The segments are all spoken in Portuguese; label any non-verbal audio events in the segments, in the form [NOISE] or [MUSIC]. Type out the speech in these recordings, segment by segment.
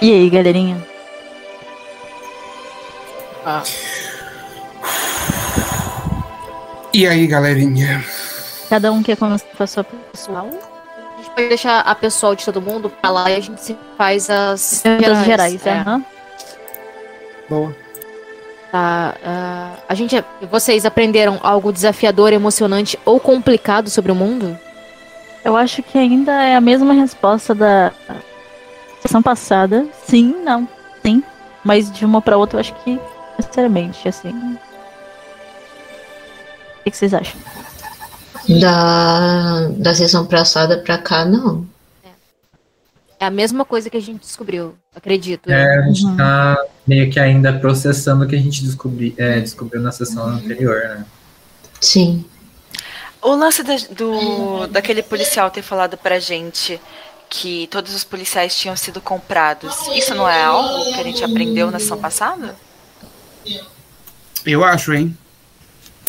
E aí, galerinha? Ah. E aí, galerinha? Cada um quer começar com a sua pessoal? A gente pode deixar a pessoal de todo mundo pra lá e a gente faz as Perguntas gerais, é. aham. Boa. Tá, ah, a gente, vocês aprenderam algo desafiador, emocionante ou complicado sobre o mundo? Eu acho que ainda é a mesma resposta da sessão passada. Sim, não, sim. Mas de uma pra outra eu acho que necessariamente, assim. O que, que vocês acham? Da, da sessão passada pra cá, não. É a mesma coisa que a gente descobriu, acredito. É, a gente Uhum. tá meio que ainda processando o que a gente descobri, é, descobriu na sessão anterior, né? Sim. O lance da- do, daquele policial ter falado pra gente que todos os policiais tinham sido comprados, isso não é algo que a gente aprendeu na sessão passada? Eu acho, hein?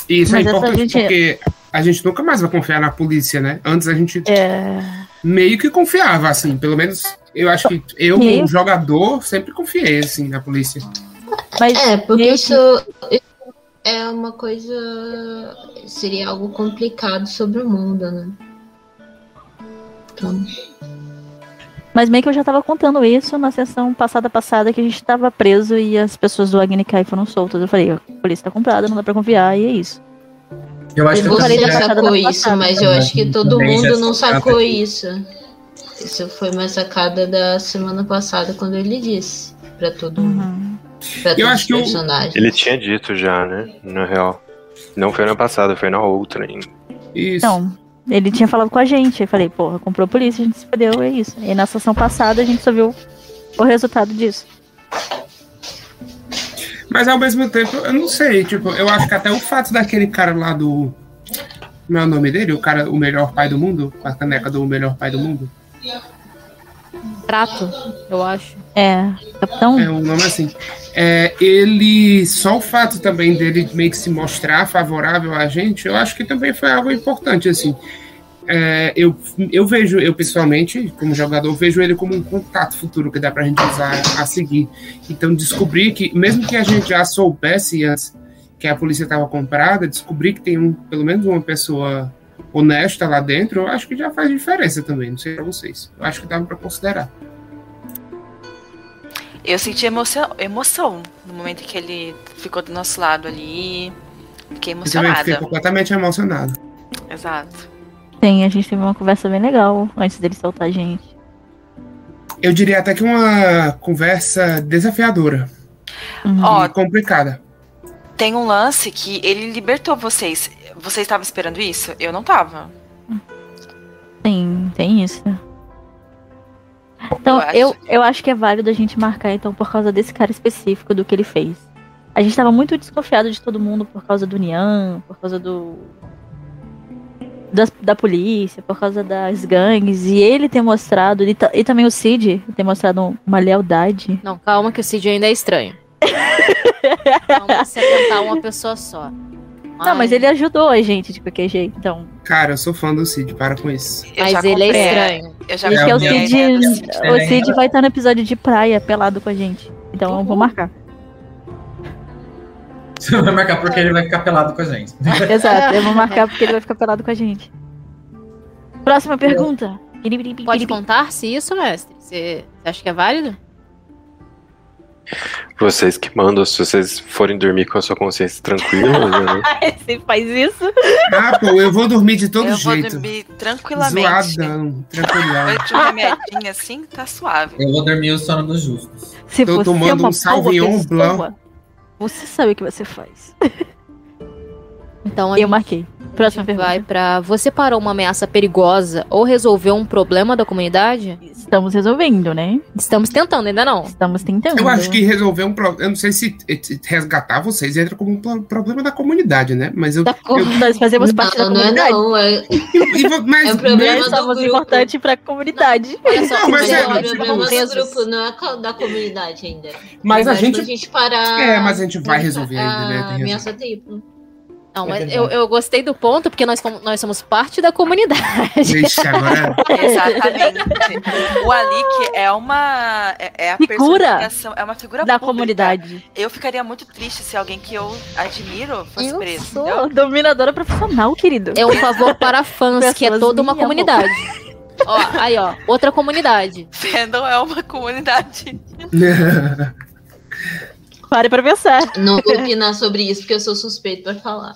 E isso Mas é importante gente- porque a gente nunca mais vai confiar na polícia, né? Antes a gente É. meio que confiava, assim. Pelo menos eu acho que eu, como jogador, sempre confiei, assim, na polícia. Mas É, porque meio isso é uma coisa. Seria algo complicado sobre o mundo, né? Então, Mas meio que eu já tava contando isso na sessão passada passada que a gente tava preso e as pessoas do Agnikai foram soltas. Eu falei, a polícia tá comprada, não dá pra confiar, e é isso. Eu acho que Eu da já sacou isso, passada. mas eu acho que todo mundo não sacou isso. isso. Isso foi uma sacada da semana passada quando ele disse pra todo mundo. Uhum. Pra Eu todos acho os que o- personagens. Ele tinha dito já, né? Na real. Não foi na passada, foi na outra ainda. Isso. Então, ele tinha falado com a gente. Eu falei, porra, comprou a polícia, a gente se fodeu, é isso. E na sessão passada a gente só viu o resultado disso. Mas ao mesmo tempo, eu não sei, tipo, eu acho que até o fato daquele cara lá do. Como é o nome dele? O cara, o melhor pai do mundo? Com a caneca do melhor pai do mundo? Trato, eu acho. É, capitão. É um nome assim. É, ele. Só o fato também dele meio que se mostrar favorável a gente, eu acho que também foi algo importante, assim. É, eu, eu vejo, eu pessoalmente, como jogador, vejo ele como um contato futuro que dá pra gente usar a seguir. Então, descobrir que, mesmo que a gente já soubesse antes que a polícia estava comprada, descobrir que tem um, pelo menos uma pessoa honesta lá dentro, eu acho que já faz diferença também. Não sei pra vocês. Eu acho que dava pra considerar. Eu senti emoção, emoção no momento que ele ficou do nosso lado ali. Fiquei Eu também fiquei emocionada. completamente emocionado. Exato. Tem, a gente teve uma conversa bem legal antes dele soltar a gente. Eu diria até que uma conversa desafiadora Uhum. Ó, e complicada. Tem um lance que ele libertou vocês. Vocês estavam esperando isso? Eu não tava. Tem, tem isso. Então, Eu acho. eu, eu acho que é válido a gente marcar, então, por causa desse cara específico do que ele fez. A gente tava muito desconfiado de todo mundo por causa do Nian, por causa do. das- da polícia, por causa das gangues. E ele ter mostrado, e, e também o Cid ter mostrado uma lealdade. Não, calma que o Cid ainda é estranho. [LAUGHS] Vamos se atentar uma pessoa só. Não, mas ele ajudou a gente de qualquer jeito, então. Cara, eu sou fã do Cid, para com isso. Eu Mas ele é estranho. Eu já Acho que é o Cid. O Cid vai estar no episódio de praia pelado com a gente. Então eu vou marcar. [LAUGHS] Você vai marcar porque ele vai ficar pelado com a gente. [LAUGHS] Exato, eu vou marcar porque ele vai ficar pelado com a gente. Próxima pergunta. Pode contar se isso, mestre? Você acha que é válido? Vocês que mandam, se vocês forem dormir com a sua consciência tranquila, né? [LAUGHS] Você faz isso? Ah, pô, eu vou dormir de todo Eu vou jeito. dormir tranquilamente. Zoadão, tranquilão. Depois de uma remedinha assim, tá suave. Eu vou dormir o sono dos justos. Se Tô você tomando é uma um Blanc. Você sabe o que você faz. Então Eu marquei. Próxima pergunta. vai pra. Você parou uma ameaça perigosa ou resolveu um problema da comunidade? Estamos resolvendo, né? Estamos tentando, ainda não. Estamos tentando. Eu acho que resolver um problema. Eu não sei se eh, eh, resgatar vocês entra como um pro- problema da comunidade, né? Mas eu. Da eu Nós fazemos parte da Não, não é comunidade. não. É, e vo- mas, É o problema Nós do somos grupo. importantes pra comunidade. Olha só, Não, mas é- é eles problema do grupo, não é da comunidade ainda. mas a Mas gente. pra gente parar. É, mas a gente vai resolver a ainda, né? Tem ameaça tripla. Não, É mas eu, eu gostei do ponto porque nós, fomos, nós somos parte da comunidade. Vixe, agora. [LAUGHS] Exatamente. o Alik é uma. É, é a Figura é uma figura Da pública. comunidade. Eu ficaria muito triste se alguém que eu admiro fosse Eu preso. sou. entendeu? Dominadora profissional, querido. É um [LAUGHS] favor para fãs, que é Pessoas toda uma comunidade. ó, aí, ó, outra comunidade. [LAUGHS] Fandom é uma comunidade. Pare pra pensar. Não vou opinar sobre isso, porque eu sou suspeito pra falar.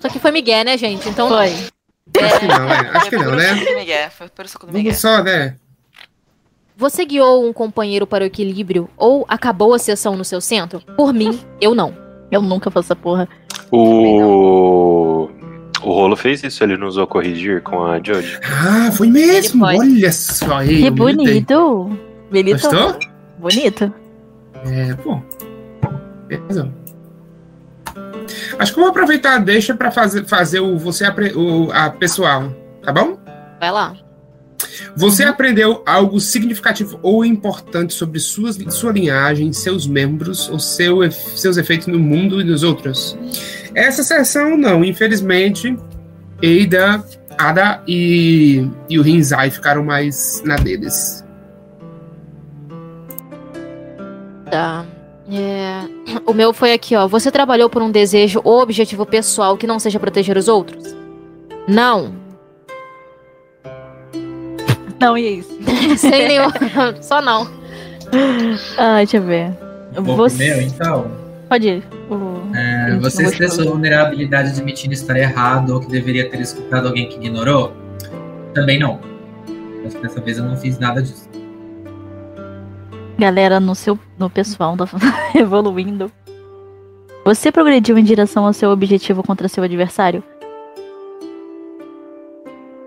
Só que foi Miguel, né, gente? Então. Foi. Acho que não, né? [LAUGHS] Acho que Foi não, né? Miguel, Foi por Miguel. Só, né? Você guiou um companheiro para o equilíbrio ou acabou a sessão no seu centro? Por mim, eu não. Eu nunca faço essa porra. O. O Rolo fez isso, ele não usou corrigir com a Jodie. Ah, foi mesmo. Ele pode. Olha só. Ei, Que bonito. Bonito. Gostou? Bonito. É, pô. Beleza. Acho que eu vou aproveitar a deixa pra fazer, fazer o você apre- o, a pessoal, tá bom? Vai lá. Você aprendeu algo significativo ou importante sobre suas, sua linhagem, seus membros ou seu, seus efeitos no mundo e nos outros? Essa sessão não, infelizmente, Eida, Ada e, e o Rinzai ficaram mais na deles. Tá. É, O meu foi aqui, ó. Você trabalhou por um desejo ou objetivo pessoal que não seja proteger os outros? Não. Não, e é isso. [LAUGHS] Sem nenhum. Só não. Ah, deixa eu ver. Vou Você... meu, então. Pode ir. O- É, você expressou vulnerabilidade admitindo estar errado ou que deveria ter escutado alguém que ignorou? Também não. Mas dessa vez eu não fiz nada disso. Galera, no seu no pessoal tá [LAUGHS] evoluindo. Você progrediu em direção ao seu objetivo contra seu adversário?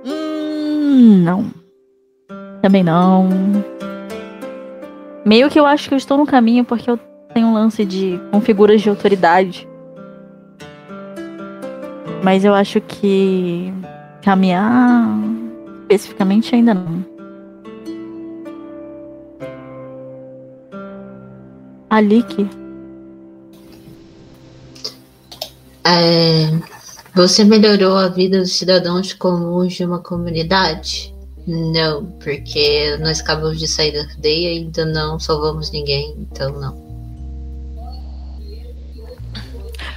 Hum, não. Também não. Meio que eu acho que eu estou no caminho porque eu tenho um lance de com figuras de autoridade. Mas eu acho que caminhar especificamente ainda não. Alik, É, você melhorou a vida dos cidadãos comuns de uma comunidade? Não, porque nós acabamos de sair da cadeia e ainda não salvamos ninguém, então não.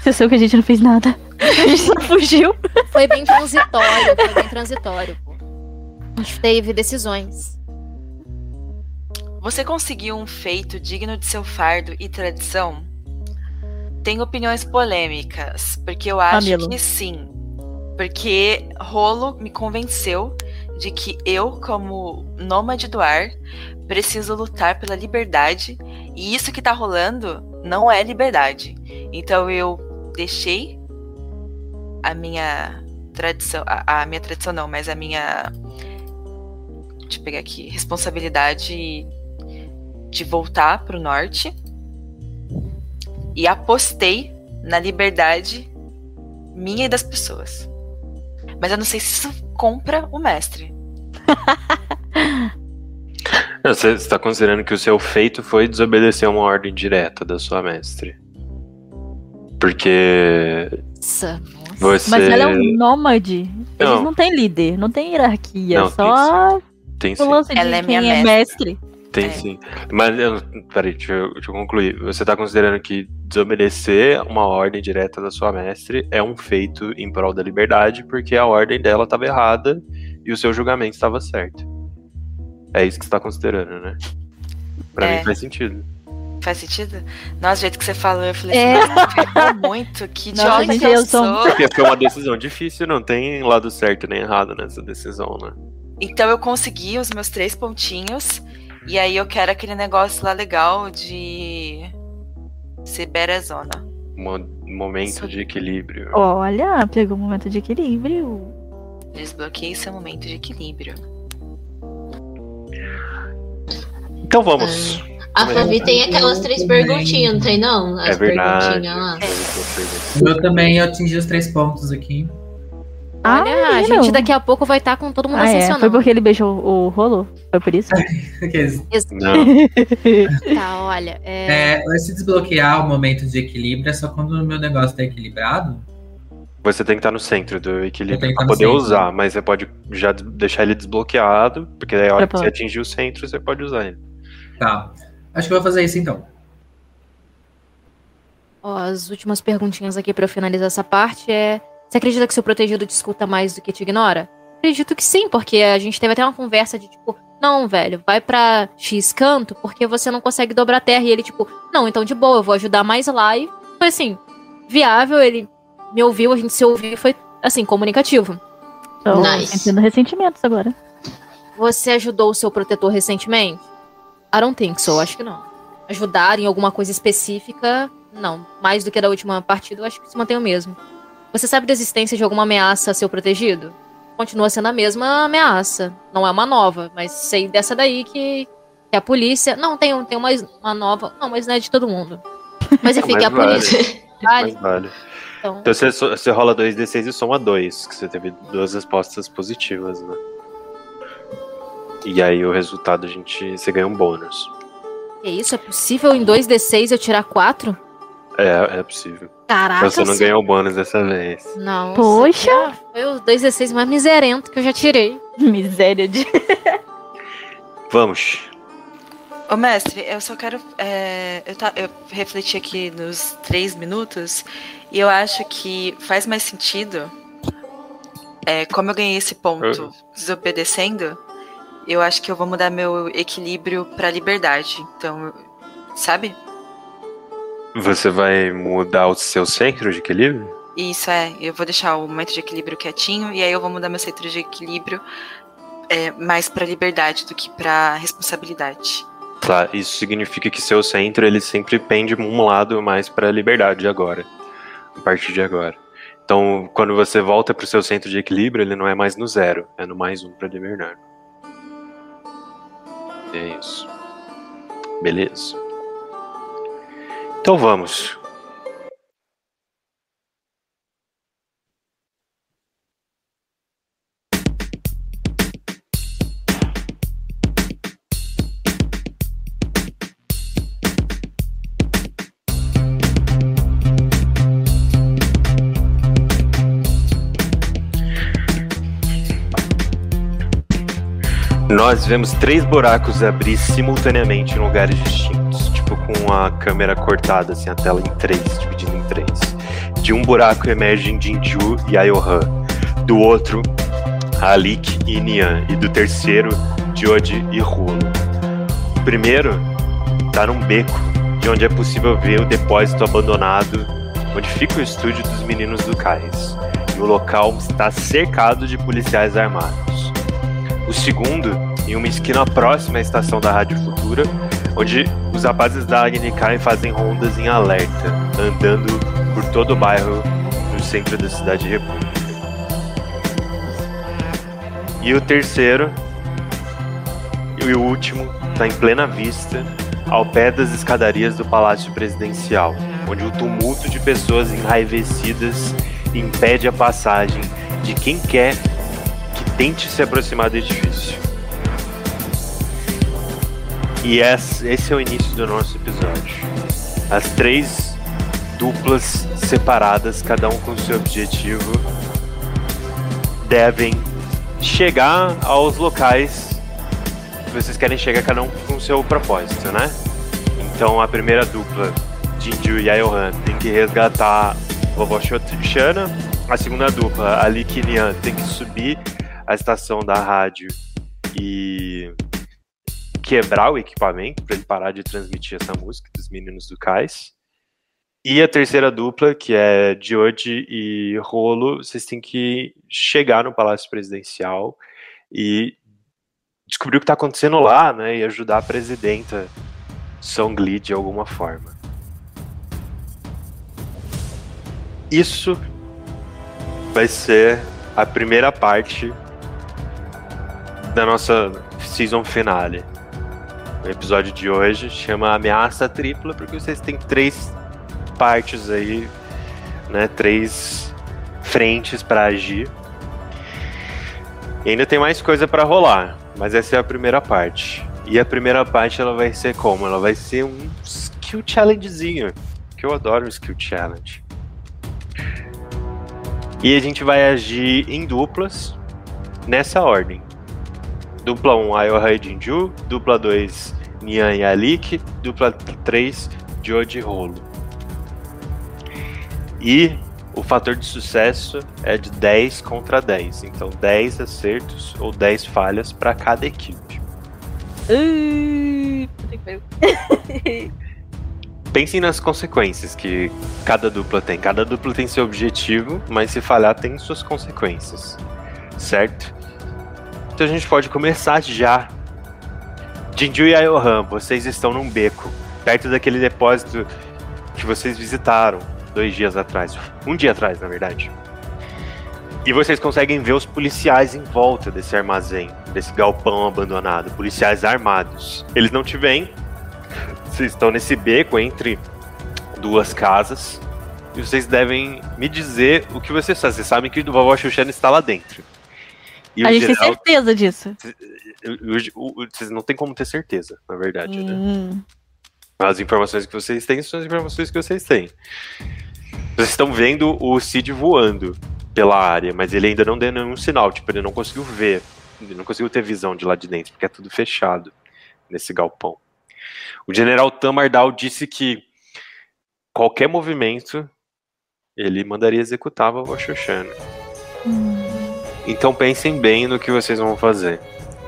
você sabe que a gente não fez nada. A gente só fugiu. Foi bem transitório. Foi bem transitório, pô. A gente teve decisões. Você conseguiu um feito digno de seu fardo e tradição? Tenho opiniões polêmicas, porque eu acho Camilo. que sim. Porque Rolo me convenceu de que eu, como nômade do ar, preciso lutar pela liberdade, e isso que tá rolando não é liberdade. Então eu deixei a minha tradição, a, a minha tradição não, mas a minha deixa eu pegar aqui, responsabilidade de voltar pro norte e apostei na liberdade minha e das pessoas. Mas eu não sei se isso compra o mestre. [LAUGHS] Você está considerando que o seu feito foi desobedecer uma ordem direta da sua mestre. Porque Nossa. você. Mas ela é um nômade. Eles Não. não têm líder, não tem hierarquia. Não, só Tem o sim. lance de Ela é minha é mestre. Tem É. sim. Mas, eu, peraí, deixa eu, deixa eu concluir. Você tá considerando que desobedecer uma ordem direta da sua mestre é um feito em prol da liberdade, porque a ordem dela estava errada e o seu julgamento estava certo. É isso que você tá considerando, né? Pra É. mim faz sentido. Faz sentido? Nossa, do jeito que você falou, eu falei É. assim, nossa, ferrou muito, que idiota que eu, sou. Porque foi uma decisão difícil, não tem lado certo nem errado nessa decisão, né? Então eu consegui os meus três pontinhos. E aí eu quero aquele negócio lá legal de Ciberazona. Mo- momento de equilíbrio. Olha, pegou um momento de equilíbrio. Desbloqueei seu momento de equilíbrio. Então vamos. A Também. Fabi tem aquelas três perguntinhas, não tem não? As É verdade. perguntinhas lá. O meu também eu atingi os três pontos aqui. Ah, Olha, a menino. gente daqui a pouco vai estar com todo mundo Ah, é. ascensionando. Foi porque ele beijou o rolo? Foi por isso? [LAUGHS] Não. [LAUGHS] Tá, olha. É... É, se desbloquear o momento de equilíbrio é só quando o meu negócio tá equilibrado. Você tem que estar no centro do equilíbrio estar no poder centro. usar, mas você pode já deixar ele desbloqueado, porque daí a hora que você atingir o centro, você pode usar ele. Tá. Acho que eu vou fazer isso então. Ó, as últimas perguntinhas aqui pra eu finalizar essa parte é: você acredita que seu protegido te escuta mais do que te ignora? Acredito que sim, porque a gente teve até uma conversa de tipo, não, velho, vai pra X canto porque você não consegue dobrar a terra. E ele, tipo, não, então de boa, eu vou ajudar mais lá. E foi assim, viável, ele me ouviu, a gente se ouviu e foi assim, comunicativo. Tô Nice. sentindo ressentimentos agora. Você ajudou o seu protetor recentemente? I don't think so, acho que não. Ajudar em alguma coisa específica, não. Mais do que da última partida, eu acho que se mantém o mesmo. Você sabe da existência de alguma ameaça a seu protegido? Continua sendo a mesma ameaça. Não é uma nova, mas sei dessa daí que, que a polícia. Não, tem, tem uma, uma nova. Não, mas não é de todo mundo. [LAUGHS] Mas enfim, Mas que a vale. polícia. [LAUGHS] Vale. Vale. Então, Então você, você rola 2d6 e soma 2, que você teve duas respostas positivas, né? E aí o resultado a gente. Você ganha um bônus. que isso? É possível em 2d6 eu tirar 4? É, é possível. Caraca, você não sim. ganhou o bônus dessa vez. Não. Poxa! Foi os 2d6 mais miserento que eu já tirei. [LAUGHS] Miséria de. [LAUGHS] Vamos. Ô, mestre, eu só quero. é, eu, ta- eu refleti aqui nos três minutos e eu acho que faz mais sentido. é, como eu ganhei esse ponto desobedecendo, eu acho que eu vou mudar meu equilíbrio pra liberdade. Então, sabe? Você vai mudar o seu centro de equilíbrio? Isso é, eu vou deixar o momento de equilíbrio quietinho e aí eu vou mudar meu centro de equilíbrio é, mais pra liberdade do que pra responsabilidade. Claro, isso significa que seu centro ele sempre pende um lado mais para a liberdade agora, a partir de agora. Então, quando você volta para o seu centro de equilíbrio, ele não é mais no zero, é no mais um para liberdade. É isso. Beleza. Então vamos. Nós vemos três buracos abrir simultaneamente em lugares distintos, tipo com a câmera cortada, assim, a tela em três, dividida em três. De um buraco emergem Jinju e Ayohan, do outro, Alik e Nian, e do terceiro, Jodi e Rulo. O primeiro tá num beco, de onde é possível ver o depósito abandonado, onde fica o estúdio dos meninos do cais. E o local está cercado de policiais armados. O segundo, em uma esquina próxima à estação da Rádio Futura, onde os rapazes da Agnikai fazem rondas em alerta, andando por todo o bairro no centro da cidade república. E o terceiro, e o último, está em plena vista, ao pé das escadarias do Palácio Presidencial, onde o tumulto de pessoas enraivecidas impede a passagem de quem quer que tente se aproximar do edifício. E esse é o início do nosso episódio. As três duplas separadas, cada um com seu objetivo, devem chegar aos locais que vocês querem chegar, cada um com seu propósito, né? Então a primeira dupla, Jinju e Ayohan, tem que resgatar Vovó Shana. A segunda dupla, a Likinian, tem que subir a estação da rádio e quebrar o equipamento para ele parar de transmitir essa música dos meninos do Cais. E a terceira dupla, que é Jodi e Rolo, vocês têm que chegar no Palácio Presidencial e descobrir o que está acontecendo lá, né? E ajudar a presidenta Songli de alguma forma. Isso vai ser a primeira parte da nossa season finale. O episódio de hoje chama Ameaça Tripla, porque vocês têm três partes aí, né? Três frentes para agir. E ainda tem mais coisa pra rolar, mas essa é a primeira parte. E a primeira parte ela vai ser como? Ela vai ser um skill challengezinho, que eu adoro skill challenge. E a gente vai agir em duplas nessa ordem. Dupla 1, Ayoha e Jinju. Dupla 2, Nian e Alik. Dupla 3, Joji e Rolo. E o fator de sucesso é de 10 contra 10. Então 10 acertos ou 10 falhas para cada equipe. Uh. [LAUGHS] Pensem nas consequências que cada dupla tem. Cada dupla tem seu objetivo, mas se falhar tem suas consequências. Certo? Então a gente pode começar já. Jinju e Ayohan, vocês estão num beco, perto daquele depósito que vocês visitaram dois dias atrás. Um dia atrás, na verdade. E vocês conseguem ver os policiais em volta desse armazém, desse galpão abandonado. Policiais armados. Eles não te veem. Vocês estão nesse beco entre duas casas. E vocês devem me dizer o que vocês fazem. Vocês sabem que o vovó Xuxana está lá dentro. A gente tem certeza disso. vocês não tem como ter certeza, na verdade, né? Hum. As informações que vocês têm são as informações que vocês têm. Vocês estão vendo o Cid voando pela área, mas ele ainda não deu nenhum sinal, tipo, ele não conseguiu ver, ele não conseguiu ter visão de lá de dentro, porque é tudo fechado nesse galpão. O general Tamardal disse que qualquer movimento ele mandaria executar a vovó Xoxana. Hum. Então pensem bem no que vocês vão fazer.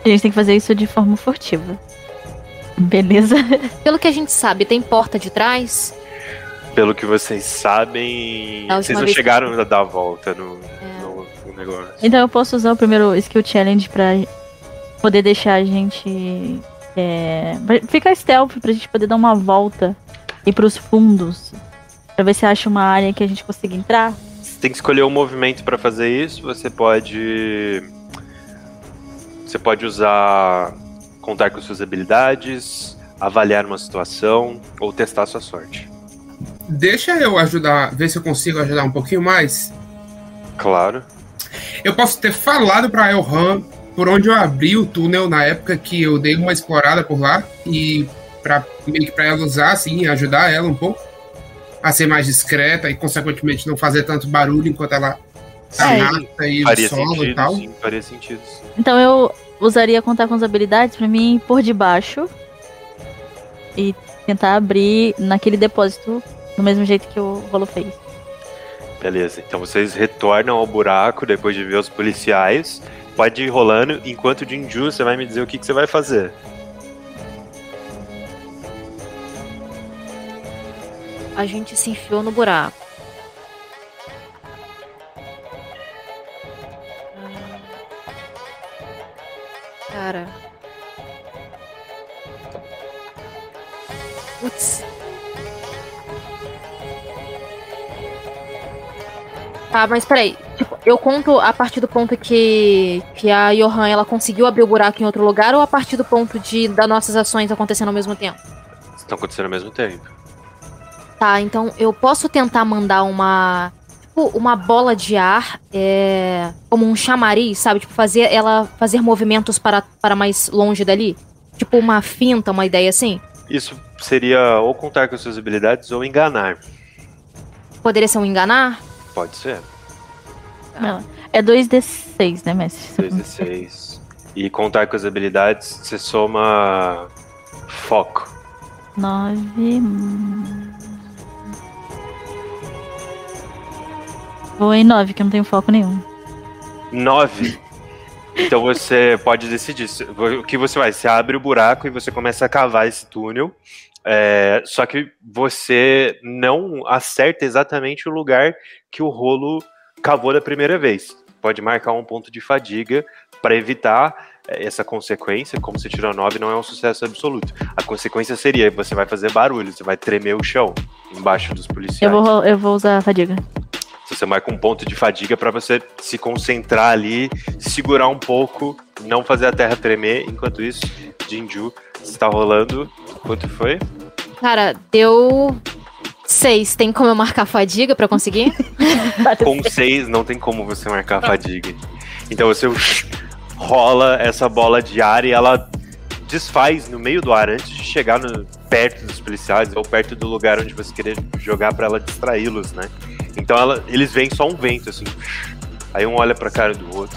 A gente tem que fazer isso de forma furtiva. Beleza? [LAUGHS] Pelo que a gente sabe, tem porta de trás. Pelo que vocês sabem, vocês não vez que- chegaram a dar a volta no, É. no- no negócio. Então eu posso usar o primeiro skill challenge pra poder deixar a gente. É, ficar stealth, pra gente poder dar uma volta e ir pros fundos. Pra ver se acha uma área que a gente consiga entrar. Você tem que escolher um movimento para fazer isso. Você pode. Você pode usar. contar com suas habilidades, avaliar uma situação ou testar sua sorte. Deixa eu ajudar, ver se eu consigo ajudar um pouquinho mais. Claro. Eu posso ter falado pra Elhan por onde eu abri o túnel na época que eu dei uma explorada por lá e para meio que para ela usar assim, ajudar ela um pouco a ser mais discreta e consequentemente não fazer tanto barulho enquanto ela tá É, nata e o Faria solo sentido, e tal. sim, faria sentido. Então eu usaria contar com as habilidades pra mim ir por debaixo e tentar abrir naquele depósito do mesmo jeito que o Rolo fez. Beleza, então vocês retornam ao buraco depois de ver os policiais. Pode ir rolando, enquanto o Jinju, você vai me dizer o que, que você vai fazer. A gente se enfiou no buraco. Ah. Cara. Putz. Tá, mas peraí. Tipo, eu conto a partir do ponto que, que a Johan ela conseguiu abrir o buraco em outro lugar ou a partir do ponto de das nossas ações acontecendo ao mesmo tempo? Estão acontecendo ao mesmo tempo. Tá, então eu posso tentar mandar uma. Tipo, uma bola de ar, é, como um chamariz, sabe? Tipo, fazer ela fazer movimentos para, para mais longe dali? Tipo, uma finta, uma ideia assim? Isso seria ou contar com suas habilidades ou enganar. Poderia ser um enganar? Pode ser. Não, é 2d6, né, mestre? 2d6. E contar com as habilidades, você soma foco. 9. Vou em 9, que eu não tenho foco nenhum. 9. Então você pode decidir. O que você vai? Você abre o buraco e você começa a cavar esse túnel. é, só que você não acerta exatamente o lugar que o rolo cavou da primeira vez. Pode marcar um ponto de fadiga para evitar é, essa consequência. Como você tirou 9, não é um sucesso absoluto. A consequência seria: você vai fazer barulho, você vai tremer o chão embaixo dos policiais. Eu vou, eu vou usar a fadiga. Se Você marca um ponto de fadiga para você se concentrar ali, segurar um pouco, não fazer a terra tremer. Enquanto isso, Jinju está rolando. Quanto foi? Cara, deu. Seis. Tem como eu marcar fadiga pra conseguir? [LAUGHS] [LAUGHS] Com seis, não tem como você marcar a fadiga. Então você rola essa bola de ar e ela desfaz no meio do ar antes de chegar no- perto dos policiais ou perto do lugar onde você queria jogar pra ela distraí-los, né? Então ela- eles veem só um vento assim. Aí um olha pra cara do outro,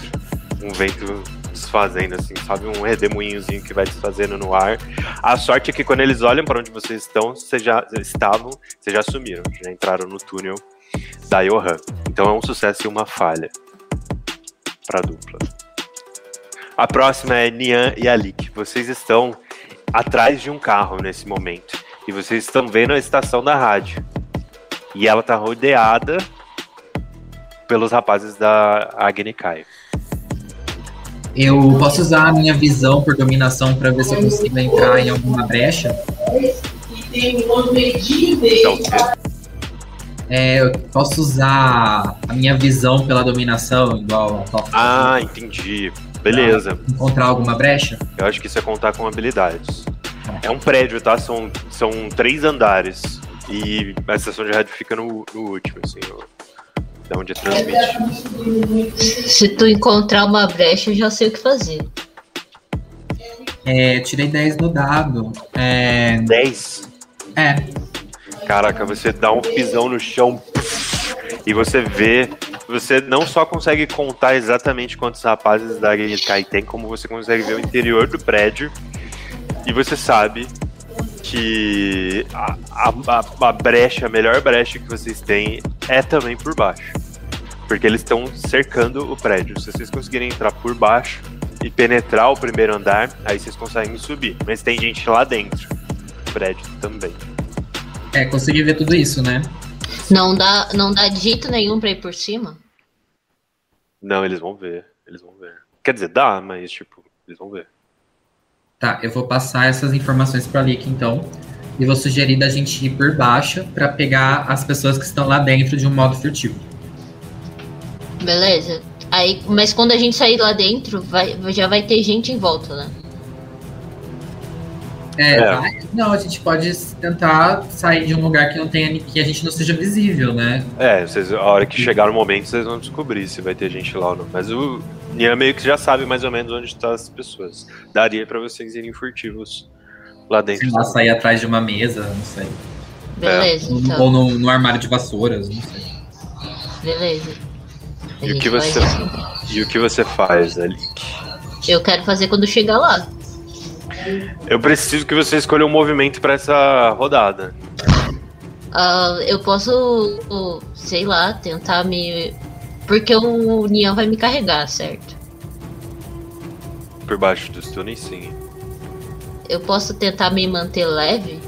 um vento desfazendo assim, sabe, um redemoinhozinho que vai desfazendo no ar. A sorte é que quando eles olham pra onde vocês estão, vocês já estavam, vocês já sumiram, já entraram no túnel da Johan. Então é um sucesso e uma falha pra dupla. A próxima é Nian e Alik. Vocês estão atrás de um carro nesse momento. E vocês estão vendo a estação da rádio. E ela tá rodeada pelos rapazes da Agni Kai. Eu posso usar a minha visão por dominação pra ver se eu consigo entrar em alguma brecha? Então, É, eu posso usar a minha visão pela dominação, igual a ah, entendi. Beleza. encontrar alguma brecha? Eu acho que isso é contar com habilidades. É um prédio, tá? São, são três andares. E a estação de rádio fica no, no último, assim, ó, da onde transmite. Se tu encontrar uma brecha, eu já sei o que fazer. É, tirei 10 no dado. É, 10. é, Caraca, você dá um pisão no chão e você vê. Você não só consegue contar exatamente quantos rapazes da Kai tem, como você consegue ver o interior do prédio. E você sabe que a, a, a- brecha, a melhor brecha que vocês têm é também por baixo. Porque eles estão cercando o prédio. Se vocês conseguirem entrar por baixo e penetrar o primeiro andar, aí vocês conseguem subir. Mas tem gente lá dentro do prédio também. é, consegui ver tudo isso, né? Não dá, não dá dito nenhum pra ir por cima? Não, eles vão ver. Eles vão ver. Quer dizer, dá, mas tipo, eles vão ver. Tá, eu vou passar essas informações pra Lick, então. E vou sugerir da gente ir por baixo pra pegar as pessoas que estão lá dentro de um modo furtivo. Beleza. Aí, mas quando a gente sair lá dentro, vai, já vai ter gente em volta, né? É, É. vai- não, a gente pode tentar sair de um lugar que não tenha que a gente não seja visível, né? É, vocês, a hora que chegar o momento, vocês vão descobrir se vai ter gente lá ou não. Mas o Nian meio que já sabe mais ou menos onde estão as pessoas. Daria pra vocês irem furtivos lá dentro. Sei lá, sair atrás de uma mesa, não sei. Beleza, Ou, então. ou no, no armário de vassouras, não sei. Beleza. A E o que você- assim. E o que você faz, Ali? Eu quero fazer quando chegar lá. Eu preciso que você escolha um movimento pra essa rodada. Ah, eu posso, sei lá, tentar me. Porque o Nian vai me carregar, certo? Por baixo dos túneis, sim. Eu posso tentar me manter leve?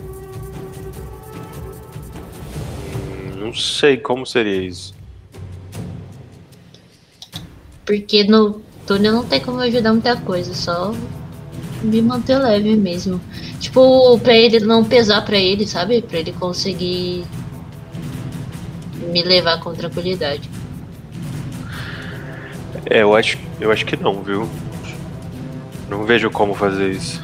Hum, Não sei como seria isso. Porque no túnel não tem como ajudar muita coisa, só me manter leve mesmo. Tipo, pra ele não pesar pra ele, sabe? Pra ele conseguir me levar com tranquilidade. É, eu acho, eu acho que não, viu? Não vejo como fazer isso.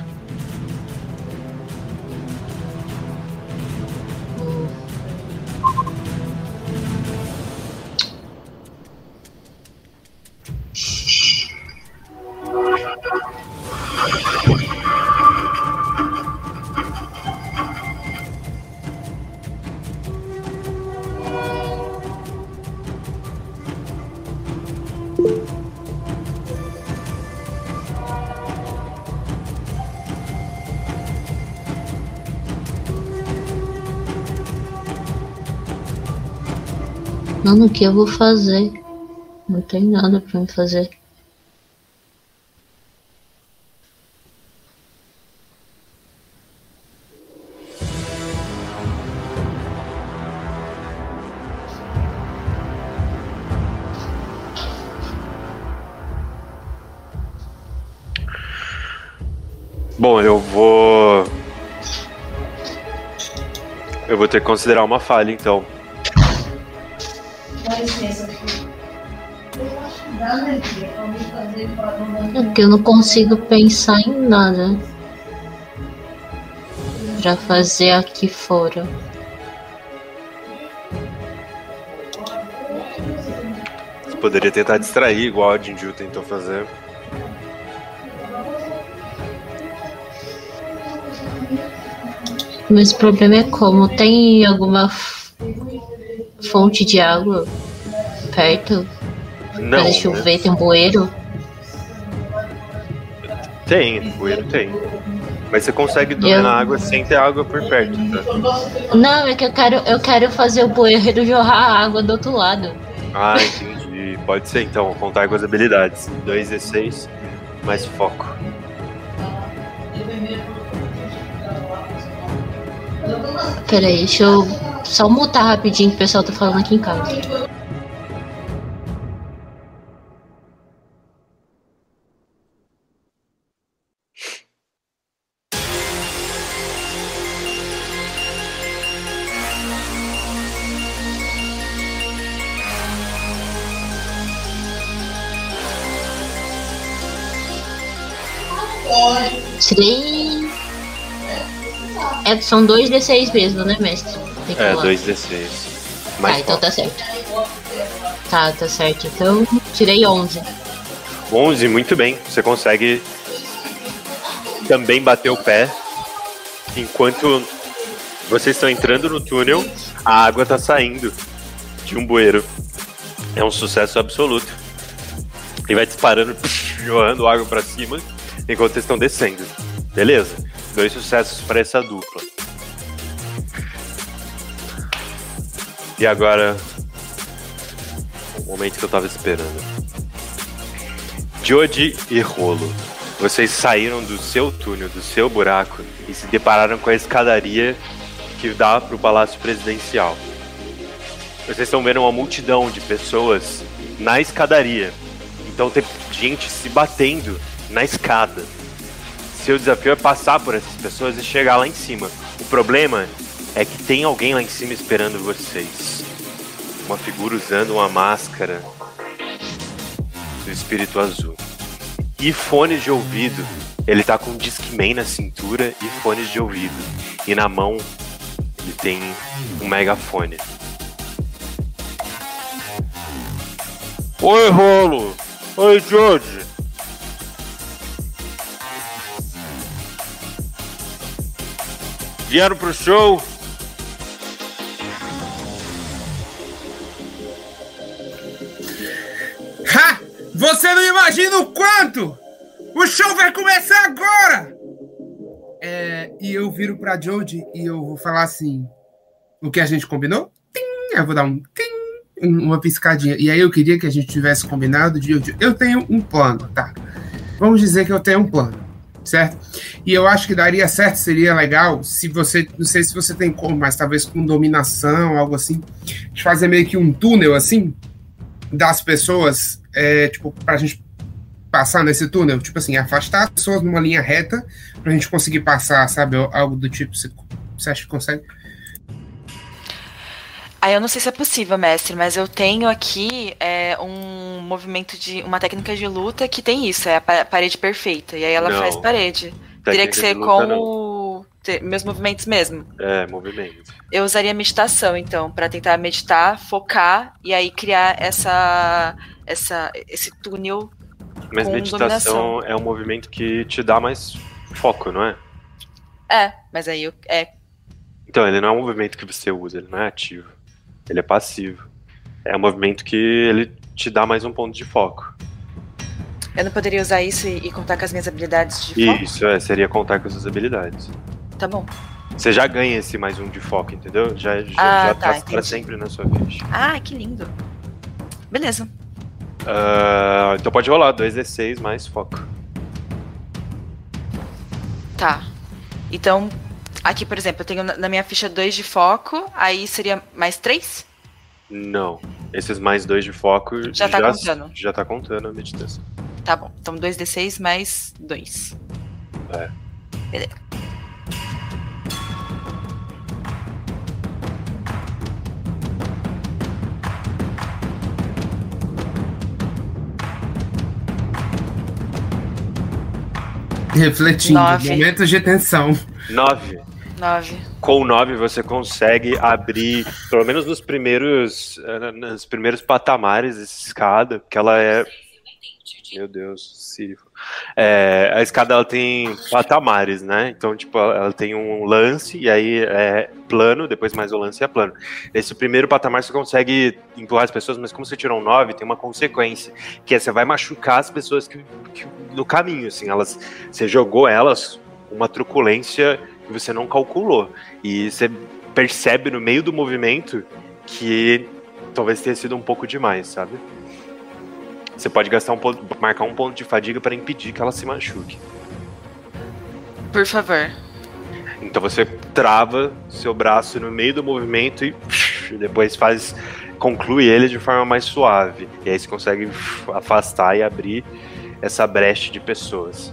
Mano, o que eu vou fazer? Não tem nada pra me fazer. Bom, eu vou. Eu vou ter que considerar uma falha, então. É que eu não consigo pensar em nada para fazer aqui fora. Você poderia tentar distrair, igual a Jinju tentou fazer. Mas o problema é como? Tem alguma fonte de água perto? Não. Para chover, né? tem um bueiro? Tem, bueiro tem. Mas você consegue dormir Eu- na água sem ter água por perto, tá? Não, é que eu quero, eu quero fazer o bueiro jorrar a água do outro lado. Ah, entendi. Pode ser então, contar com as habilidades. 2 e 6, mais foco. Peraí, deixa eu só mutar rapidinho que o pessoal tá falando aqui em casa. Tirei. É, são dois D6 mesmo, né, mestre? É, rolar. 2 e 6. Tá, então tá certo. Tá, tá certo. Então, tirei 11. 11, muito bem. Você consegue também bater o pé. Enquanto vocês estão entrando no túnel, a água tá saindo de um bueiro. É um sucesso absoluto. E vai disparando, [LAUGHS] joando água pra cima, enquanto vocês estão descendo. Beleza? Dois sucessos para essa dupla. E agora. O momento que eu tava esperando. Jody e Rolo, vocês saíram do seu túnel, do seu buraco e se depararam com a escadaria que dá para o Palácio Presidencial. Vocês estão vendo uma multidão de pessoas na escadaria. Então tem gente se batendo na escada. Seu desafio é passar por essas pessoas e chegar lá em cima. O problema é que tem alguém lá em cima esperando vocês. Uma figura usando uma máscara do espírito azul. E fones de ouvido. Ele tá com um Discman na cintura e fones de ouvido. E na mão ele tem um megafone. Oi, Rolo! Oi, George! Vieram pro show? Ha! Você não imagina o quanto! O show vai começar agora! É, e eu viro pra Jodie e eu vou falar assim: o que a gente combinou? Tim! Eu vou dar um tim, uma piscadinha. E aí eu queria que a gente tivesse combinado de eu, eu tenho um plano, tá? Vamos dizer que eu tenho um plano, certo? E eu acho que daria certo, seria legal se você, não sei se você tem como, mas talvez com dominação, algo assim, de fazer meio que um túnel assim das pessoas, é, tipo, pra gente passar nesse túnel, tipo assim, afastar as pessoas numa linha reta pra gente conseguir passar, sabe, algo do tipo, você, você acha que consegue? Ah, eu não sei se é possível, mestre, mas eu tenho aqui é, um movimento de. uma técnica de luta que tem isso, é a pa- parede perfeita. E aí ela Não. faz parede. Teria que Técnica ser com o- meus movimentos mesmo. É, movimento. Eu usaria meditação, então, pra tentar meditar, focar e aí criar essa, essa, esse túnel. Mas meditação dominação. é um movimento que te dá mais foco, não é? É, mas aí eu, é, Então, ele não é um movimento que você usa, ele não é ativo. Ele é passivo. É um movimento que ele te dá mais um ponto de foco. eu não poderia usar isso e, contar com as minhas habilidades de foco? Isso, é, seria contar com essas habilidades. Tá bom. Você já ganha esse mais um de foco, entendeu? Já, já, Ah, já tá, tá, pra sempre na sua ficha. Ah, que lindo. Beleza. Ah, então pode rolar, 2d6 mais foco. Tá. Então, aqui, por exemplo, eu tenho na minha ficha 2 de foco, aí seria mais 3? Não. Esses mais dois de foco Já tá contando. Já tá contando a meditação. Tá bom. Então 2d6 mais 2. É. Beleza. Refletindo, Nove. momentos de tensão. 9. 9. Com 9 você consegue abrir, pelo menos nos primeiros, eh, nos primeiros patamares dessa escada, que ela é Meu Deus, Sírio. É, a escada ela tem patamares, né? Então, tipo, ela tem um lance e aí é plano, depois mais o lance é plano. Esse primeiro patamar você consegue empurrar as pessoas, mas como você tirou um 9, tem uma consequência, que é você vai machucar as pessoas que, que no caminho, assim, elas você jogou elas uma truculência que você não calculou. E você percebe no meio do movimento que talvez tenha sido um pouco demais, sabe? Você pode gastar um ponto, marcar um ponto de fadiga para impedir que ela se machuque. Por favor. Então você trava seu braço no meio do movimento e depois faz conclui ele de forma mais suave. E aí você consegue afastar e abrir essa brecha de pessoas.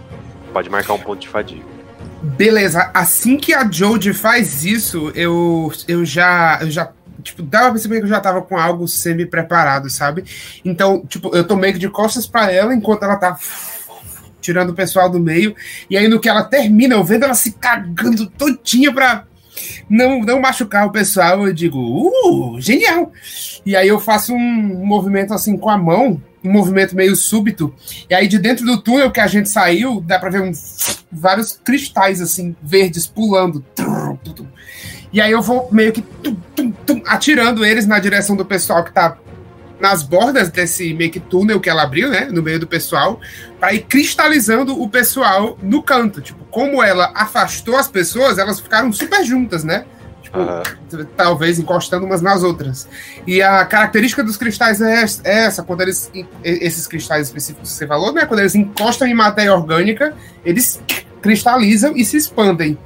Pode marcar um ponto de fadiga. Beleza, assim que a Jodie faz isso, eu, eu já eu já tipo, dava pra perceber que eu já tava com algo semi-preparado, sabe? Então, tipo, eu tô meio que de costas para ela enquanto ela tá tirando o pessoal do meio. E aí, no que ela termina, eu vendo ela se cagando todinha pra não, não machucar o pessoal, eu digo, uh, genial! E aí eu faço um movimento assim com a mão, um movimento meio súbito, e aí de dentro do túnel que a gente saiu, dá pra ver um, vários cristais assim, verdes pulando. E aí eu vou meio que atirando eles na direção do pessoal que tá nas bordas desse meio que túnel que ela abriu, né? No meio do pessoal, para ir cristalizando o pessoal no canto. Tipo, como ela afastou as pessoas, elas ficaram super juntas, né? Tipo, Aham. talvez encostando umas nas outras. E a característica dos cristais é é essa, quando eles. Esses cristais específicos que você falou, né? Quando eles encostam em matéria orgânica, eles cristalizam e se expandem.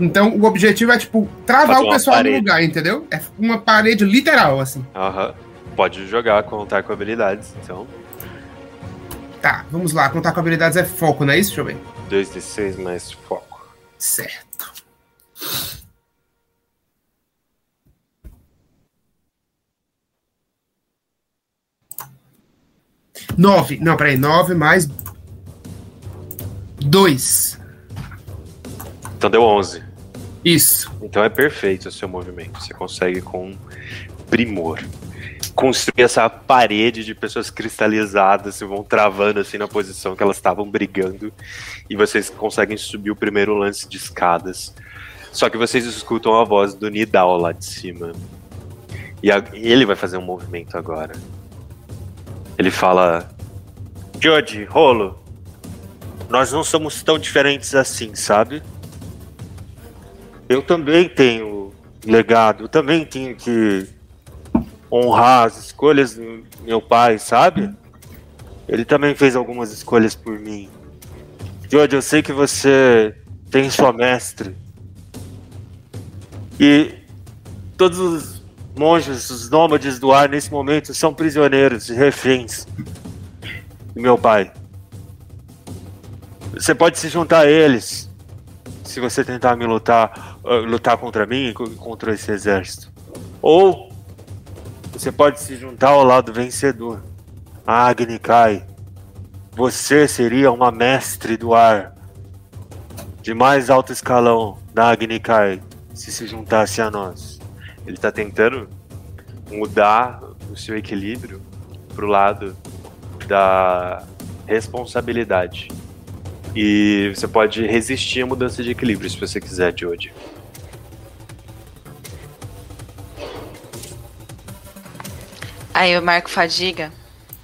Então o objetivo é, tipo, travar o pessoal parede. no lugar, entendeu? É uma parede literal, assim. Aham. Pode jogar, contar com habilidades. Então, Tá, vamos lá. Contar com habilidades é foco, não é isso? Deixa eu ver. 2d6 mais foco. Certo. Nove. Não, peraí. Nove mais. Dois. Então deu 11. Isso. Então é perfeito o seu movimento. Você consegue com primor construir essa parede de pessoas cristalizadas se vão travando assim na posição que elas estavam brigando e vocês conseguem subir o primeiro lance de escadas. Só que vocês escutam a voz do Nidal lá de cima. E a- ele vai fazer um movimento agora. Ele fala: Jodie, rolo, nós não somos tão diferentes assim, sabe? Eu também tenho legado, eu também tenho que honrar as escolhas do meu pai, sabe? Ele também fez algumas escolhas por mim. George, eu sei que você tem sua mestre. E todos os monges, os nômades do ar nesse momento são prisioneiros reféns do meu pai. Você pode se juntar a eles se você tentar me lutar, uh, lutar contra mim e co- contra esse exército. Ou você pode se juntar ao lado vencedor. Agni Kai, você seria uma mestre do ar de mais alto escalão da Agni Kai se se juntasse a nós. Ele tá tentando mudar o seu equilíbrio pro lado da responsabilidade. E você pode resistir à mudança de equilíbrio se você quiser, Jodie. Aí eu marco fadiga.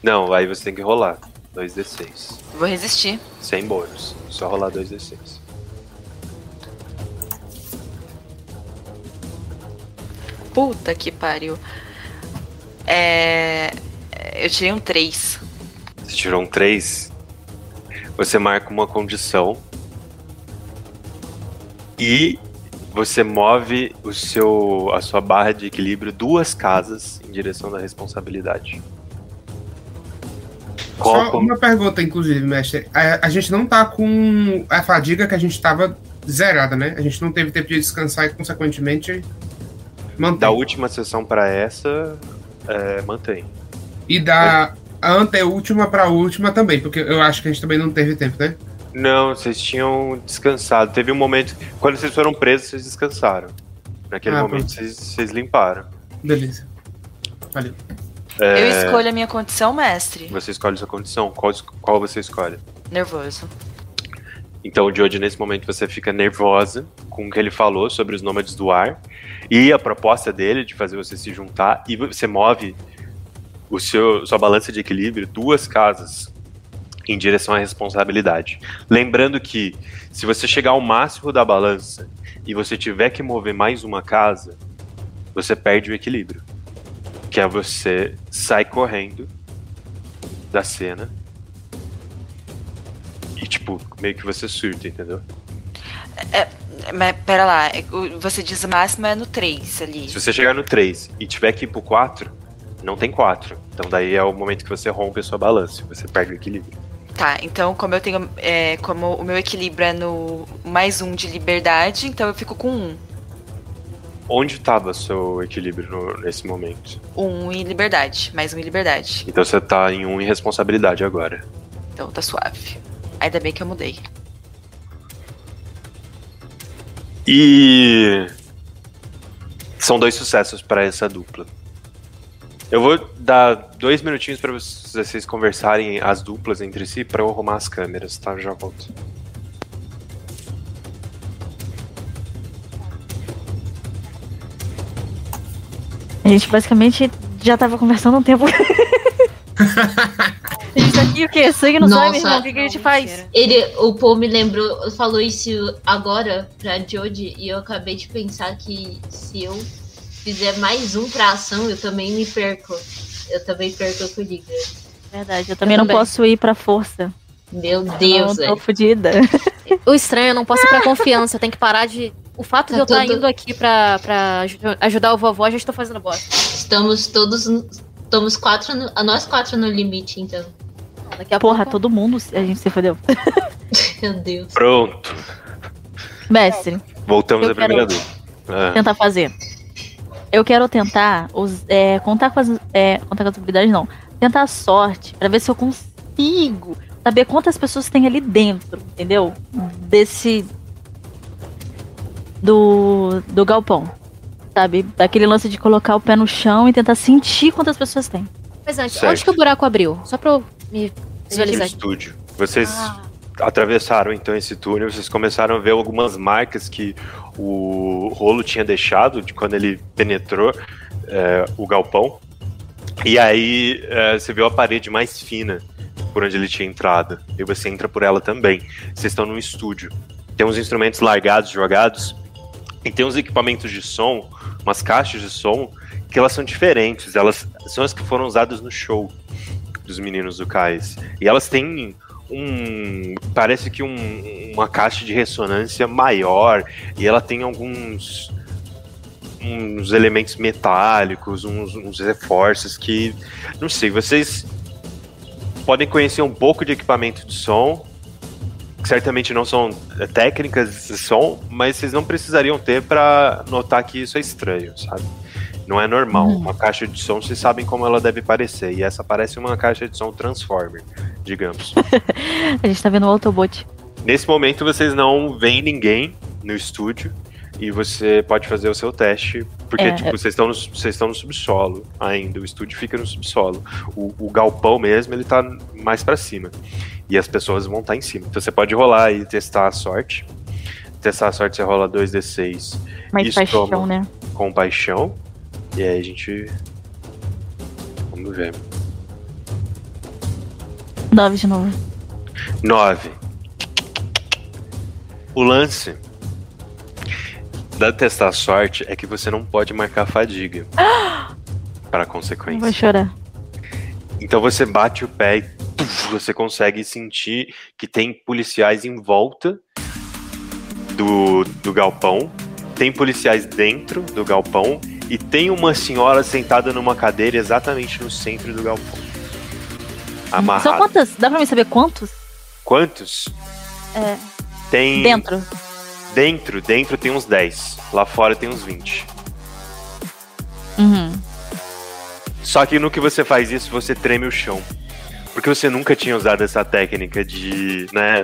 Não, aí você tem que rolar 2d6. Vou resistir. Sem bônus. Só rolar 2d6. Puta que pariu. É. Eu tirei um 3. Você tirou um 3. Você marca uma condição. E você move o seu, a sua barra de equilíbrio duas casas em direção da responsabilidade. Qual Só com- uma pergunta, inclusive, mestre. A, a gente não tá com a fadiga que a gente tava zerada, né? A gente não teve tempo de descansar e, consequentemente, mantém. Da última sessão para essa, é, mantém. E da anteúltima pra última também, porque eu acho que a gente também não teve tempo, né? Não, vocês tinham descansado. Teve um momento. Quando vocês foram presos, vocês descansaram. Naquele Ah, momento, pronto. vocês, vocês limparam. Beleza. Valeu. É, Eu escolho a minha condição, mestre. Você escolhe sua condição. Qual, qual você escolhe? Nervoso. Então, hoje, nesse momento, você fica nervosa com o que ele falou sobre os nômades do ar e a proposta dele de fazer você se juntar e você move o seu sua balança de equilíbrio duas casas em direção à responsabilidade. Lembrando que se você chegar ao máximo da balança e você tiver que mover mais uma casa, você perde o equilíbrio. Que é você sai correndo da cena tipo, meio que você surta, entendeu? Mas pera lá, é- você diz o máximo é no 3 ali. Se você chegar no 3 e tiver que ir pro 4, não tem 4. Então daí é o momento que você rompe a sua balança, você perde o equilíbrio. Tá, então como eu tenho. é, como o meu equilíbrio é no mais um de liberdade, então eu fico com um. Onde estava seu equilíbrio no- nesse momento? Um em liberdade, mais um em liberdade. Então você tá em um em responsabilidade agora. Então tá suave. Ainda bem que eu mudei. E são dois sucessos para essa dupla. Eu vou dar dois minutinhos para vocês conversarem as duplas entre si para eu arrumar as câmeras, tá? Eu já volto. A gente basicamente já tava conversando há um tempo. [LAUGHS] Aqui o quê? Sangue no Nossa. sangue, irmão? O que, que a gente faz? Ele, o Paul me lembrou, falou isso agora pra Jodie e eu acabei de pensar que se eu fizer mais um pra ação, eu também me perco. Eu também perco o equilíbrio. Verdade, eu também não também. posso ir pra força. Meu eu Deus, tô velho. fodida. O estranho, eu não posso ir pra confiança. Eu tenho que parar de. O fato de Tá eu estar tudo- indo aqui pra, pra aju- ajudar o vovó, já estou fazendo bosta. Estamos todos. Estamos quatro no, a nós quatro no limite, então. Daqui a Porra, pouco. todo mundo a gente se fodeu. [LAUGHS] Meu Deus. Pronto. Mestre, Voltamos à primeira dupla. Ah, tentar fazer. Eu quero tentar os- é, contar com as. É, contar com as habilidades, não. Tentar a sorte pra ver se eu consigo saber quantas pessoas tem ali dentro, entendeu? Desse. Do. Do galpão. Sabe? Daquele lance de colocar o pé no chão e tentar sentir quantas pessoas tem. Mas antes, Certo. onde que o buraco abriu? Só pra eu me visualizar estúdio. Vocês Ah. atravessaram então esse túnel, vocês começaram a ver algumas marcas que o rolo tinha deixado de quando ele penetrou é, o galpão. E aí é, você viu a parede mais fina por onde ele tinha entrado. E você entra por ela também. Vocês estão num estúdio. Tem uns instrumentos largados, jogados. E tem uns equipamentos de som, umas caixas de som, que elas são diferentes. Elas são as que foram usadas no show dos meninos do Cais. E elas têm um. Parece que um- uma caixa de ressonância maior. E ela tem alguns. uns elementos metálicos, uns, uns reforços que. Não sei, vocês podem conhecer um pouco de equipamento de som. que Certamente não são é, técnicas de som, mas vocês não precisariam ter para notar que isso é estranho, sabe? Não é normal. Hum. Uma caixa de som, vocês sabem como ela deve parecer. E essa parece uma caixa de som Transformer, digamos. [LAUGHS] A gente tá vendo o Autobot. Nesse momento, vocês não veem ninguém no estúdio. E você pode fazer o seu teste. Porque, É, tipo, vocês estão, no, vocês estão no subsolo ainda. O estúdio fica no subsolo. O, o galpão mesmo, ele tá mais pra cima. E as pessoas vão estar em cima. Então você pode rolar e testar a sorte. Testar a sorte, você rola 2d6 Mais paixão, toma. né? com paixão. E aí a gente. Vamos ver. 9 de novo. 9. O lance da testar a sorte é que você não pode marcar fadiga [GASPS] para consequência. vou chorar. Então você bate o pé e puf, você consegue sentir que tem policiais em volta do, do galpão, tem policiais dentro do galpão e tem uma senhora sentada numa cadeira exatamente no centro do galpão. São Amarrada. quantas? Dá pra mim saber quantos? Quantos? É, Tem. dentro. Dentro, dentro tem uns 10. Lá fora tem uns 20. Uhum. Só que no que você faz isso, você treme o chão. Porque você nunca tinha usado essa técnica de, né,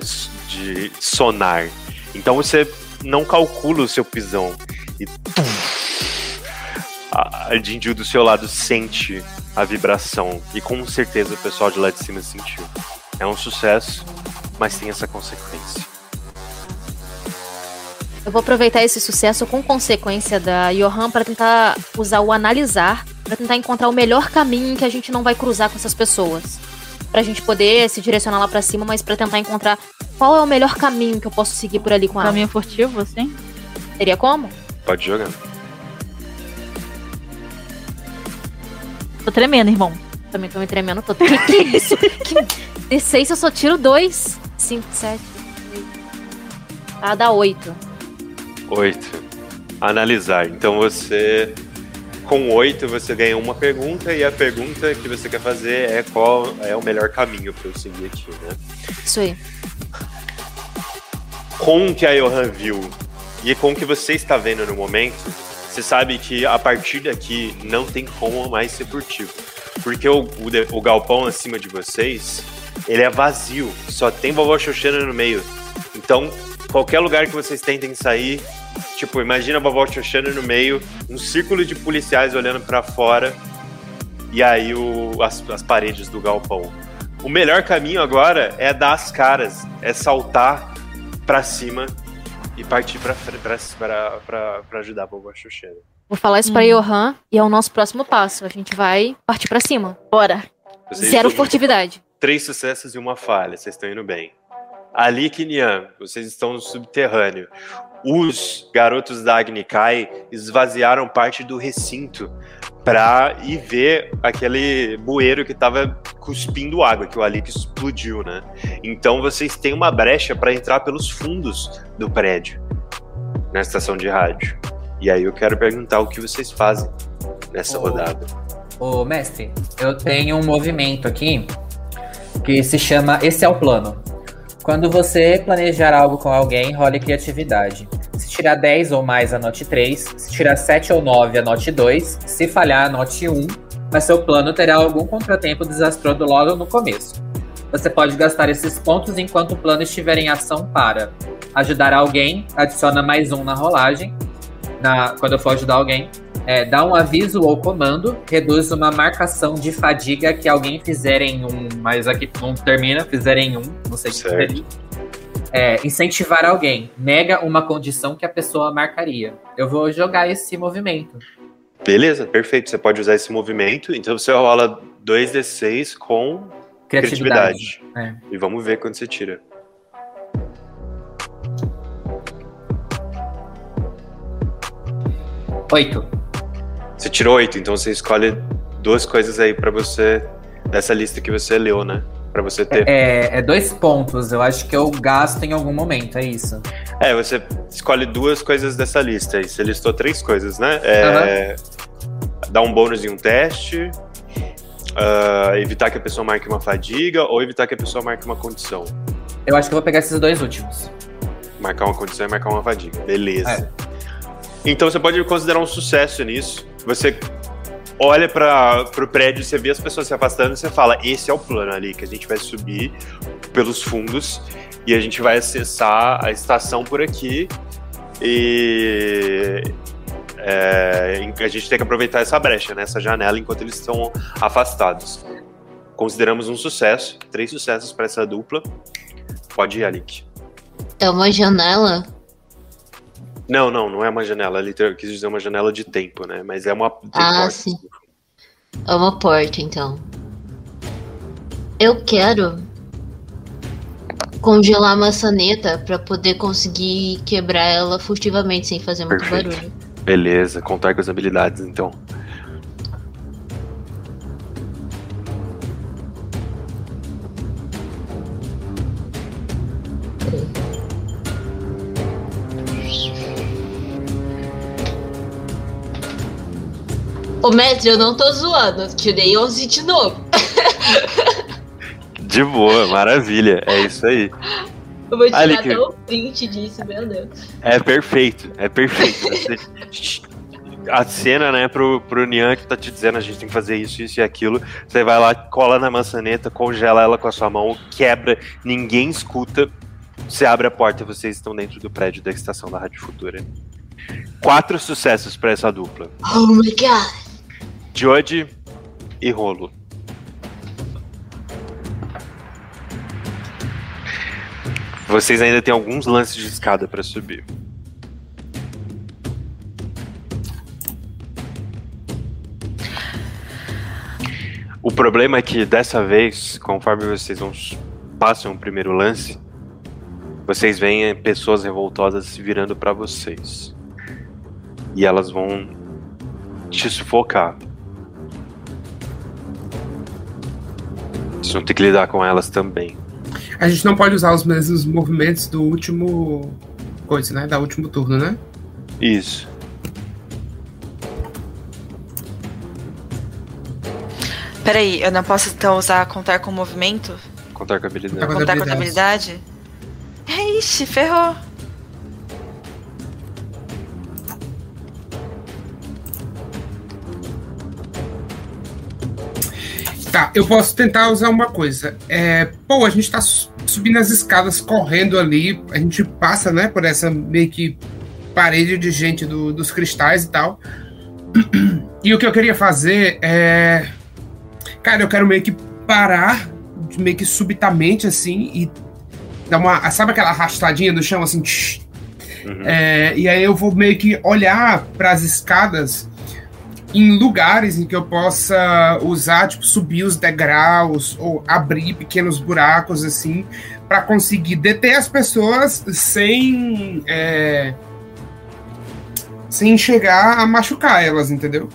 de sonar. Então você não calcula o seu pisão. E a a Jinju do seu lado sente a vibração. E com certeza o pessoal de lá de cima sentiu. É um sucesso, mas tem essa consequência. Eu vou aproveitar esse sucesso com consequência da Johan para tentar usar o analisar, para tentar encontrar o melhor caminho em que a gente não vai cruzar com essas pessoas. Pra gente poder se direcionar lá pra cima, mas pra tentar encontrar qual é o melhor caminho que eu posso seguir por ali com ela. Caminho furtivo, assim? Teria como? Pode jogar. Tô tremendo, irmão. Também tô me tremendo todo. [LAUGHS] Que que é isso? Que... D6 eu só tiro dois. 5, 7, 8. Ah, dá 8. 8. Analisar. Então você. Com 8 você ganha uma pergunta e a pergunta que você quer fazer é qual é o melhor caminho para eu seguir aqui, né? Isso aí. Com o que a Johan viu e com o que você está vendo no momento, você sabe que a partir daqui não tem como mais ser furtivo. Porque o, o, o galpão acima de vocês, ele é vazio. Só tem vovó Xoxana no meio. Então, qualquer lugar que vocês tentem sair, tipo, imagina a vovó Xoxana no meio, um círculo de policiais olhando pra fora, e aí o, as, as paredes do galpão. O melhor caminho agora é dar as caras, é saltar pra cima e partir pra ajudar a vovó Xoxana. Vou falar isso pra Johan e é o nosso próximo passo. A gente vai partir pra cima. Bora. Vocês Zero furtividade. Três sucessos e uma falha, vocês estão indo bem. Ali, Kinian, vocês estão no subterrâneo. Os garotos da Agnikai esvaziaram parte do recinto pra ir ver aquele bueiro que tava cuspindo água, que o Alik explodiu, né? Então vocês têm uma brecha pra entrar pelos fundos do prédio, na estação de rádio. E aí eu quero perguntar o que vocês fazem nessa Oh. rodada. Ô, mestre, eu tenho um movimento aqui que se chama Esse é o plano. Quando você planejar algo com alguém, role criatividade. Se tirar 10 ou mais, anote 3. Se tirar 7 ou 9, anote 2. Se falhar, anote 1. Mas seu plano terá algum contratempo desastroso logo no começo. Você pode gastar esses pontos enquanto o plano estiver em ação para ajudar alguém, adiciona mais um na rolagem. Na, quando eu for ajudar alguém, é, dá um aviso ou comando, reduz uma marcação de fadiga que alguém fizer em um, mas aqui não termina, fizer em um, não sei se seria. É, incentivar alguém, nega uma condição que a pessoa marcaria. Eu vou jogar esse movimento. Beleza, perfeito. Você pode usar esse movimento. Então você rola 2d6 com criatividade. É. E vamos ver quando você tira. Oito. Você tirou 8, então você escolhe duas coisas aí pra você. Dessa lista que você leu, né? Pra você ter. É, é dois pontos, eu acho que eu gasto em algum momento, é isso. É, você escolhe duas coisas dessa lista aí. Você listou três coisas, né? É, Dar um bônus em um teste. ah, evitar que a pessoa marque uma fadiga ou evitar que a pessoa marque uma condição. Eu acho que eu vou pegar esses dois últimos. Marcar uma condição e marcar uma fadiga. Beleza. Então você pode considerar um sucesso nisso. Você olha para o prédio, você vê as pessoas se afastando você fala: esse é o plano ali, que a gente vai subir pelos fundos e a gente vai acessar a estação por aqui. E é, a gente tem que aproveitar essa brecha, né, essa janela, enquanto eles estão afastados. Consideramos um sucesso, três sucessos para essa dupla. Pode ir, Alik. É uma janela. Não, não, não é uma janela. Ele ter- quis dizer uma janela de tempo, né? Mas é uma. Ah, portas. sim. É uma porta, então. Eu quero congelar a maçaneta pra poder conseguir quebrar ela furtivamente sem fazer muito Perfeito. barulho. Beleza, contar com as habilidades, então. Ô mestre, eu não tô zoando, tirei 11 de novo. [LAUGHS] De boa, maravilha. É isso aí. Eu vou tirar Ali, até o print disso, meu Deus. É perfeito, é perfeito. [LAUGHS] A cena, né, pro, pro Nian que tá te dizendo a gente tem que fazer isso, isso e aquilo. Você vai lá, cola na maçaneta, congela ela com a sua mão, quebra, ninguém escuta. Você abre a porta e vocês estão dentro do prédio da estação da Rádio Futura. Quatro sucessos pra essa dupla. Oh my god. Jodie, e Rolo. Vocês ainda têm alguns lances de escada para subir. O problema é que dessa vez, conforme vocês vão passam o primeiro lance, vocês veem pessoas revoltosas se virando para vocês. E elas vão te sufocar. Vocês vão ter que lidar com elas também. A gente não pode usar os mesmos movimentos do último. coisa, né? Da último turno, né? Isso. Peraí, eu não posso então usar contar com movimento? Contar com habilidade. Contar Contar com habilidade? É, ixi, ferrou. Tá, eu posso tentar usar uma coisa. É, pô, a gente tá su- subindo as escadas correndo ali, a gente passa, né, por essa meio que parede de gente do- dos cristais e tal. [CLEARS THROAT] E o que eu queria fazer é. Cara, eu quero meio que parar, meio que subitamente assim, e dar uma. Sabe aquela arrastadinha do chão assim? Uhum. É, e aí eu vou meio que olhar para as escadas em lugares em que eu possa usar, tipo, subir os degraus ou abrir pequenos buracos assim, para conseguir deter as pessoas sem é, sem chegar a machucar elas, entendeu?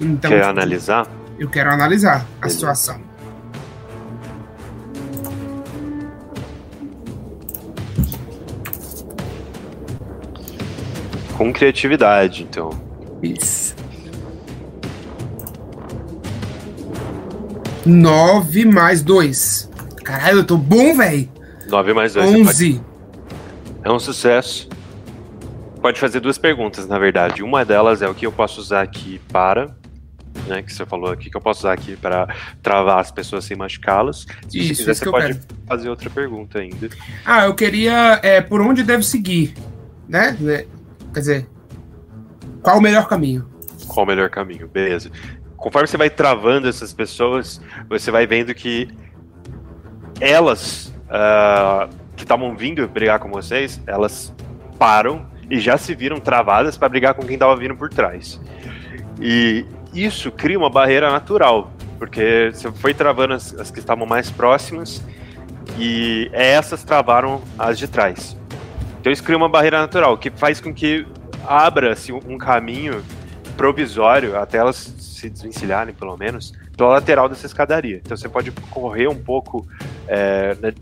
Então, Quer tipo, analisar? eu quero analisar a situação. Com criatividade, então. Isso. 9 mais 2. Caralho, eu tô bom, velho. 9 mais 2. 11. É um sucesso. Pode fazer duas perguntas, na verdade. Uma delas é o que eu posso usar aqui para. Né, que você falou aqui, que eu posso usar aqui para travar as pessoas sem machucá-las. Se Isso, você quiser, isso você pode quero. fazer outra pergunta ainda. Ah, eu queria. É, por onde deve seguir? Né? Quer dizer. Qual o melhor caminho? Qual o melhor caminho? Beleza. Conforme você vai travando essas pessoas, você vai vendo que elas ah, que estavam vindo brigar com vocês, elas param e já se viram travadas para brigar com quem estava vindo por trás. E isso cria uma barreira natural, porque você foi travando as, as que estavam mais próximas e essas travaram as de trás. Então isso cria uma barreira natural, que faz com que abra-se um caminho provisório até elas se desvencilharem, pelo menos, pela lateral dessa escadaria. Então você pode correr um pouco é, né,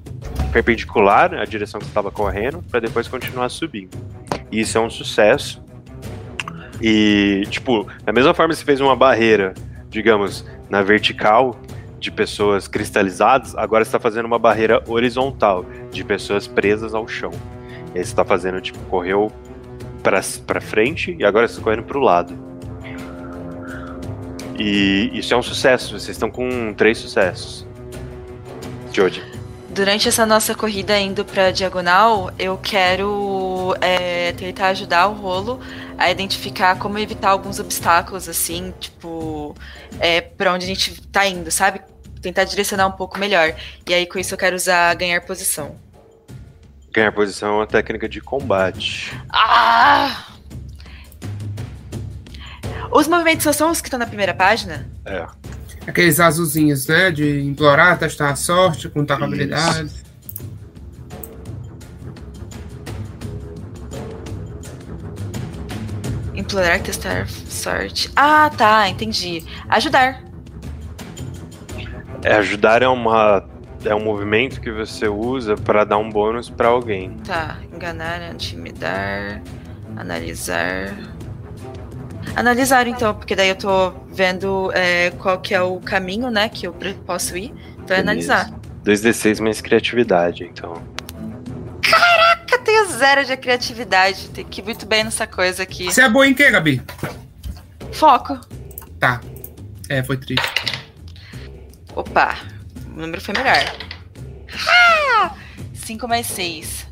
perpendicular à direção que você estava correndo, para depois continuar subindo. E isso é um sucesso. E, tipo, da mesma forma que você fez uma barreira, digamos, na vertical de pessoas cristalizadas, agora está fazendo uma barreira horizontal de pessoas presas ao chão. Aí você está fazendo, tipo, correu para frente e agora você está correndo para o lado. E isso é um sucesso. Vocês estão com três sucessos. Jodie. Durante essa nossa corrida indo pra diagonal, eu quero é, tentar ajudar o rolo a identificar como evitar alguns obstáculos, assim, tipo, é, para onde a gente tá indo, sabe? Tentar direcionar um pouco melhor. E aí, com isso, eu quero usar ganhar posição. Ganhar posição é uma técnica de combate. Ah! Os movimentos só são os que estão na primeira página? É. Aqueles azulzinhos, né? De implorar, testar a sorte, contar com habilidades. Implorar, testar, sorte. Ah, tá, entendi. Ajudar. É, ajudar é uma é um movimento que você usa para dar um bônus para alguém. Tá, enganar, intimidar, analisar. Analisar então, porque daí eu tô vendo é, qual que é o caminho, né, que eu posso ir. Então é analisar. 2d6 mais criatividade, então. Caraca, eu tenho zero de criatividade. Tem que ir muito bem nessa coisa aqui. Você é boa em quê, Gabi? Foco. Tá. É, foi triste. Opa, o número foi melhor. 5 mais 6.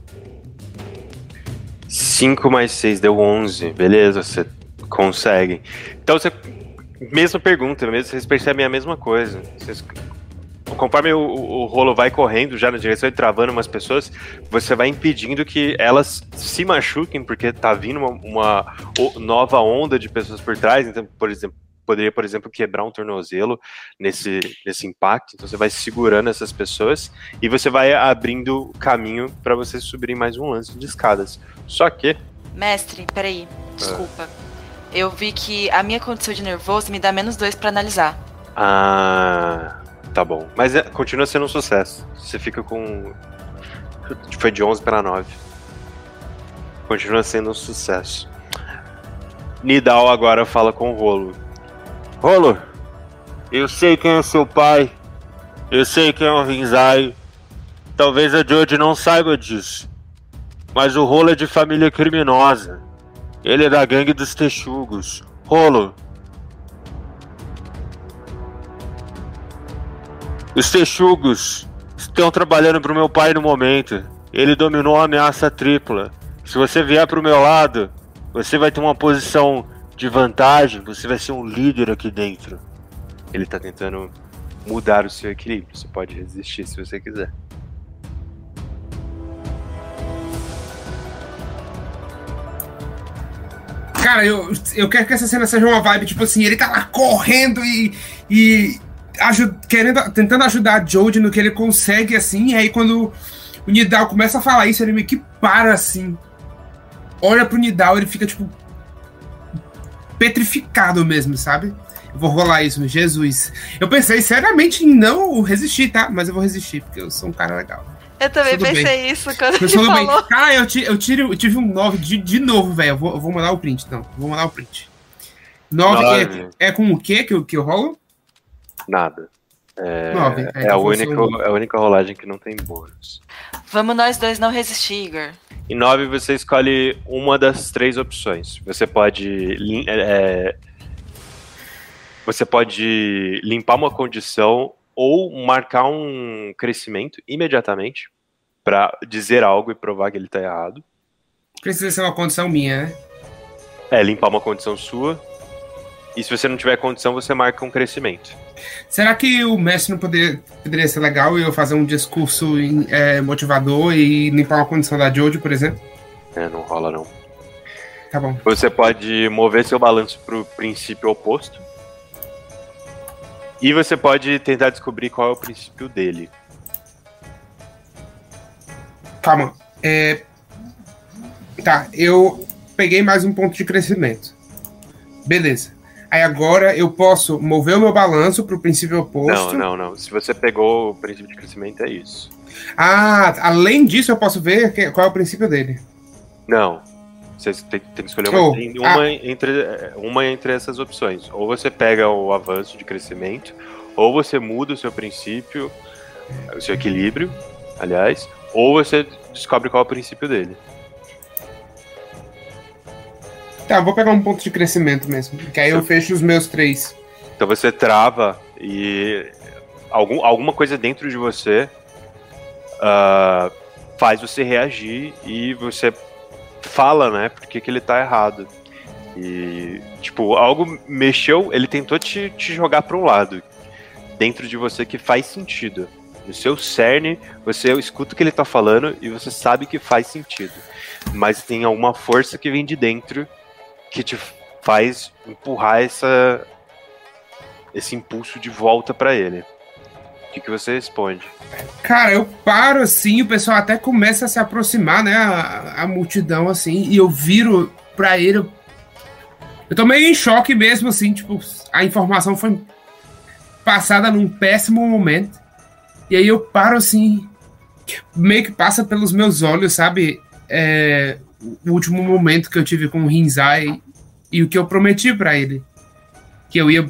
5 mais 6 deu 11, beleza, você consegue. Então você mesma pergunta, mesmo, vocês percebem a mesma coisa. Vocês, conforme o, o, rolo vai correndo já na direção e travando umas pessoas, você vai impedindo que elas se machuquem, porque tá vindo uma, uma nova onda de pessoas por trás. Então, por exemplo, poderia, por exemplo, quebrar um tornozelo nesse, nesse impacto. Então você vai segurando essas pessoas e você vai abrindo caminho para vocês subirem mais um lance de escadas. Só que Mestre, peraí. Desculpa. Eu vi que a minha condição de nervoso me dá menos dois pra analisar. Ah, tá bom. Mas é- continua sendo um sucesso. Você fica com. Foi de 11 para 9. Continua sendo um sucesso. Nidal agora fala com o Rolo. Rolo, eu sei quem é seu pai. Eu sei quem é o Rinzai. Talvez a Jodie não saiba disso. Mas o Rolo é de família criminosa. Ele é da gangue dos texugos. Rolo, Os texugos estão trabalhando pro meu pai no momento. Ele dominou a ameaça tripla. Se você vier pro meu lado, você vai ter uma posição de vantagem, você vai ser um líder aqui dentro. Ele tá tentando mudar o seu equilíbrio. Você pode resistir se você quiser. Cara, eu, eu quero que essa cena seja uma vibe, tipo assim, ele tá lá correndo e. e aju- querendo, tentando ajudar a Jodie no que ele consegue, assim, e aí quando o Nidal começa a falar isso, ele meio que para assim. Olha pro Nidal, ele fica, tipo. petrificado mesmo, sabe? Eu vou rolar isso, Jesus. Eu pensei seriamente em não resistir, tá? Mas eu vou resistir, porque eu sou um cara legal. Eu também Tudo pensei bem. isso quando Mas ele tudo bem. falou. Cara, eu, ti- eu, tiro, eu tive um 9 de, de novo, velho. Eu vou, eu vou mandar o print, então. Vou mandar o print. 9 Nove. é, é com o quê que eu, que eu rolo? Nada. É, Nove. é, então a foi única, é a única rolagem que não tem bônus. Vamos nós dois não resistir, Igor. Em 9 você escolhe uma das três opções. Você pode. lim- é, você pode limpar uma condição ou marcar um crescimento imediatamente pra dizer algo e provar que ele tá errado. Precisa ser uma condição minha, né? É, limpar uma condição sua. E se você não tiver condição, você marca um crescimento. Será que o mestre não poderia, poderia ser legal e eu fazer um discurso em- é, motivador e limpar uma condição da Jojo, por exemplo? É, não rola não. Tá bom. Você pode mover seu balanço pro princípio oposto. E você pode tentar descobrir qual é o princípio dele. Calma. É... Tá, eu peguei mais um ponto de crescimento. Beleza. Aí agora eu posso mover o meu balanço pro princípio Não, oposto. não, não. Se você pegou o princípio de crescimento, é isso. Ah, além disso eu posso ver qual é o princípio dele. Não. Você tem, que escolher Oh, uma, tem uma entre, é, uma entre essas opções. Ou você pega o avanço de crescimento, ou você muda o seu princípio, o seu equilíbrio, aliás, ou você descobre qual é o princípio dele. Tá, vou pegar um ponto de crescimento mesmo. Que aí eu fecho os meus três. Então você trava e algum, alguma coisa dentro de você ah, faz você reagir e você fala, né, porque que ele tá errado. E, tipo, algo mexeu, ele tentou te, te jogar para um lado dentro de você que faz sentido. No seu cerne, você escuta o que ele tá falando e você sabe que faz sentido. Mas tem alguma força que vem de dentro que te faz empurrar essa, esse impulso de volta pra ele. Que, que você responde? Cara, eu paro assim, o pessoal até começa a se aproximar, né? A, a multidão, assim, e eu viro pra ele. Eu, tô meio em choque mesmo, assim, tipo, a informação foi passada num péssimo momento. E aí eu paro assim, meio que passa pelos meus olhos, sabe? É, o último momento que eu tive com o Rinzai e o que eu prometi pra ele. Que eu ia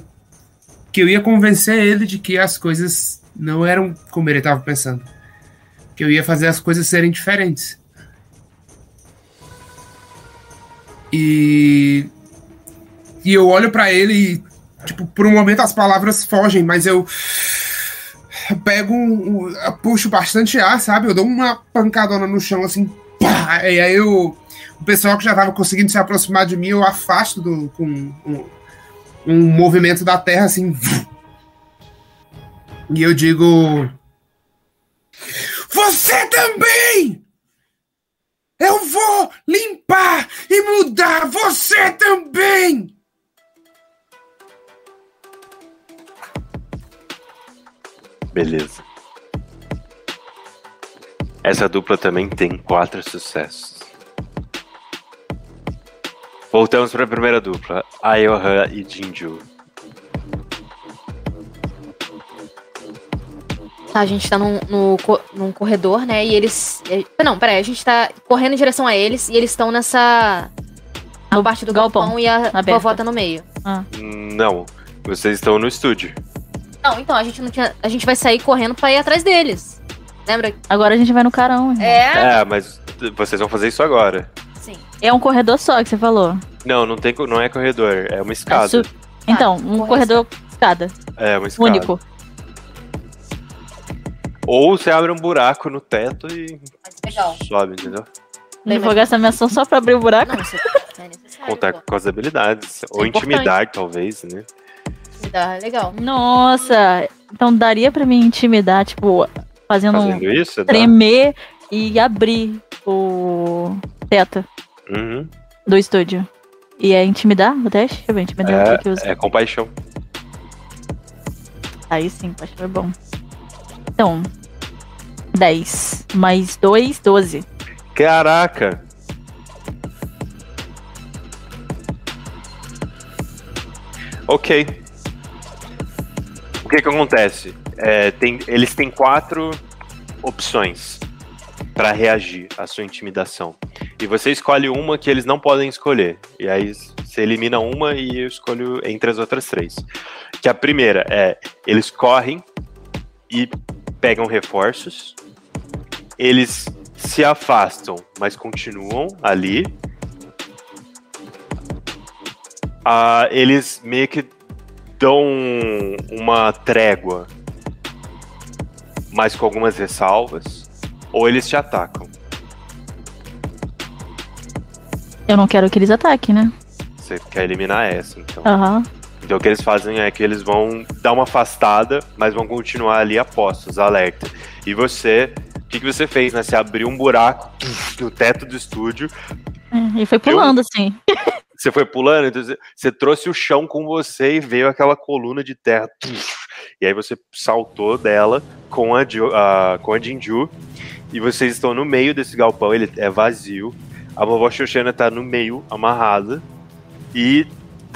que eu ia convencer ele de que as coisas não eram como ele estava pensando. Que eu ia fazer as coisas serem diferentes. E e eu olho pra ele e tipo, por um momento as palavras fogem, mas eu pego um, puxo bastante ar, sabe? Eu dou uma pancadona no chão assim, pá! E aí eu o pessoal que já tava conseguindo se aproximar de mim, eu afasto do, com um, um movimento da terra assim. E eu digo. Você também! Eu vou limpar e mudar você também! Beleza. Essa dupla também tem quatro sucessos. Voltamos para a primeira dupla, Ayoha e Jinju. A gente tá num, no, num corredor, né? E eles. Não, peraí, a gente tá correndo em direção a eles e eles estão nessa. Na No parte do galpão, galpão, e a vovó tá no meio. Não, vocês estão no estúdio. Não, então, a gente não tinha. A gente vai sair correndo pra ir atrás deles. Lembra? Agora a gente vai no carão. irmão. É. É, mas vocês vão fazer isso agora. Sim. É um corredor só que você falou. Não, não, tem, não é corredor, é uma escada. É su- Então, um correção. corredor escada. É uma escada. Único. Ou você abre um buraco no teto e Legal. sobe, entendeu? Não vou gastar minha ação só pra abrir o buraco. Não, isso é necessário. Contar pô. com as habilidades. Ou É intimidar, talvez, né? Intimidar, legal. Nossa, então daria pra me intimidar, tipo, fazendo, um Fazendo isso, dá. tremer e abrir o teto Uhum. do estúdio. E é intimidar o teste? Deixa eu ver, intimidar o que que usa. É, é compaixão. Aí sim, acho que é bom. Então, 10 mais 2, 12. Caraca! Ok. O que que acontece? É, tem- eles têm quatro opções para reagir à sua intimidação. E você escolhe uma que eles não podem escolher. E aí você elimina uma e eu escolho entre as outras três. Que a primeira é eles correm e pegam reforços. Eles se afastam, mas continuam ali. Ah, eles meio que dão uma trégua, mas com algumas ressalvas. Ou eles te atacam. Eu não quero que eles ataquem, né? Você quer eliminar essa, então. Aham. Então o que eles fazem é que eles vão dar uma afastada, mas vão continuar ali a postos, alerta. E você, o que, que você fez, né? Você abriu um buraco no teto do estúdio, É, e foi pulando, assim. [LAUGHS] você foi pulando, então você- trouxe o chão com você e veio aquela coluna de terra. E aí você saltou dela com a, a- com a Jinju. E vocês estão no meio desse galpão, ele é vazio. A vovó Xoxana tá no meio, amarrada. E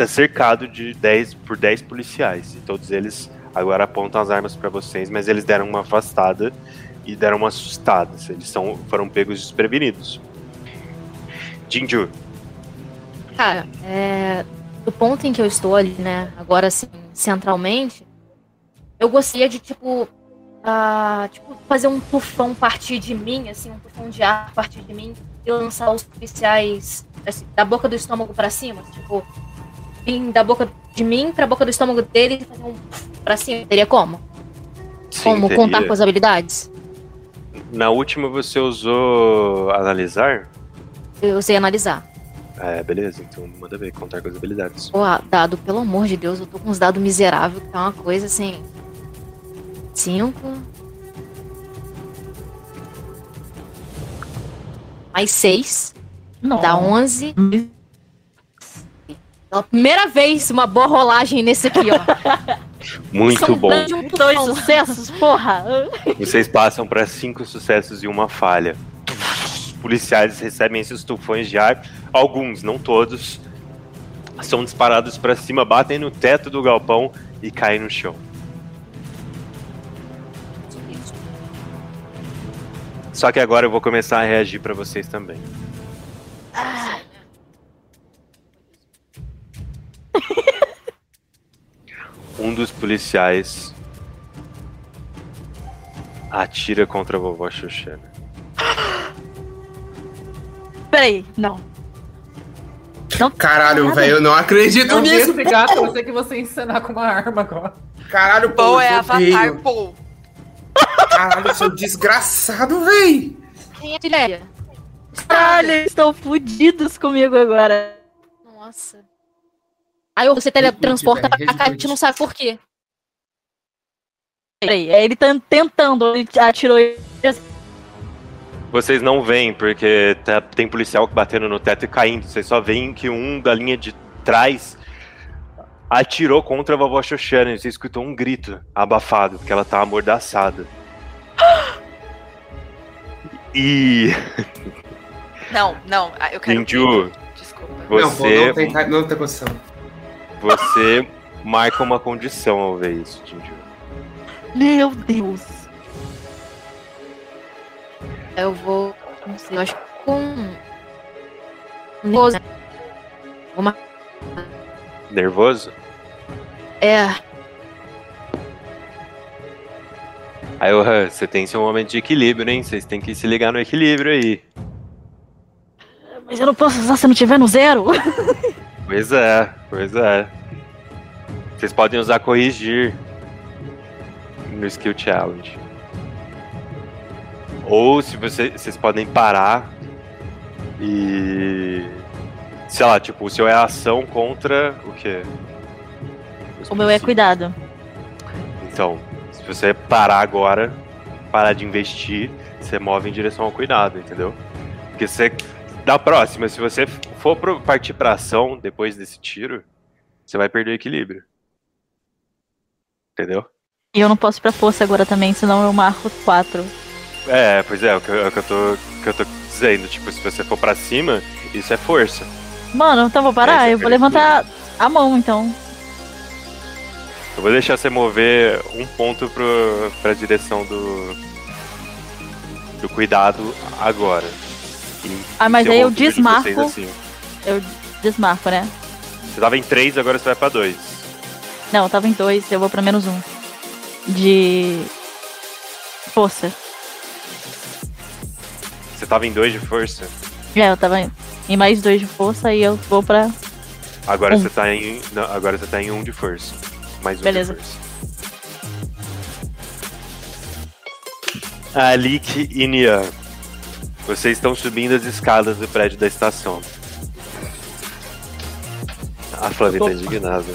tá cercado de 10 por 10 policiais. E todos eles agora apontam as armas pra vocês, mas eles deram uma afastada e deram uma assustada. Eles são, foram pegos desprevenidos. Jinju, Cara, é, do ponto em que eu estou ali, né, agora assim, centralmente, eu gostaria de, tipo, ah, tipo, fazer um tufão partir de mim, assim, um tufão de ar partir de mim e lançar os policiais assim, da boca do estômago pra cima, tipo, vir da boca de mim pra boca do estômago dele e fazer um pra cima. Teria como? sim, como teria. contar com as habilidades? Na última você usou analisar? Eu usei analisar. É, beleza, então manda ver, contar com as habilidades. Pô, dado, pelo amor de Deus, eu tô com uns dados miseráveis, que tá uma coisa assim. Cinco. Mais seis. Não. Dá onze. Pela primeira vez, uma boa rolagem nesse aqui, ó. [LAUGHS] Muito São bom. de um Dois sucessos, porra! Vocês passam para cinco sucessos e uma falha. Os policiais recebem esses tufões de ar, alguns, não todos, são disparados para cima, batem no teto do galpão e caem no chão. Só que agora eu vou começar a reagir para vocês também. [LAUGHS] Um dos policiais atira contra a vovó Xoxana. Peraí, não. Caralho, velho, eu não acredito Eu nisso. eu sei que você ia encenar com uma arma agora. Caralho, pô, Paul é. Avatar, Paul. Caralho, seu desgraçado, véi. Quem é a? Caralho, eles estão fudidos comigo agora. Nossa. Aí você teletransporta pra cá a gente não sabe por quê. Peraí, é ele tá tentando, ele atirou ele. Vocês não veem, porque tá- tem policial batendo no teto e caindo. Vocês só veem que um da linha de trás atirou contra a vovó Xoxana. E você escutou um grito abafado, porque ela tá amordaçada. [GASPS] E, Não, não, ah, eu quero. Inju, Desculpa. Não, pô, você, não tem, não tem condição. Você [LAUGHS] marca uma condição ao ver isso, Jinju. Meu Deus. Eu vou. Não sei, eu acho que com. Nervoso. Uma... Nervoso? É. Aí, Ohan, você tem seu momento de equilíbrio, hein? Vocês têm que se ligar no equilíbrio aí. Mas eu não posso usar se não tiver no zero. [LAUGHS] Pois é, pois é. Vocês podem usar corrigir no Skill Challenge. Ou se você, vocês podem parar e. Sei lá, tipo, o seu é ação contra o quê? Os O meu é cuidado. Então, se você parar agora, parar de investir, você move em direção ao cuidado, entendeu? Porque você. Da próxima, se você for pro, partir pra ação depois desse tiro, você vai perder o equilíbrio. Entendeu? E eu não posso ir pra força agora também, senão eu marco 4. É, pois é, é o que, eu- é o que eu tô, que eu tô dizendo. Tipo, se você for pra cima, isso é força. Mano, então vou parar, É, eu vou levantar a mão então. Eu vou deixar você mover um ponto pro, pra direção do. do cuidado agora. Ah, mas aí eu de desmarco. vocês, assim. Eu desmarco, né? Você tava em 3, agora você vai pra 2. Não, eu tava em 2, eu vou pra menos 1. Um. De. Força. Você tava em 2 de força, É, eu tava em mais 2 de força e eu vou pra. agora Um. você tá em. Não, agora você tá em 1 um de força. Mais um Beleza. de força. Alik e Nian. Vocês estão subindo as escadas do prédio da estação. A Flavia Eu tá indignada.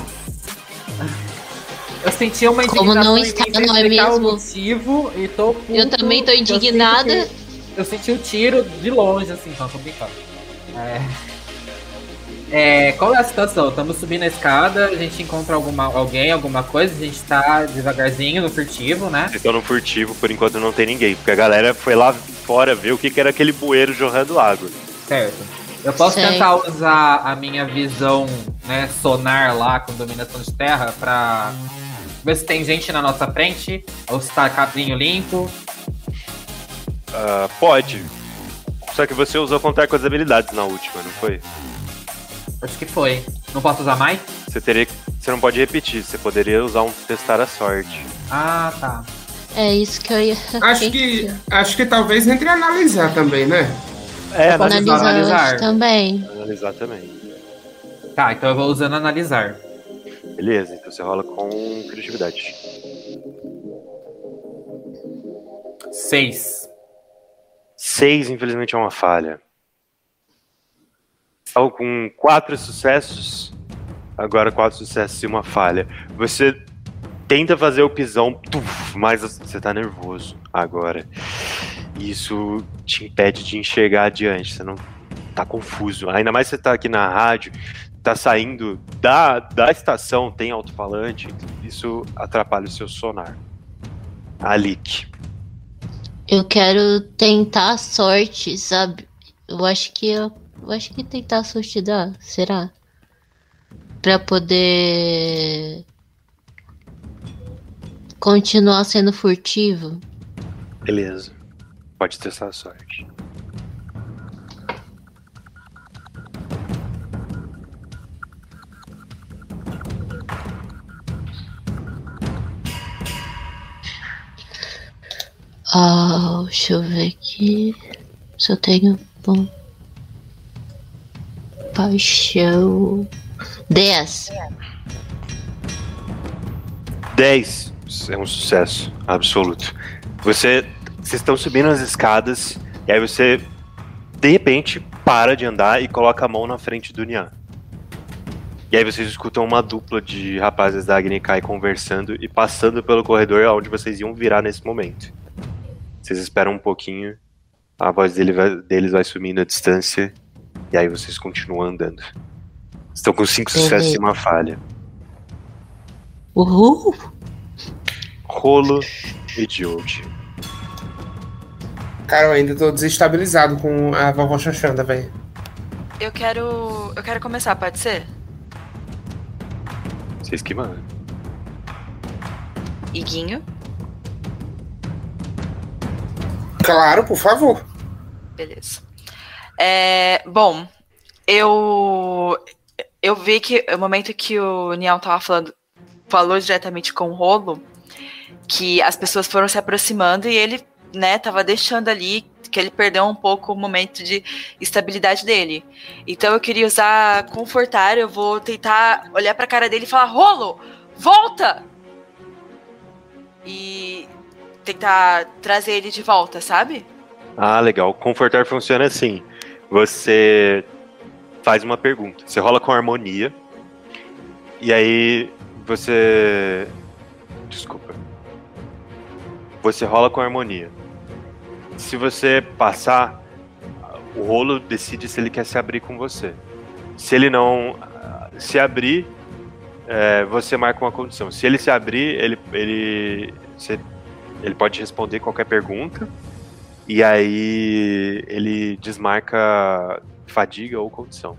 Eu senti uma Como indignação não em mim está, não é mesmo? O motivo, e tô puto, Eu também tô eu indignada. Eu senti o tiro de longe, assim, então tô brincando. É... É, qual é a situação? Estamos subindo a escada, a gente encontra alguma, alguém, alguma coisa, a gente tá devagarzinho no furtivo, né? Estão no furtivo, por enquanto não tem ninguém. Porque a galera foi lá fora ver o que, que era aquele bueiro jorrando água. Certo. Eu posso Sei. tentar usar a minha visão, né, sonar lá com dominação de terra pra ver se tem gente na nossa frente, ou se tá caminho limpo. Ah, pode. Só que você usou contar com as habilidades na última, não foi? Acho que foi. Não posso usar mais? Você teria. Você não pode repetir, você poderia usar um testar a sorte. Ah, tá. É isso que eu ia. [LAUGHS] Acho que, acho que talvez entre analisar também, né? É, Analisar, analisar. também. analisar também. Tá, então eu vou usando analisar. Beleza, então você rola com criatividade. Seis. Seis, infelizmente, é uma falha. Com quatro sucessos, agora quatro sucessos e uma falha. Você tenta fazer o pisão, tuf, mas você tá nervoso agora. Isso te impede de enxergar adiante, você não tá confuso. Ainda mais você tá aqui na rádio, tá saindo da, da estação, tem alto-falante, isso atrapalha o seu sonar. Alik. Eu quero tentar a sorte, sabe? Eu acho que eu, eu acho que tentar dá, será? Pra poder continuar sendo furtivo. Beleza. Pode testar a sorte. Ah, deixa eu ver aqui. Se eu tenho bom. Paixão. 10. 10 é um sucesso absoluto. Você, vocês estão subindo as escadas e aí você de repente para de andar e coloca a mão na frente do Nian. E aí vocês escutam uma dupla de rapazes da Agnikai conversando e passando pelo corredor onde vocês iam virar nesse momento. Vocês esperam um pouquinho, a voz dele vai- deles vai sumindo à distância, e aí vocês continuam andando. Estão com cinco sucessos e uma falha. Uhul! Rolo e Geode. Cara, eu ainda tô desestabilizado com a vovó Xaxanda, velho. Eu quero. Eu quero começar, pode ser? Vocês que mandam. Iguinho. Claro, por favor. Beleza. É, bom, eu eu vi que o momento que o Niel tava falando, falou diretamente com o Rolo, que as pessoas foram se aproximando e ele, né, tava deixando ali que ele perdeu um pouco o momento de estabilidade dele. Então eu queria usar confortar, eu vou tentar olhar pra cara dele e falar: "Rolo, volta!" E tentar trazer ele de volta, sabe? Ah, legal. Confortar funciona assim. Você faz uma pergunta. Você rola com harmonia. E aí você. Desculpa. Você rola com harmonia. Se você passar, o rolo decide se ele quer se abrir com você. Se ele não se abrir, é, você marca uma condição. Se ele se abrir, ele, ele, ele pode responder qualquer pergunta. E aí ele desmarca fadiga ou condição.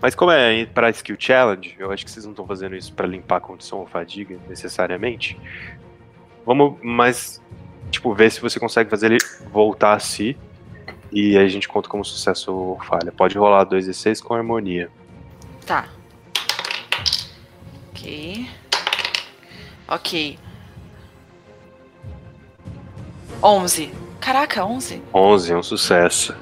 Mas como é para skill challenge, eu acho que vocês não estão fazendo isso para limpar condição ou fadiga necessariamente. Vamos mais tipo ver se você consegue fazer ele voltar a si e aí a gente conta como sucesso ou falha. Pode rolar 2 e 6 com harmonia. Tá. Ok. Ok. 11. Caraca, 11? 11 é um sucesso.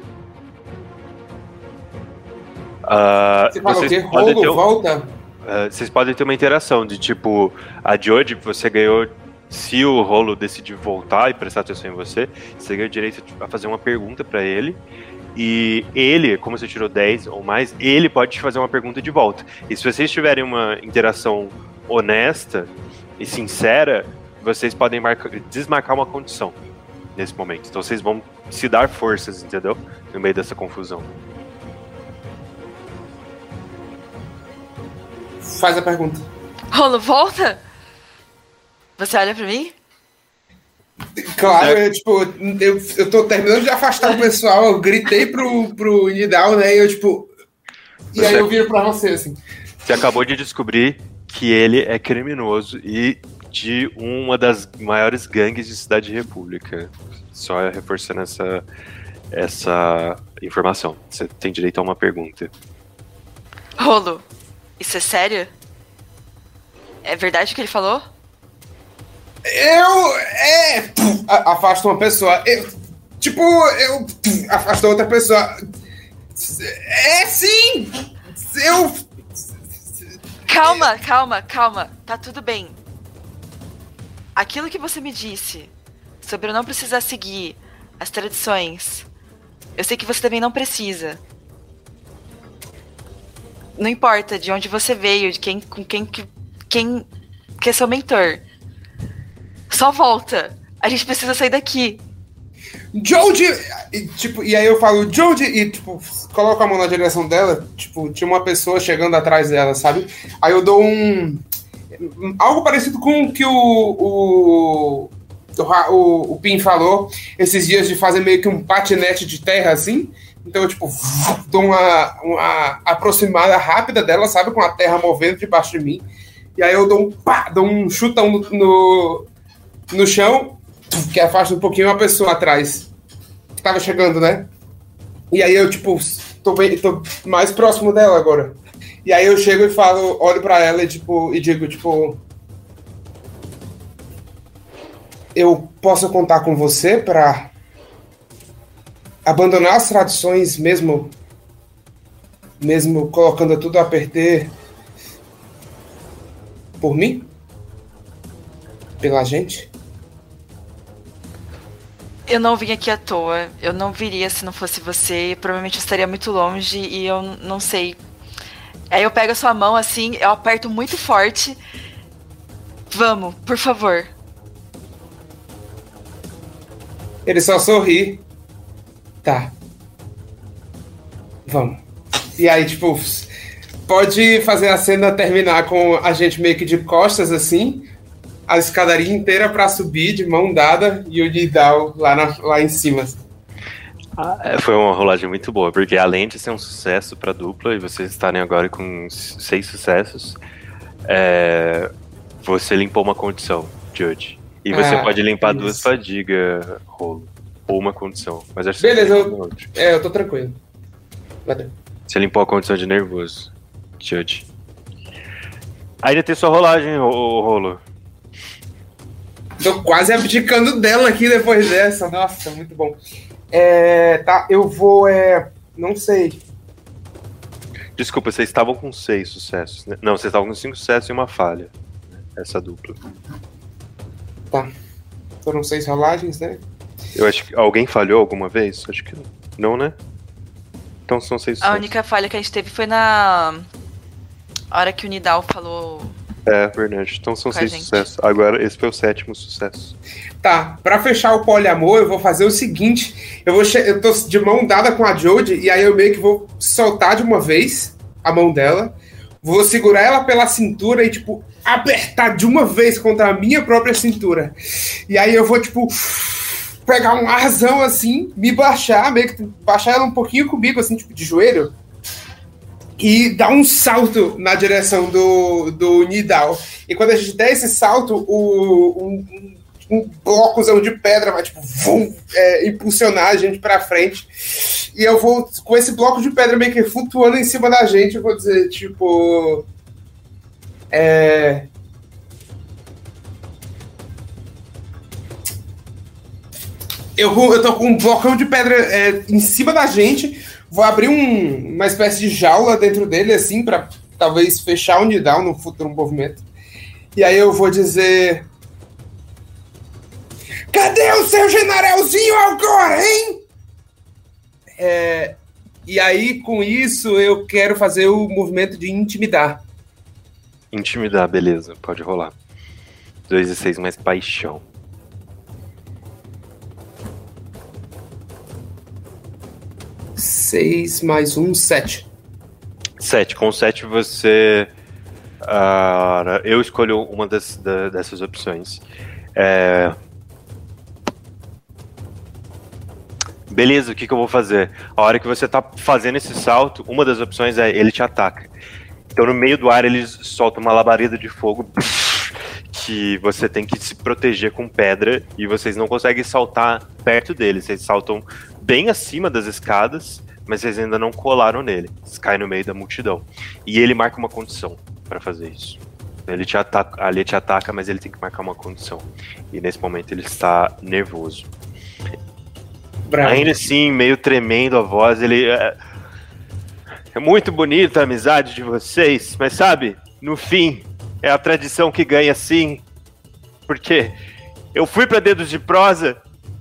Ah, Você fala o vocês quê? podem Rolo, ter um- volta? Uh, vocês podem ter uma interação de tipo, a Jodie, você ganhou. Se o rolo decidir voltar e prestar atenção em você, você ganha o direito a fazer uma pergunta pra ele. E ele, como você tirou 10 ou mais, ele pode te fazer uma pergunta de volta. E se vocês tiverem uma interação honesta e sincera, vocês podem marcar- desmarcar uma condição nesse momento. Então vocês vão se dar forças, entendeu? No meio dessa confusão. Faz a pergunta. Rolo, volta! Você olha pra mim? Claro, eu, tipo, eu, eu tô terminando de afastar o pessoal, eu gritei pro, pro Nidal, né? E eu, tipo. E aí eu viro pra você, assim. Você acabou de descobrir que ele é criminoso e de uma das maiores gangues de Cidade República. Só reforçando essa, essa informação. Você tem direito a uma pergunta. Rolo, isso é sério? É verdade o que ele falou? Eu. É. pum, a- Afasto uma pessoa. Eu, tipo, eu. pum, Afasto outra pessoa. É sim! Eu. Calma, calma, calma. Tá tudo bem. Aquilo que você me disse sobre eu não precisar seguir as tradições. Eu sei que você também não precisa. Não importa de onde você veio, de quem com quem que quem que é seu mentor. Só volta. A gente precisa sair daqui. Jodie! E, tipo, e aí eu falo, Jodie, e tipo, coloco a mão na direção dela, tipo, tinha uma pessoa chegando atrás dela, sabe? Aí eu dou um. Algo parecido com o que o. o o, o Pim falou esses dias de fazer meio que um patinete de terra assim. Então eu, tipo, [LAUGHS] dou uma, uma aproximada rápida dela, sabe? Com a terra movendo debaixo de mim. E aí eu dou um pá, dou um chutão no, no, no chão, que afasta um pouquinho a pessoa atrás. Que tava chegando, né? E aí eu, tipo, tô, bem, tô mais próximo dela agora. E aí eu chego e falo, olho pra ela e, tipo, e digo, tipo. Eu posso contar com você pra abandonar as tradições mesmo. Mesmo colocando tudo a perder por mim? Pela gente? Eu não vim aqui à toa. Eu não viria se não fosse você. Provavelmente estaria muito longe e eu não sei. Aí eu pego a sua mão assim, eu aperto muito forte. Vamos, por favor. Ele só sorri. Tá. Vamos. E aí, tipo, pode fazer a cena terminar com a gente meio que de costas assim, a escadaria inteira pra subir de mão dada e o Nidal lá, na- lá em cima. É, Foi uma rolagem muito boa, porque além de ser um sucesso pra dupla e vocês estarem agora com seis sucessos, é, você limpou uma condição, Judge. E você Ah, pode limpar isso. duas fadigas, rolo. Ou uma condição. Mas acho que Beleza, você eu-. É, eu tô tranquilo. Valeu. Você limpou a condição de nervoso, Judge. Ainda tem sua rolagem, ô, ô, Rolo. Tô quase abdicando dela aqui depois dessa. Nossa, muito bom. É, tá, eu vou. É, não sei. Desculpa, vocês estavam com seis sucessos, né? Não, vocês estavam com cinco sucessos e uma falha. né? Essa dupla. Tá. Foram seis rolagens, né? Eu acho que alguém falhou alguma vez? Acho que não. Não, né? Então são seis A sucessos. única falha que a gente teve foi na hora que o Nidal falou. É, verdade. Então são Com seis sucessos. Agora, esse foi o sétimo sucesso. Tá, pra fechar o poliamor, eu vou fazer o seguinte: eu vou che- eu tô de mão dada com a Jodie, e aí eu meio que vou soltar de uma vez a mão dela, vou segurar ela pela cintura e, tipo, apertar de uma vez contra a minha própria cintura. E aí eu vou, tipo, pegar um arzão assim, me baixar, meio que baixar ela um pouquinho comigo, assim, tipo, de joelho. E dar um salto na direção do, do Nidal. E quando a gente der esse salto, o, um, um blocozão de pedra vai, tipo, vum, é, impulsionar a gente pra frente. E eu vou, com esse bloco de pedra meio que flutuando em cima da gente, eu vou dizer, tipo. É. Eu, eu tô com um blocão de pedra é, em cima da gente, vou abrir um- uma espécie de jaula dentro dele, assim, pra talvez fechar onde dá no futuro movimento. E aí eu vou dizer. Cadê o seu generalzinho agora, hein? É, e aí, com isso, eu quero fazer o movimento de intimidar. Intimidar, beleza. Pode rolar. 2 e 6 mais paixão. Seis mais um, sete. 7. Com 7 você. ah, eu escolho uma das, da- dessas opções. É, Beleza, o que, que eu vou fazer? A hora que você tá fazendo esse salto, uma das opções é ele te ataca. Então no meio do ar ele solta uma labareda de fogo [LAUGHS] que você tem que se proteger com pedra e vocês não conseguem saltar perto dele. Vocês saltam bem acima das escadas, mas vocês ainda não colaram nele. Caem no meio da multidão. E ele marca uma condição para fazer isso. Ele te ataca, ali te ataca, mas ele tem que marcar uma condição. E nesse momento ele está nervoso. Bravo. Ainda assim, meio tremendo a voz, ele. É, é muito bonita a amizade de vocês, mas sabe, no fim, é a tradição que ganha sim. Porque eu fui pra dedos de prosa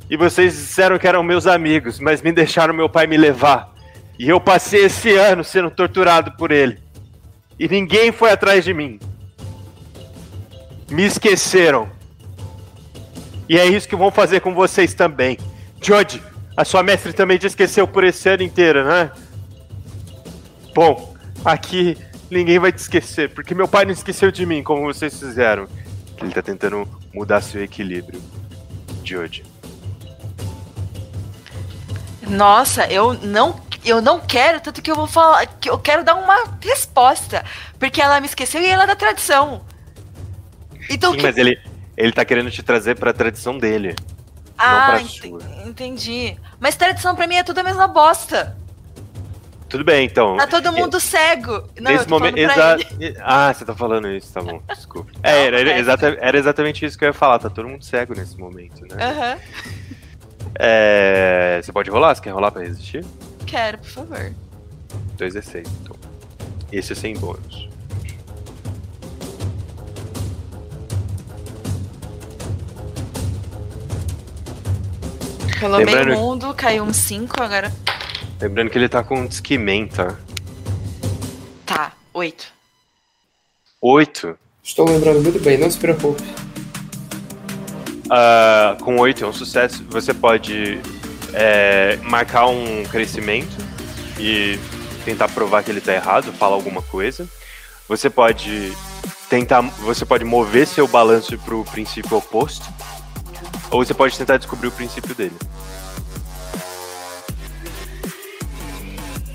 e vocês disseram que eram meus amigos, mas me deixaram meu pai me levar. E eu passei esse ano sendo torturado por ele. E ninguém foi atrás de mim. Me esqueceram. E é isso que vão fazer com vocês também. Jodie, a sua mestre também te esqueceu por esse ano inteiro, né? Bom, aqui ninguém vai te esquecer, porque meu pai não esqueceu de mim, como vocês fizeram. Ele tá tentando mudar seu equilíbrio. Jodie. Nossa, eu não, eu não quero, tanto que eu vou falar, que eu quero dar uma resposta, porque ela me esqueceu e ela é da tradição. Então Sim, que... mas ele, ele tá querendo te trazer pra tradição dele. ah, ent- entendi. Mas tradição pra mim é tudo a mesma bosta. Tudo bem, então. Tá todo mundo cego. Não, eu Nesse momento. exa-. Ah, você tá falando isso, tá bom. Desculpa. É, era, era exata- era exatamente isso que eu ia falar. Tá todo mundo cego nesse momento, né? Aham. É, Você pode rolar? Você quer rolar pra resistir? Quero, por favor. 2 e 6, então. Esse é sem bônus. Pelo Lembrando- meio mundo, caiu um 5, agora Lembrando que ele tá com disquimen, tá? tá. Oito. Oito. Estou lembrando muito bem, não se preocupe. Ah, com 8 é um sucesso. Você pode é, marcar um crescimento e tentar provar que ele tá errado, falar alguma coisa. Você pode tentar. Você pode mover seu balanço pro princípio oposto. Ou você pode tentar descobrir o princípio dele.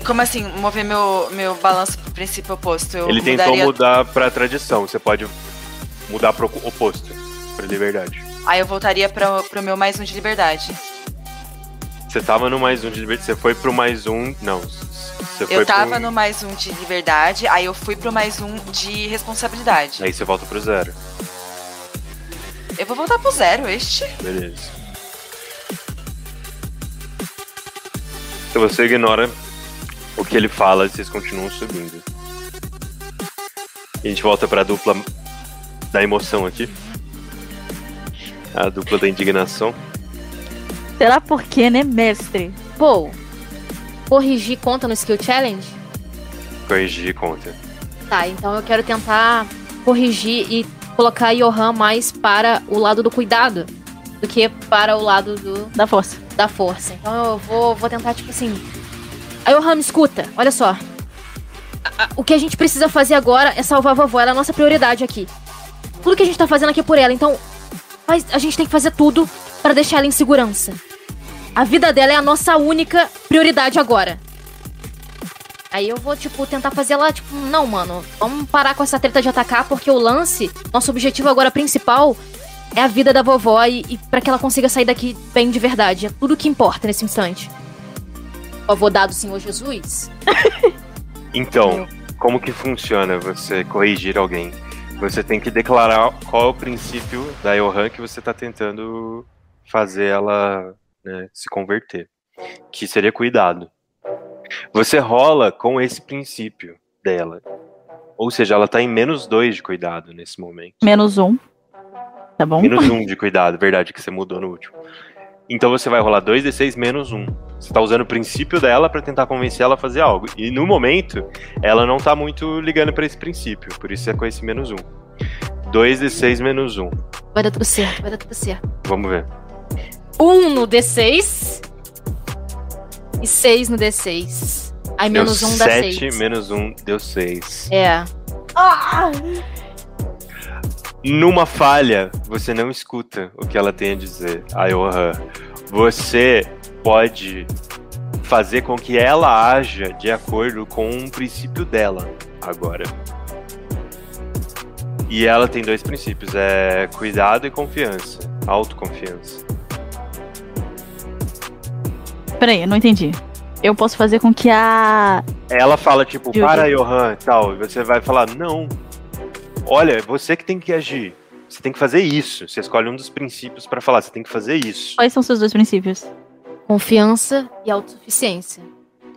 Como assim, mover meu, meu balanço pro princípio oposto? Eu ele tentou mudaria- mudar pra tradição. Você pode mudar pro oposto, pra liberdade. Aí eu voltaria pra, pro meu mais um de liberdade. Você tava no mais um de liberdade. Você foi pro mais um. Não. Você foi Eu tava pro... no mais um de liberdade, aí eu fui pro mais um de responsabilidade. Aí você volta pro zero. Eu vou voltar pro zero, este. Beleza. Se você ignora o que ele fala, vocês continuam subindo. E a gente volta pra dupla da emoção aqui. A dupla da indignação. Será por quê, né, mestre? Pô, corrigir conta no Skill Challenge? Corrigir conta. Tá, então eu quero tentar corrigir e colocar Johan mais para o lado do cuidado do que para o lado do, Da força. da força. Então eu vou, vou tentar, tipo assim. Aí, Johan, me escuta, olha só. A- a- o que a gente precisa fazer agora é salvar a vovó, ela é a nossa prioridade aqui. Tudo que a gente tá fazendo aqui é por ela, então. Faz- a gente tem que fazer tudo para deixar ela em segurança. A vida dela é a nossa única prioridade agora. Aí eu vou, tipo, tentar fazer ela, tipo, não, mano, vamos parar com essa treta de atacar, porque o lance, nosso objetivo agora principal é a vida da vovó e, e para que ela consiga sair daqui bem de verdade. É tudo que importa nesse instante. Ó, vou dar do Senhor Jesus. [LAUGHS] Então, como que funciona você corrigir alguém? Você tem que declarar qual é o princípio da Johan que você tá tentando fazer ela né, se converter. Que seria cuidado. Você rola com esse princípio dela. Ou seja, ela tá em menos dois de cuidado nesse momento. Menos um. Tá bom? Menos um de cuidado, verdade, que você mudou no último. Então você vai rolar 2d6 menos um. Você tá usando o princípio dela pra tentar convencer ela a fazer algo. E no momento, ela não tá muito ligando pra esse princípio. Por isso é com esse menos um. 2d6 menos um. Vai dar tudo certo, vai dar tudo certo. Vamos ver. Um no D6 e seis no D6. Aí menos deu um dá 7 seis. menos um deu 6. É. Numa falha, você não escuta o que ela tem a dizer, a Johan. Você pode fazer com que ela haja de acordo com um princípio dela agora. E ela tem dois princípios, é cuidado e confiança, autoconfiança. Peraí, eu não entendi. Eu posso fazer com que a. Ela fala tipo, para Johan, tal, e você vai falar, não. Olha, é você que tem que agir. Você tem que fazer isso. Você escolhe um dos princípios pra falar, você tem que fazer isso. Quais são seus dois princípios? Confiança e autossuficiência.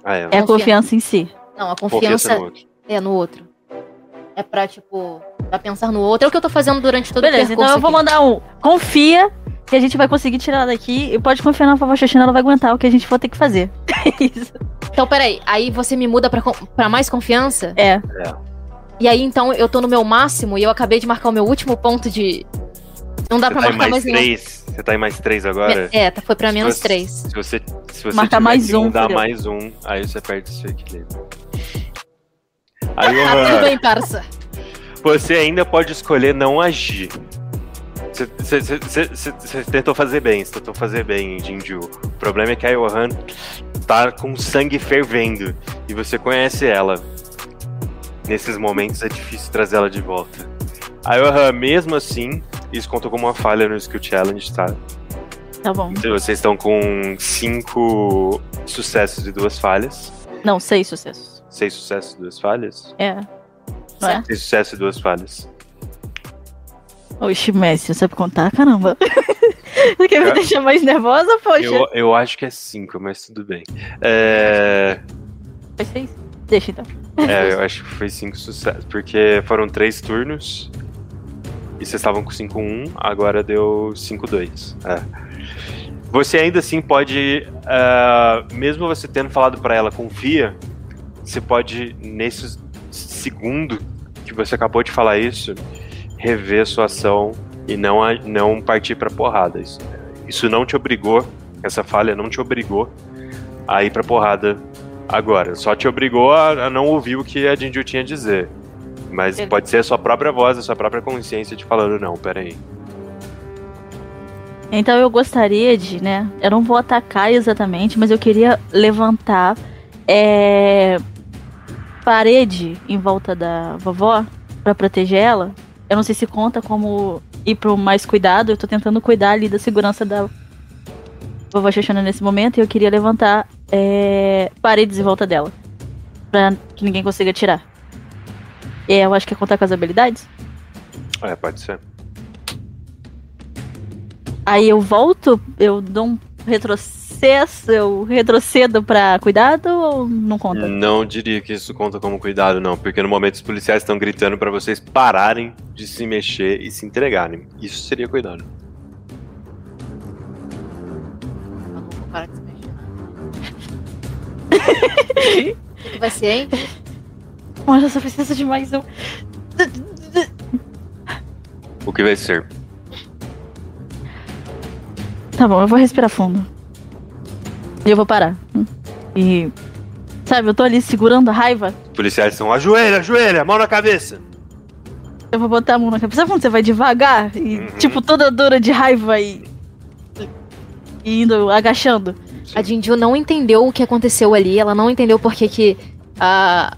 Ah, é. É a Confiança. em si. Não, a Confiança confiança no outro. é no outro. É pra, tipo, pra pensar no outro. É o que eu tô fazendo durante todo Beleza, o então percurso eu vou aqui. mandar um. Confia que a gente vai conseguir tirar ela daqui. E pode confiar na vovó Xoxina, ela vai aguentar o que a gente for ter que fazer. [LAUGHS] Isso. Então, peraí. Aí você me muda pra, pra mais confiança? É. E aí, então, eu tô no meu máximo e eu acabei de marcar o meu último ponto de... Não dá Você pra tá marcar mais mais, nenhum. três. Você tá em mais três agora? É, tá, foi pra Se menos você- três. Se você, se você Marcar mais um, fudeu. mais um, aí você perde seu equilíbrio. Aí, Johan, [LAUGHS] tudo bem, parça. você ainda pode escolher não agir. Você tentou fazer bem, você tentou fazer bem, Jinju. O problema é que a Johan tá com sangue fervendo e você conhece ela. Nesses momentos é difícil trazer ela de volta. A Johan, mesmo assim, isso conta como uma falha no Skill Challenge, tá? Tá bom. Vocês estão com cinco sucessos e duas falhas. Não, seis sucessos. Seis sucessos e duas falhas? É. Não é? Seis sucessos e duas falhas. Oxe, Messi, você sabe contar? Caramba. [LAUGHS] Você quer me Cara, deixar mais nervosa, poxa? Eu, eu acho que é cinco, mas tudo bem. É, Foi seis? Deixa então. é, eu acho que foi cinco sucessos. Porque foram três turnos. E vocês estavam com 5-1, agora deu 5-2. É. Você ainda assim pode. ah, mesmo você tendo falado pra ela, confia, você pode, nesses segundo que você acabou de falar isso, rever sua ação e não, não partir pra porrada. Isso, isso não te obrigou, essa falha não te obrigou a ir pra porrada agora. Só te obrigou a, a não ouvir o que a Jinju tinha a dizer. Mas Beleza. pode ser a sua própria voz, a sua própria consciência te falando, não, peraí. Então eu gostaria de, né? Eu não vou atacar exatamente, mas eu queria levantar é, parede em volta da vovó pra proteger ela. Eu não sei se conta como ir pro mais cuidado. Eu tô tentando cuidar ali da segurança da vovó Xoxana nesse momento e eu queria levantar é, paredes em volta dela. Pra que ninguém consiga tirar. É, eu acho que é contar com as habilidades. É, pode ser. Aí eu volto, eu dou um retrocesso, eu retrocedo pra cuidado ou não conta? Não diria que isso conta como cuidado, não, porque no momento os policiais estão gritando pra vocês pararem de se mexer e se entregarem. Isso seria cuidado. Eu não vou parar de se mexer. O [LAUGHS] que vai ser, hein? Eu só preciso de mais um. O que vai ser? Tá bom, eu vou respirar fundo. E eu vou parar. E. Sabe, eu tô ali segurando a raiva. Os policiais estão ajoelha, ajoelha, mão na cabeça. Eu vou botar a mão na cabeça. Sabe quando você vai devagar? E, Uhum. tipo, toda dura de raiva e. E indo agachando. A Jinju não entendeu o que aconteceu ali, ela não entendeu por que que a,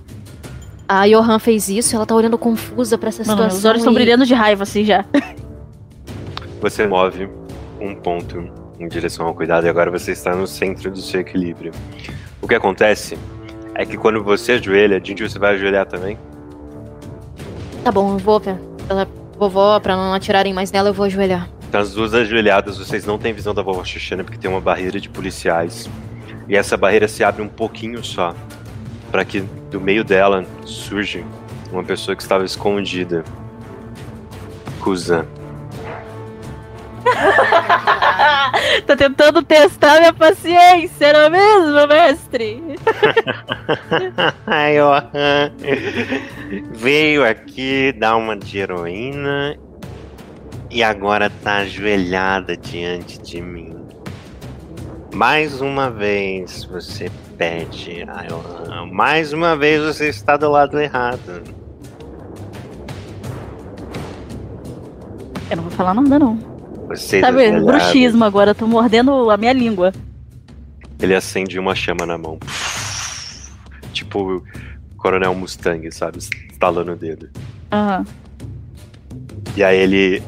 a Johan fez isso, ela tá olhando confusa pra essa Mano, situação. os olhos estão e- brilhando de raiva, assim já. Você move um ponto em direção ao cuidado e agora você está no centro do seu equilíbrio. O que acontece é que quando você ajoelha, Jinju, você vai ajoelhar também? Tá bom, eu vou, pra- ela, vovó, pra não atirarem mais nela, eu vou ajoelhar. Então, as duas ajoelhadas, vocês não têm visão da vovó Xuxana porque tem uma barreira de policiais. E essa barreira se abre um pouquinho só. Para que do meio dela surge uma pessoa que estava escondida. Kuzan. [LAUGHS] tá tentando testar minha paciência, não é mesmo, mestre? [LAUGHS] Ai, Johan. Veio aqui dar uma de heroína e agora tá ajoelhada diante de mim. Mais uma vez você pede a Johan. Mais uma vez você está do lado errado. Eu não vou falar nada, não. Vocês Sabe, ajoelhados. bruxismo agora, eu tô mordendo a minha língua. Ele acende uma chama na mão. Tipo Coronel Mustang, sabe? Estalando o dedo. Aham. E aí ele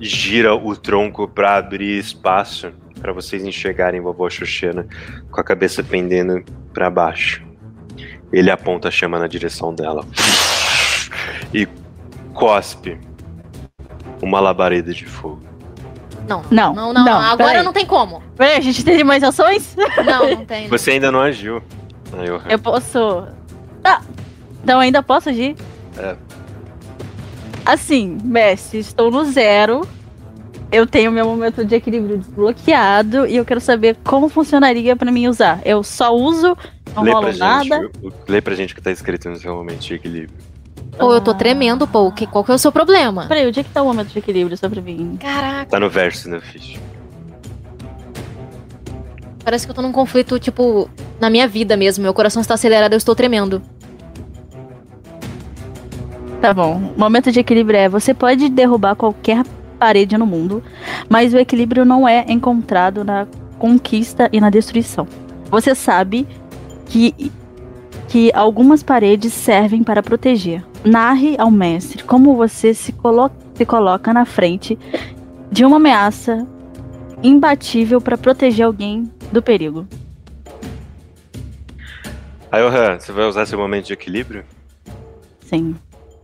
gira o tronco pra abrir espaço pra vocês enxergarem vovó Xuxena com a cabeça pendendo pra baixo. Ele aponta a chama na direção dela [LAUGHS] e cospe uma labareda de fogo. Não, Não, não, não, não, agora peraí. não tem como. Peraí, a gente tem mais ações? Não, não [LAUGHS] tem. Você ainda não agiu. Aí eu- Eu posso. Tá. Então eu ainda posso agir? É. Assim, mestre, estou no zero. Eu tenho meu momento de equilíbrio desbloqueado e eu quero saber como funcionaria pra mim usar. Eu só uso, não Lê rolo gente, nada. o- lê pra gente o que tá escrito no seu momento de equilíbrio. Pô, eu tô tremendo, pô. que- Qual que é o seu problema? Peraí, onde é que tá o momento de equilíbrio só pra mim? Caraca, Tá no verso da ficha. parece que eu tô num conflito, tipo, na minha vida mesmo. Meu coração está acelerado, eu estou tremendo. Tá bom. O momento de equilíbrio é: você pode derrubar qualquer parede no mundo, mas o equilíbrio não é encontrado na conquista e na destruição. Você sabe que, que algumas paredes servem para proteger. Narre ao mestre como você se, colo se coloca na frente de uma ameaça imbatível para proteger alguém do perigo. Aí, você vai usar seu momento de equilíbrio? Sim.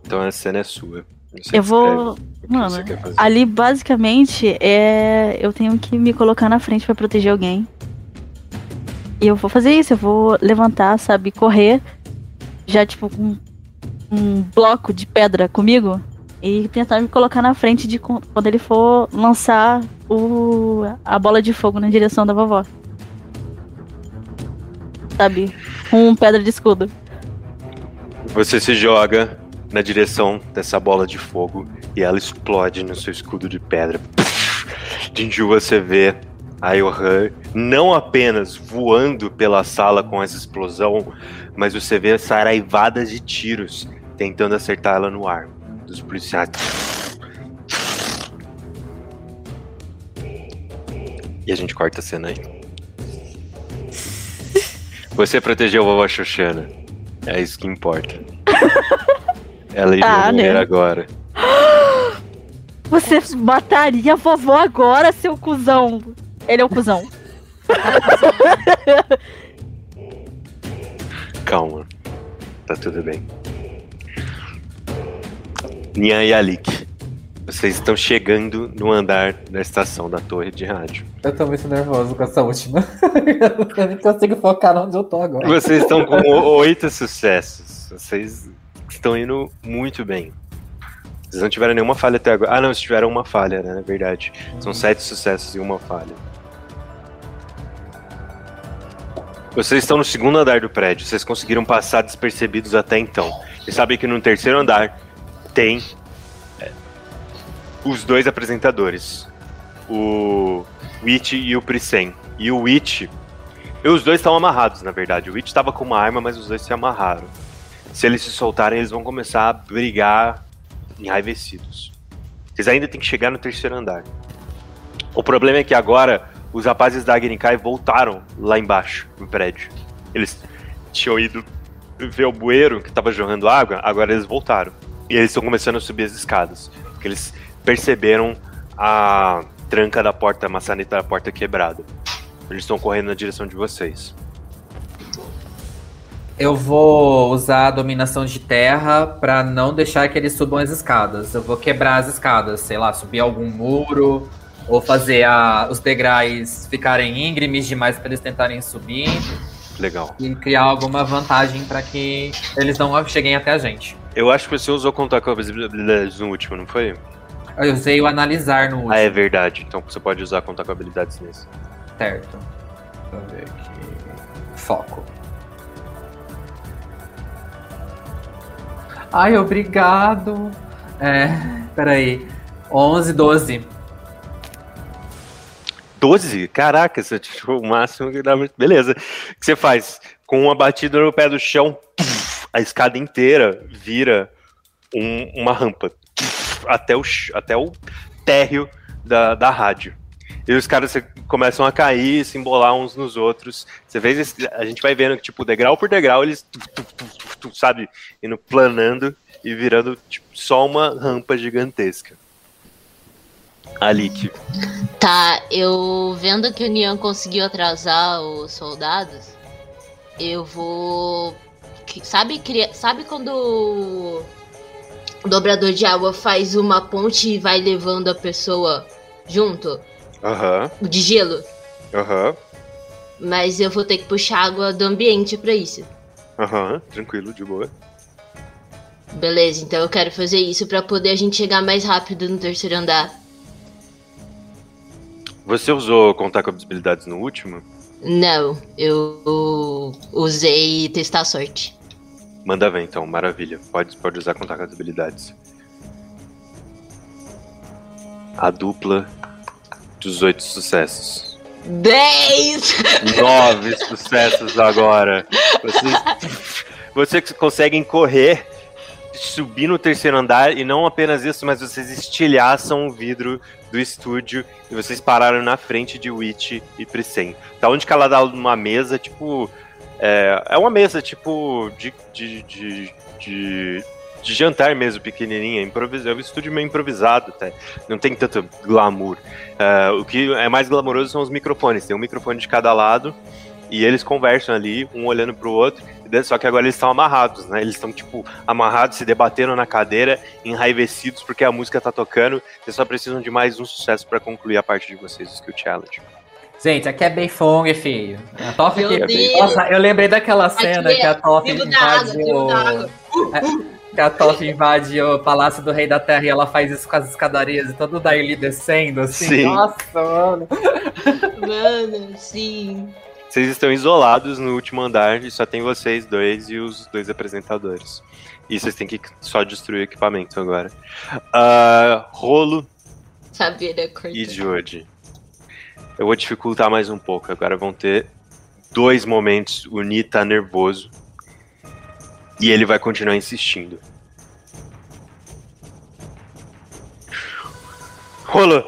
Então a cena é sua. Eu vou. Mano. Ali, basicamente, é. Eu tenho que me colocar na frente pra proteger alguém. E eu vou fazer isso, eu vou levantar, sabe, correr. Já, tipo, com um bloco de pedra comigo. E tentar me colocar na frente de quando ele for lançar o, a bola de fogo na direção da vovó. Sabe? Com pedra de escudo. Você se joga na direção dessa bola de fogo e ela explode no seu escudo de pedra. Jinju, você vê a Yohan não apenas voando pela sala com essa explosão, mas você vê saraivadas de tiros tentando acertar ela no ar. Dos policiais. E a gente corta a cena aí. Você protegeu a vovó Xoxana. É isso que importa. [LAUGHS] Ela iria Ah, morrer né? agora. [GASPS] Você mataria a vovó agora, seu cuzão. Ele é o cuzão. [LAUGHS] Calma. Tá tudo bem. Nian e Alik. Vocês estão chegando no andar da estação da torre de rádio. Eu tô muito nervoso com essa última. [LAUGHS] eu nem consigo focar onde eu tô agora. Vocês estão com [LAUGHS] oito sucessos. Vocês estão indo muito bem. Vocês não tiveram nenhuma falha até agora. Ah, não, vocês tiveram uma falha, né? Na verdade. São sete sucessos e uma falha. Vocês estão no segundo andar do prédio. Vocês conseguiram passar despercebidos até então. Vocês sabem que no terceiro andar tem é, os dois apresentadores. O Witch e o Prisen. E o Witch e os dois estão amarrados, na verdade. O Witch estava com uma arma, mas os dois se amarraram. Se eles se soltarem, eles vão começar a brigar enraivecidos. Vocês ainda têm que chegar no terceiro andar. O problema é que agora os rapazes da Agnikai voltaram lá embaixo, no prédio. Eles tinham ido ver o bueiro que estava jorrando água, agora eles voltaram. E eles estão começando a subir as escadas. Porque eles perceberam a tranca da porta, a maçaneta da porta quebrada. Eles estão correndo na direção de vocês. Eu vou usar a dominação de terra pra não deixar que eles subam as escadas. Eu vou quebrar as escadas, sei lá, subir algum muro, ou fazer a- os degraus ficarem íngremes demais pra eles tentarem subir, Legal. e criar alguma vantagem pra que eles não cheguem até a gente. Eu acho que você usou contar com a visibilidade no último, não foi? Eu usei o analisar no último, Ah, é verdade. Então você pode usar contar com habilidades nesse. certo. Deixa eu ver aqui. Foco. Ai, obrigado. É, peraí. 11, 12. 12? Caraca, você tirou o máximo que dá. Beleza. O que você faz? Com uma batida no pé do chão, a escada inteira vira um- uma rampa até o, até o térreo da, da rádio. E os caras começam a cair, se embolar uns nos outros. Você vê, a gente vai vendo que, tipo, degrau por degrau, eles, sabe, indo planando e virando tipo, só uma rampa gigantesca. Alik. Tá, eu vendo que o Nian conseguiu atrasar os soldados, eu vou. Sabe, sabe quando o dobrador de água faz uma ponte e vai levando a pessoa junto? Aham, O de gelo? aham, Mas eu vou ter que puxar água do ambiente pra isso. aham, tranquilo, de boa. Beleza, então eu quero fazer isso pra poder a gente chegar mais rápido no terceiro andar. Você usou contar com habilidades no último? Não, eu usei testar a sorte. Manda ver então, maravilha. Pode, pode usar contar com as habilidades. A dupla dos oito sucessos. 10! Nove sucessos agora. Vocês, vocês conseguem correr, subir no terceiro andar e não apenas isso, mas vocês estilhaçam o vidro do estúdio e vocês pararam na frente de Witch e Prisen. Tá onde que ela dá uma mesa, tipo. É, é uma mesa, tipo, de, de, de, de, de jantar mesmo, pequenininha. Improvisa, é um estúdio meio improvisado, até. Não tem tanto glamour. É, o que é mais glamouroso são os microfones. Tem um microfone de cada lado e eles conversam ali, um olhando pro outro. Só que agora eles estão amarrados, né? Eles estão, tipo, amarrados, se debatendo na cadeira, enraivecidos porque a música tá tocando. Vocês só precisam de mais um sucesso pra concluir a parte de vocês, o Skill Challenge. Gente, aqui é Beifong, filho. A Toff que-! Nossa, eu lembrei daquela cena Aqui é que a Toff Vivo Que a Toff invade o Palácio do Rei da Terra e ela faz isso com as escadarias e todo o Daily descendo, assim. Sim. Nossa, mano. Mano, sim. Vocês estão isolados no último andar e só tem vocês dois e os dois apresentadores. E vocês têm que só destruir o equipamento agora. Ah, Rolo Saberia cortar. e Jody. Eu vou dificultar mais um pouco. Agora vão ter dois momentos. O Ni tá nervoso. E ele vai continuar insistindo. Rolo,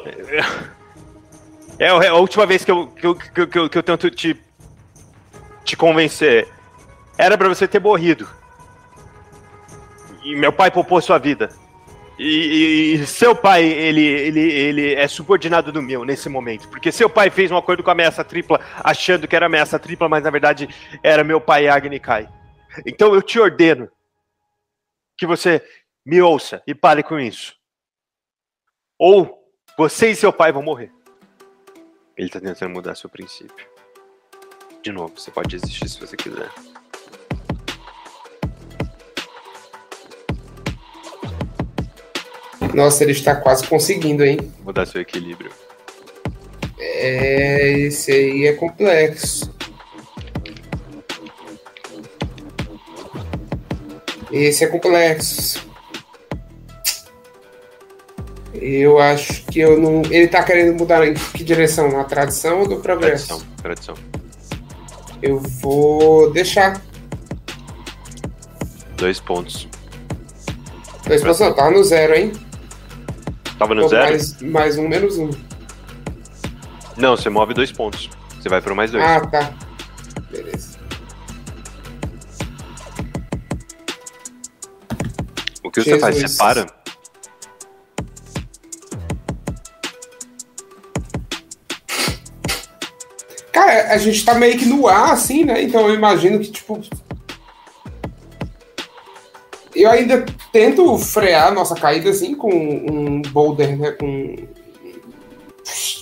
é a é a última vez que eu, que eu, que eu, que eu, tento te, te convencer. Era pra você ter morrido. E meu pai poupou sua vida. E, e- e seu pai, ele, ele, ele é subordinado do meu nesse momento. Porque seu pai fez um acordo com a ameaça tripla, achando que era ameaça tripla, mas na verdade era meu pai Agni Kai. Então eu te ordeno que você me ouça e pare com isso. Ou você e seu pai vão morrer. Ele tá tentando mudar seu princípio. De novo, você pode desistir se você quiser. Nossa, ele está quase conseguindo, hein? Mudar seu equilíbrio. É, esse aí é complexo. Esse é complexo. Eu acho que eu não. Ele tá querendo mudar em que direção? Na tradição ou do progresso? Tradição, tradição. Eu vou deixar. Dois pontos. Dois pontos, não, tava no zero, hein? Tava no zero? Mais, mais um, menos um. Não, você move dois pontos. Você vai pro mais dois. Ah, tá. O que você faz? Jesus. Você para? Cara, a gente tá meio que no ar, assim, né? Então eu imagino que, tipo. Eu ainda tento frear a nossa caída, assim, com um boulder, né? Com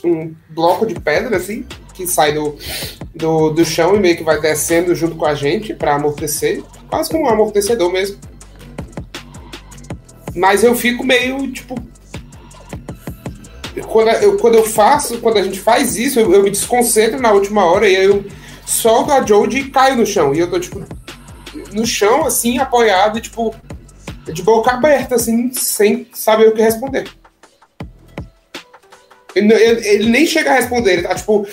um bloco de pedra, assim, que sai do, do, do chão e meio que vai descendo junto com a gente pra amortecer. Quase como um amortecedor mesmo. Mas eu fico meio, tipo, quando eu, quando eu faço, quando a gente faz isso, eu, eu me desconcentro na última hora e aí eu solto a Jodie e caio no chão. E eu tô, tipo, no chão, assim, apoiado, tipo, de boca aberta, assim, sem saber o que responder. Ele, ele- ele nem chega a responder, ele tá, tipo,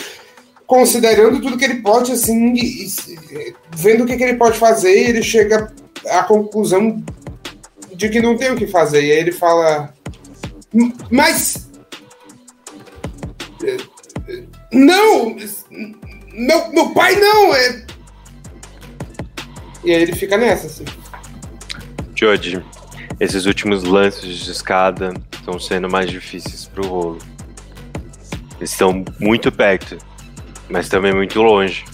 considerando tudo que ele pode, assim, e- e- vendo o que, que ele pode fazer, ele chega à conclusão de que não tem o que fazer. E aí ele fala. "M- Mas não! Meu, meu pai não! É... E aí ele fica nessa, assim. Jodie, esses últimos lances de escada estão sendo mais difíceis pro rolo. Eles estão muito perto, mas também muito longe.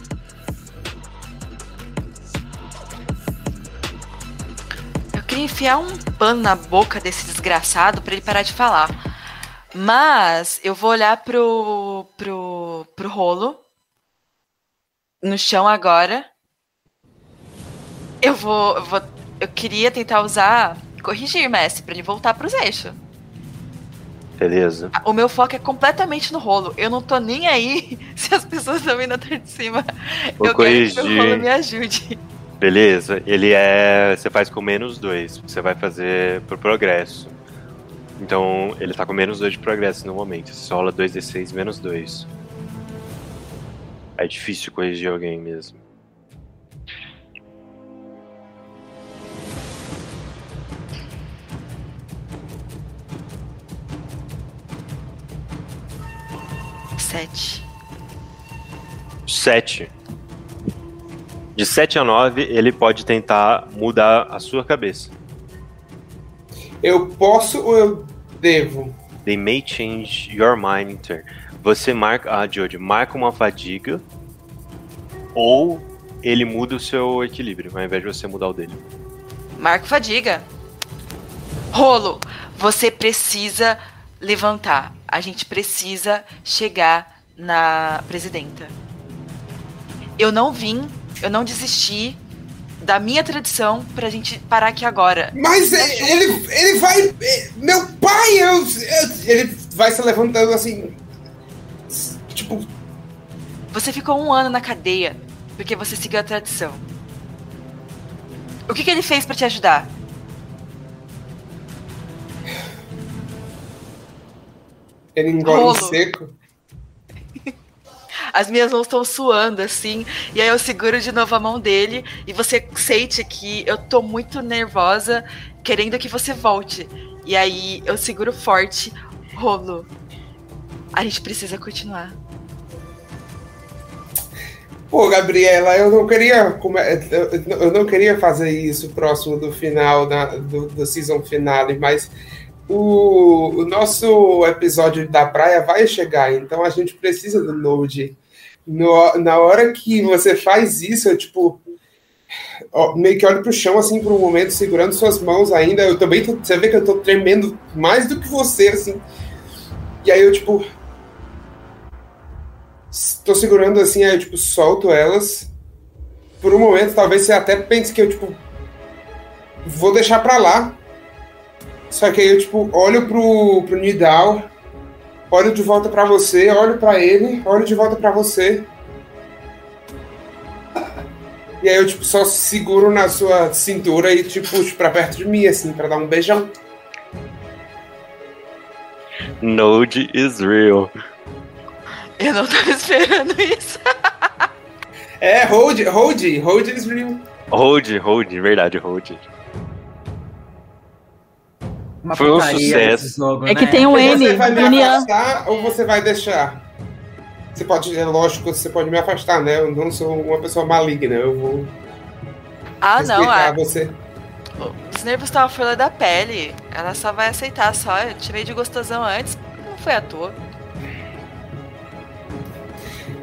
Queria enfiar um pano na boca desse desgraçado pra ele parar de falar. Mas eu vou olhar pro, pro, pro rolo no chão agora. Eu vou, eu vou. Eu queria tentar usar. Corrigir, mestre, pra ele voltar pros eixos. Beleza. O meu foco é completamente no rolo. Eu não tô nem aí [LAUGHS] se as pessoas estão vindo atrás de cima. Vou eu quero que corrigir. meu rolo me ajude. Beleza. Ele é. Você faz com menos dois. Você vai fazer pro progresso. Então, ele tá com menos dois de progresso no momento. Você rola 2d6 menos 2. É difícil corrigir alguém mesmo. Sete. 7. De 7 a 9, ele pode tentar mudar a sua cabeça. Eu posso ou eu devo? They may change your mind in turn. Você marca. Ah, Jodie, marca uma fadiga. Ou ele muda o seu equilíbrio, ao invés de você mudar o dele. Marco Fadiga. Rolo, você precisa levantar. A gente precisa chegar na presidenta. Eu não vim, eu não desisti da minha tradição pra gente parar aqui agora. Mas é- ele, ele vai. é, Meu pai! eu- eu- ele vai se levantando assim. Tipo. Você ficou um ano na cadeia porque você seguiu a tradição. O que, que ele fez pra te ajudar? Ele engole Rolo. seco. As minhas mãos estão suando, assim. E aí eu seguro de novo a mão dele. E você sente que eu tô muito nervosa, querendo que você volte. E aí eu seguro forte. Rolo. A gente precisa continuar. Pô, Gabriela, eu não queria. eu não queria fazer isso próximo do final da, do, do season finale, mas o, o nosso episódio da praia vai chegar, então a gente precisa do Node. No- na hora que você faz isso, eu tipo. ó, meio que olho pro chão assim por um momento, segurando suas mãos ainda. Eu também tô, você vê que eu tô tremendo mais do que você, assim. E aí eu, tipo, tô segurando assim, aí eu, tipo, solto elas. Por um momento, talvez você até pense que eu, tipo, vou deixar pra lá. Só que aí eu, tipo, olho pro, pro Nidal, olho de volta pra você, olho pra ele, olho de volta pra você. E aí eu, tipo, só seguro na sua cintura e te puxo pra perto de mim, assim, pra dar um beijão. Node is real. Eu não tava esperando isso. É, hold, hold, hold is real. Hold, hold, verdade, hold. Uma Foi um sucesso. jogo, É que né? tem um Você N vai me afastar ou você vai deixar? Você pode, é lógico, você pode me afastar, né? Eu não sou uma pessoa maligna, eu vou Ah, não. ah, você. os nervos estavam à flor da pele. Ela só vai aceitar só. Eu chamei de gostosão antes. Não foi à toa.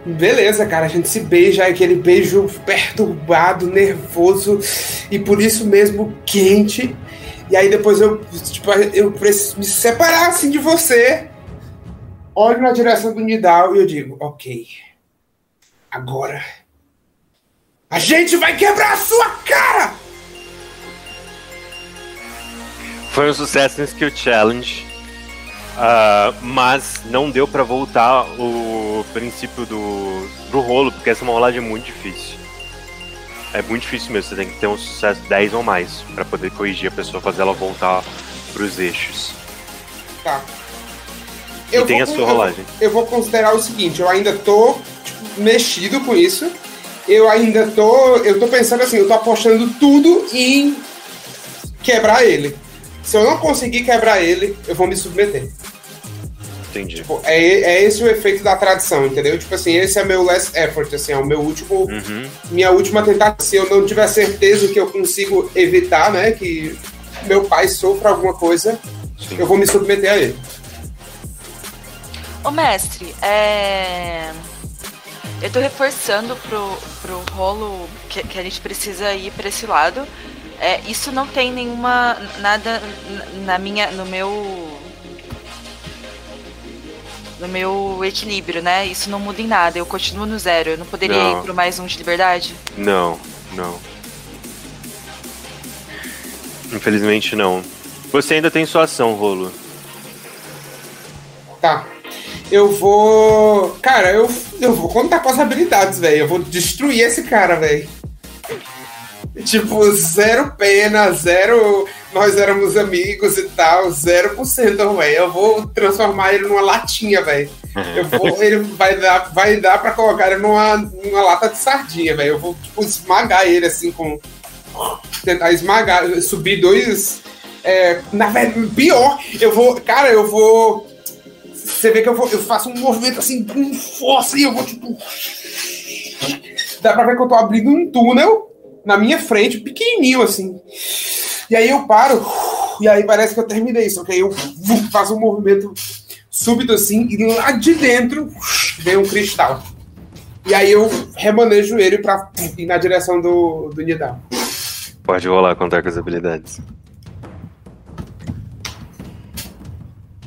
Beleza, cara, a gente se beija, aquele beijo perturbado, nervoso e por isso mesmo quente. E aí depois eu, tipo, eu preciso me separar assim de você. Olho na direção do Nidal e eu digo, ok. Agora. A gente vai quebrar a sua cara! Foi um sucesso no Skill Challenge. ah, mas não deu pra voltar o princípio do, do rolo, porque essa é uma rolagem muito difícil. É muito difícil mesmo, você tem que ter um sucesso 10 ou mais pra poder corrigir a pessoa, fazer ela voltar pros eixos. Tá. E tem a sua eu- rolagem. Eu, vou considerar o seguinte, eu ainda tô tipo, mexido com isso. Eu ainda tô. Eu tô pensando assim, eu tô apostando tudo em quebrar ele. Se eu não conseguir quebrar ele, eu vou me submeter. Entendi. Tipo, é, é esse o efeito da tradição, entendeu? Tipo assim, esse é meu last effort, assim, é o meu último Uhum. minha última tentativa. Se eu não tiver certeza que eu consigo evitar, né, que meu pai sofra alguma coisa, Sim. eu vou me submeter a ele. Ô mestre, é. Eu tô reforçando pro, pro rolo que, que a gente precisa ir pra esse lado. É, isso não tem nenhuma. nada na minha. no meu. No meu equilíbrio, né? Isso não muda em nada. Eu continuo no zero. Eu não poderia Não. ir pro mais um de liberdade? Não, não. Infelizmente não. Você ainda tem sua ação, Rolo. Tá. Eu vou. Cara, eu, eu vou contar com as habilidades, velho. Eu vou destruir esse cara, velho. Tipo, zero pena, zero. Nós éramos amigos e tal, 0%, velho. Eu vou transformar ele numa latinha, velho. Eu vou. [LAUGHS] Ele vai dar, vai dar pra colocar ele numa, numa lata de sardinha, velho. Eu vou, tipo, esmagar ele assim com. Tentar esmagar, subir dois. É, na verdade, pior, eu vou. Cara, eu vou. Você vê que eu, vou, eu faço um movimento assim com força e eu vou tipo. Dá pra ver que eu tô abrindo um túnel na minha frente, pequenininho assim. E aí eu paro, e aí parece que eu terminei, só que aí eu faço um movimento súbito assim, e lá de dentro vem um cristal. E aí eu remanejo ele pra ir na direção do, do Nidal. Pode rolar contar com as habilidades.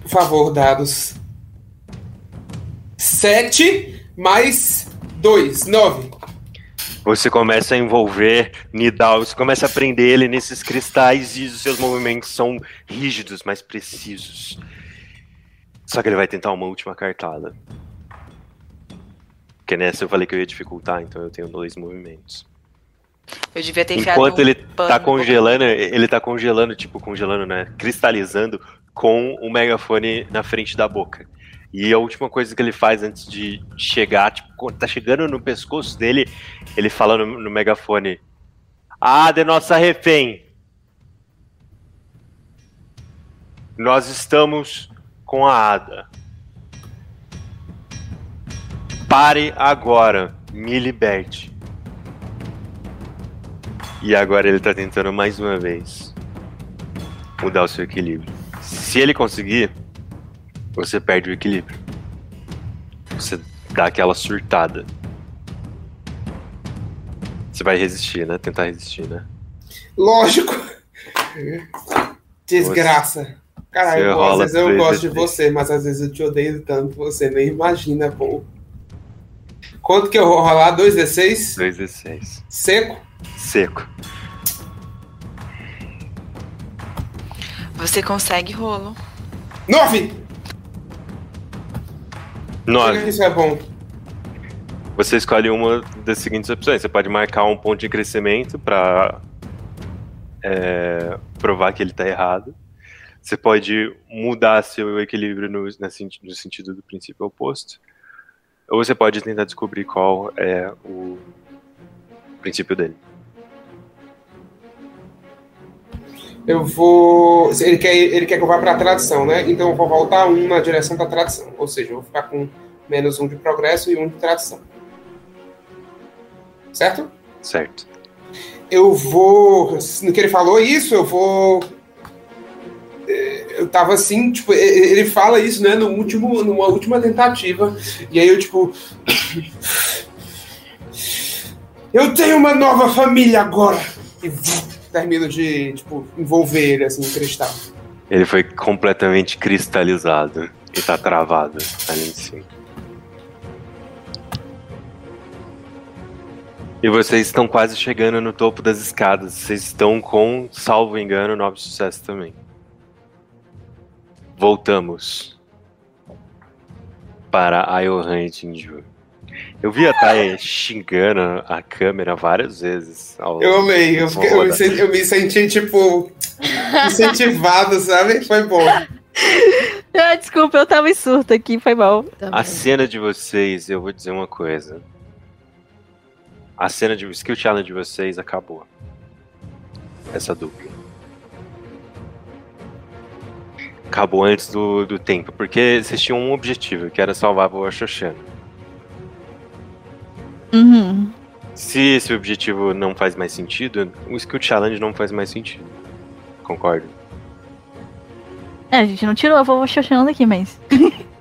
Por favor, dados. 7 mais 2, 9. Você começa a envolver Nidal, você começa a prender ele nesses cristais e os seus movimentos são rígidos, mas precisos. Só que ele vai tentar uma última cartada. Porque nessa eu falei que eu ia dificultar, então eu tenho dois movimentos. Eu devia ter enfiado Enquanto um ele pano tá congelando, ele tá congelando, tipo, congelando, né? Cristalizando com o megafone na frente da boca. E a última coisa que ele faz antes de chegar, tipo, quando tá chegando no pescoço dele, ele fala no, no megafone: Ah, de nossa refém! Nós estamos com a Ada. Pare agora, me liberte. E agora ele tá tentando mais uma vez mudar o seu equilíbrio. Se ele conseguir, você perde o equilíbrio. Você dá aquela surtada. Você vai resistir, né? Tentar resistir, né? Lógico. Desgraça. Caralho, pô, às vezes eu gosto de D6. você, mas às vezes eu te odeio tanto, você nem imagina, pô. Quanto que eu vou rolar? 2d6? 2d6. Seco? Seco. Você consegue rolo. 9! 9. Isso é bom. Você escolhe uma das seguintes opções. Você pode marcar um ponto de crescimento para provar que ele está errado. Você pode mudar seu equilíbrio no, no sentido do princípio oposto. Ou você pode tentar descobrir qual é o princípio dele. Eu vou. Ele quer, ele quer que eu vá pra tradição, né? Então eu vou voltar um na direção da tradição. Ou seja, eu vou ficar com menos um de progresso e um de tradição. Certo? Certo. Eu vou. No que ele falou isso, eu vou. eh, Eu tava assim, tipo, ele fala isso, né, no último, numa última tentativa. E aí eu, tipo. [COUGHS] Eu tenho uma nova família agora! E termino de, tipo, envolver ele assim em cristal. Ele foi completamente cristalizado e tá travado ali em cima. E vocês estão quase chegando no topo das escadas. Vocês estão com, salvo engano, nove sucesso também. Voltamos para a Johan e Jinju. Eu vi a Thay xingando a câmera várias vezes. ao- Eu amei, eu, fiquei- eu me, senti, eu me senti, tipo, incentivado, sabe? Foi bom. [LAUGHS] Ah, desculpa, eu tava em surto aqui, foi mal. A cena de vocês, eu vou dizer uma coisa. A cena de skill challenge de vocês acabou. Essa dupla. Acabou antes do, do tempo, porque vocês tinham um objetivo, que era salvar a Boa. Uhum. Se esse objetivo não faz mais sentido, o skill challenge não faz mais sentido. Concordo? É, a gente não tirou a vovó xoxando aqui, mas. [LAUGHS]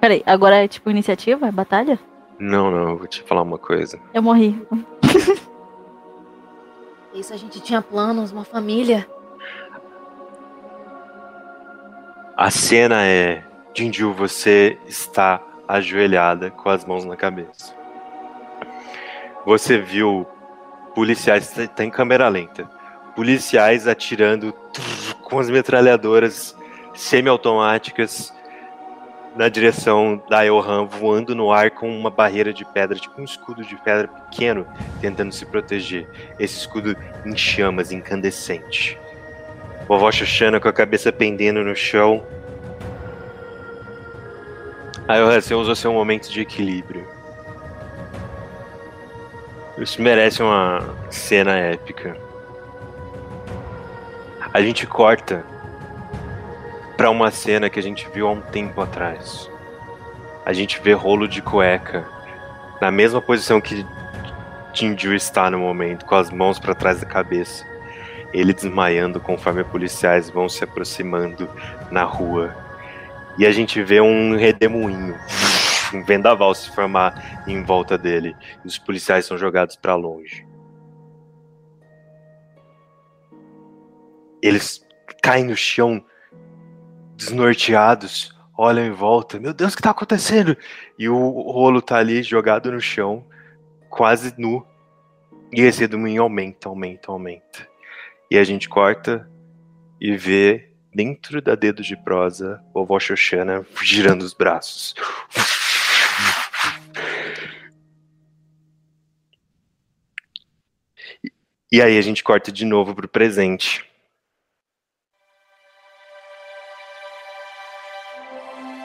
Peraí, agora é tipo iniciativa? É batalha? Não, não, eu vou te falar uma coisa. Eu morri. [LAUGHS] Isso a gente tinha planos, uma família. A cena é: Jinju, você está ajoelhada com as mãos na cabeça. Você viu policiais, tá em câmera lenta, policiais atirando com as metralhadoras semiautomáticas na direção da Johan, voando no ar com uma barreira de pedra, tipo um escudo de pedra pequeno, tentando se proteger. Esse escudo em chamas, incandescente. Vovó Xoxana com a cabeça pendendo no chão. Aí você usou seu momento de equilíbrio. Isso merece uma cena épica. A gente corta pra uma cena que a gente viu há um tempo atrás. A gente vê rolo de cueca na mesma posição que Jinju está no momento, com as mãos pra trás da cabeça ele desmaiando conforme policiais vão se aproximando na rua. E a gente vê um redemoinho, um vendaval se formar em volta dele. E os policiais são jogados para longe. Eles caem no chão, desnorteados, olham em volta. Meu Deus, o que tá acontecendo? E o rolo tá ali jogado no chão, quase nu, E esse redemoinho aumenta, aumenta, aumenta. E a gente corta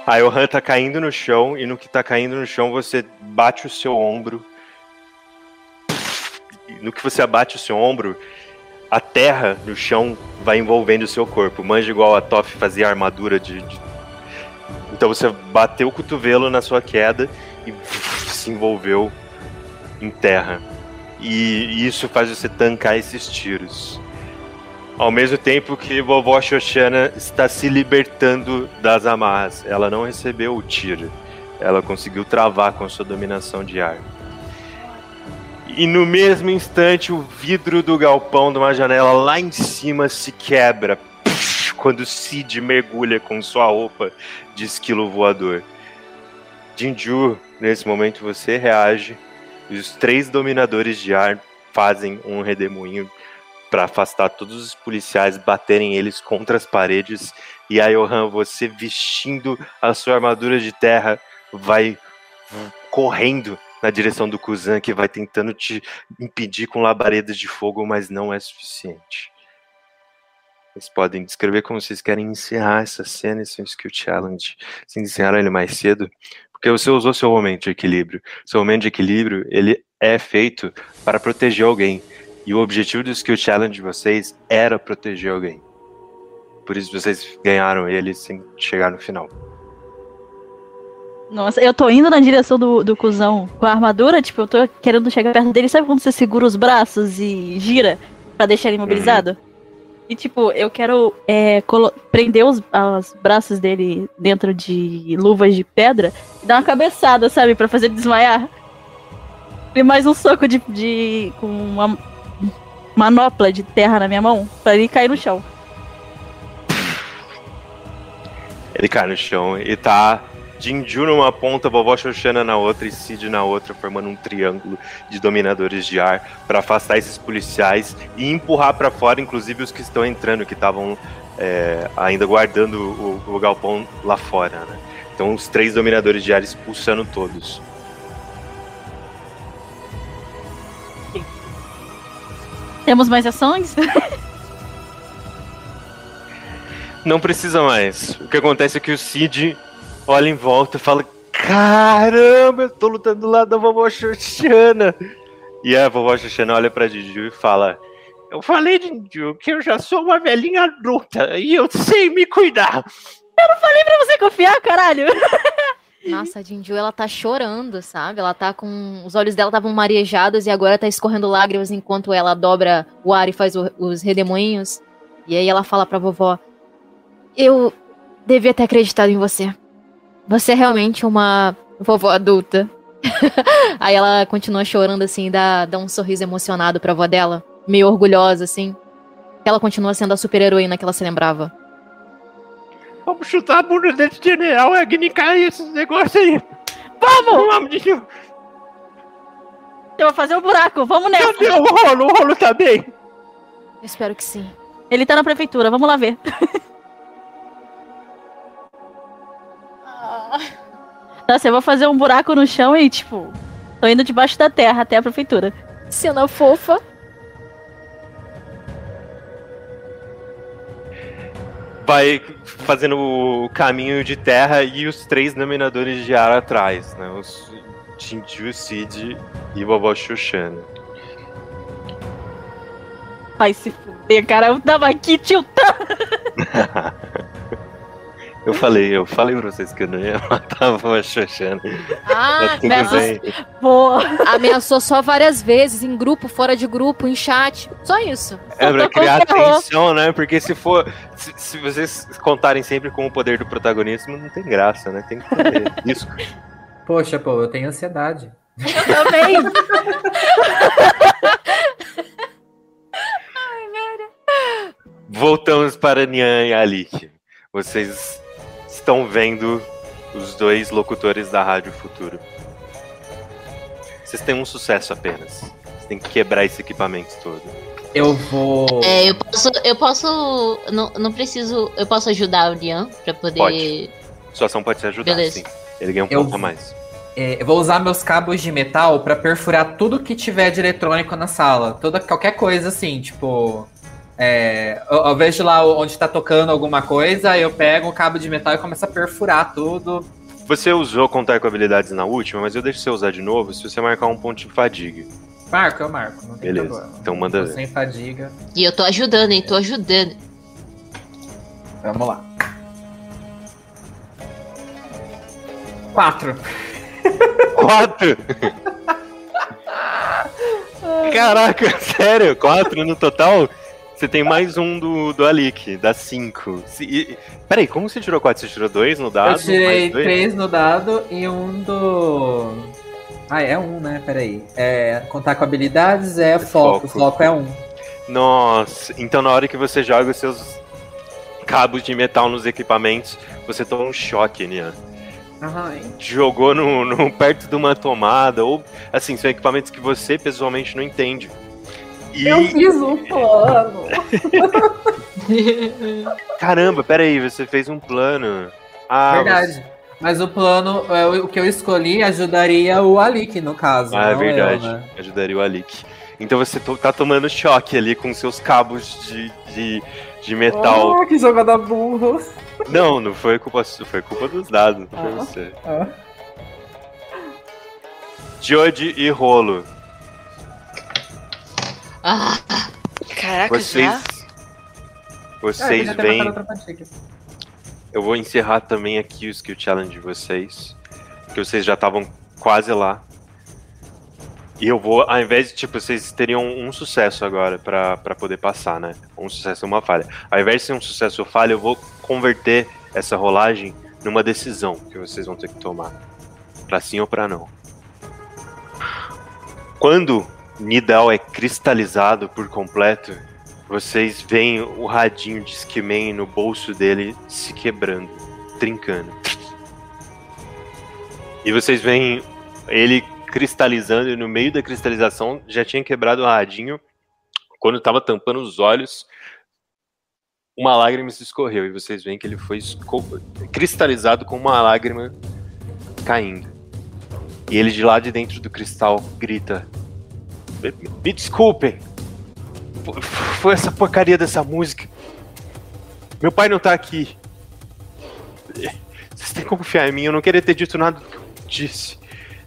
aí. A Johan tá caindo no chão e no que tá caindo no chão você bate o seu ombro. No que você abate o seu ombro, a terra no chão vai envolvendo o seu corpo. Manja igual a Toff fazia armadura de, de... Então você bateu o cotovelo na sua queda e se envolveu em terra. E isso faz você tancar esses tiros. Ao mesmo tempo que vovó Xoxana está se libertando das amarras. Ela não recebeu o tiro. Ela conseguiu travar com sua dominação de ar. E no mesmo instante, o vidro do galpão de uma janela lá em cima se quebra. Quando Cid mergulha com sua roupa de esquilo voador. Jinju, nesse momento você reage. E os três dominadores de ar fazem um redemoinho para afastar todos os policiais, baterem eles contra as paredes. E aí, Johan, você vestindo a sua armadura de terra, vai correndo na direção do Kuzan, que vai tentando te impedir com labaredas de fogo, mas não é suficiente. Vocês podem descrever como vocês querem encerrar essa cena, esse skill challenge. Vocês encerraram ele mais cedo, porque você usou seu momento de equilíbrio. Seu momento de equilíbrio, ele é feito para proteger alguém. E o objetivo do skill challenge de vocês era proteger alguém. Por isso vocês ganharam ele sem chegar no final. Nossa, eu tô indo na direção do, do cuzão com a armadura, tipo, eu tô querendo chegar perto dele. Sabe quando você segura os braços e gira pra deixar ele imobilizado? Uhum. E, tipo, eu quero é, prender os, os braços dele dentro de luvas de pedra e dar uma cabeçada, sabe? Pra fazer ele desmaiar. E mais um soco de, de com uma manopla de terra na minha mão pra ele cair no chão. Ele cai no chão e tá Jinju numa ponta, vovó Xoxana na outra e Cid na outra, formando um triângulo de dominadores de ar para afastar esses policiais e empurrar para fora, inclusive os que estão entrando, que estavam é, ainda guardando o, o, galpão lá fora. Né? Então, os três dominadores de ar expulsando todos. Temos mais ações? Não precisa mais. O que acontece é que o Cid olha em volta e fala: Caramba, eu tô lutando do lado da vovó Xuxana. E a vovó Xuxana olha pra Juju e fala: Eu falei, Juju, que eu já sou uma velhinha adulta e eu sei me cuidar. Eu não falei pra você confiar, caralho. [LAUGHS] Nossa, a Jinju, ela tá chorando, sabe? Ela tá com. Os olhos dela estavam marejados e agora tá escorrendo lágrimas enquanto ela dobra o ar e faz o, os redemoinhos. E aí ela fala pra vovó: Eu devia ter acreditado em você. Você é realmente uma vovó adulta. [LAUGHS] Aí ela continua chorando, assim, dá, dá um sorriso emocionado pra avó dela, meio orgulhosa, assim. Ela continua sendo a super-heroína que ela se lembrava. Vamos chutar a bunda desse general e agnicar esses negócios aí. Vamos! Vamos, eu... Eu vou fazer um buraco, vamos nessa. Cadê o rolo? O rolo tá bem? Eu espero que sim. Ele tá na prefeitura, vamos lá ver. Nossa, eu vou fazer um buraco no chão e, tipo, tô indo debaixo da terra até a prefeitura. Cena fofa. Vai fazendo o caminho de terra e os três dominadores de ar atrás, né? Os Jinju, Cid e Vovó Xuxana. Vai se fuder, cara. Eu tava aqui tiltando. [LAUGHS] Eu falei, eu falei pra vocês que eu não ia matar a vovó Xoxana. Ah, tá Boa. Ameaçou só várias vezes, em grupo, fora de grupo, em chat. Só isso. É pra criar tensão, né? Porque se for. Se, se, vocês contarem sempre com o poder do protagonismo, não tem graça, né? Tem que ter [LAUGHS] isso. Poxa, pô, eu tenho ansiedade. Eu também. [LAUGHS] Ai, velho. Voltamos para Nian e Alice. Vocês estão vendo os dois locutores da Rádio Futuro. Vocês têm um sucesso apenas. Você tem que quebrar esse equipamento todo. Eu vou. É, eu posso. Eu posso. Não, não preciso. Eu posso ajudar o Lian pra poder. Pode. Sua ação pode te ajudar, Beleza. sim. Ele ganha um Eu- ponto a mais. É, eu vou usar meus cabos de metal pra perfurar tudo que tiver de eletrônico na sala. Toda, qualquer coisa assim, tipo. É, eu, eu vejo lá onde tá tocando alguma coisa, eu pego o cabo de metal e começo a perfurar tudo. Você usou contar com habilidades na última, mas eu deixo você usar de novo se você marcar um ponto de fadiga. Marco, eu marco, não tem Beleza, problema. então manda ver. sem fadiga. E eu tô ajudando, hein? Tô ajudando. Vamos lá. Quatro. Quatro! [LAUGHS] Caraca, sério? Quatro no total? Você tem mais um do, do Alik, dá cinco. Se, e- peraí, como você tirou quatro? Você tirou dois no dado? eu tirei mais dois? três no dado e um do. Ah, é um, né? Peraí. É, contar com habilidades é foco. foco. Foco é um. Nossa, então na hora que você joga os seus cabos de metal nos equipamentos, você toma um choque, né? Ai. Jogou no, no- perto de uma tomada, ou assim, são equipamentos que você pessoalmente não entende. E, Eu fiz um plano. [LAUGHS] caramba, peraí, você fez um plano. Ah, Verdade. Mas o plano, é, o que eu escolhi ajudaria o Alik, no caso. Ah, é não eu, verdade. né? Ajudaria o Alik. Então você tá tomando choque ali com seus cabos de, de, de metal. Ah, que jogada burra. Não, não foi culpa sua, foi culpa dos dados, não foi Ah. você. Ah. Jode e Rolo. Ah, Caraca, Vocês. já? Ah, Vocês outra fadiga. Eu vou encerrar também aqui o skill challenge de vocês. Que vocês já estavam quase lá. E eu vou, ao invés de, tipo, vocês teriam um sucesso agora pra pra poder passar, né? Um sucesso e uma falha. Ao invés de ser um sucesso ou falha, eu vou converter essa rolagem numa decisão que vocês vão ter que tomar. Pra sim ou pra não. Quando Nidal é cristalizado por completo, vocês veem o radinho de Skiman no bolso dele se quebrando, trincando. E vocês veem ele cristalizando, e no meio da cristalização já tinha quebrado o radinho. Quando estava tampando os olhos, uma lágrima se escorreu e vocês veem que ele foi cristalizado com uma lágrima caindo. E ele de lá de dentro do cristal grita: Me, desculpem, Fo- foi essa porcaria dessa música. Meu pai não tá aqui. Vocês têm que confiar em mim, eu não queria ter dito nada do que eu disse.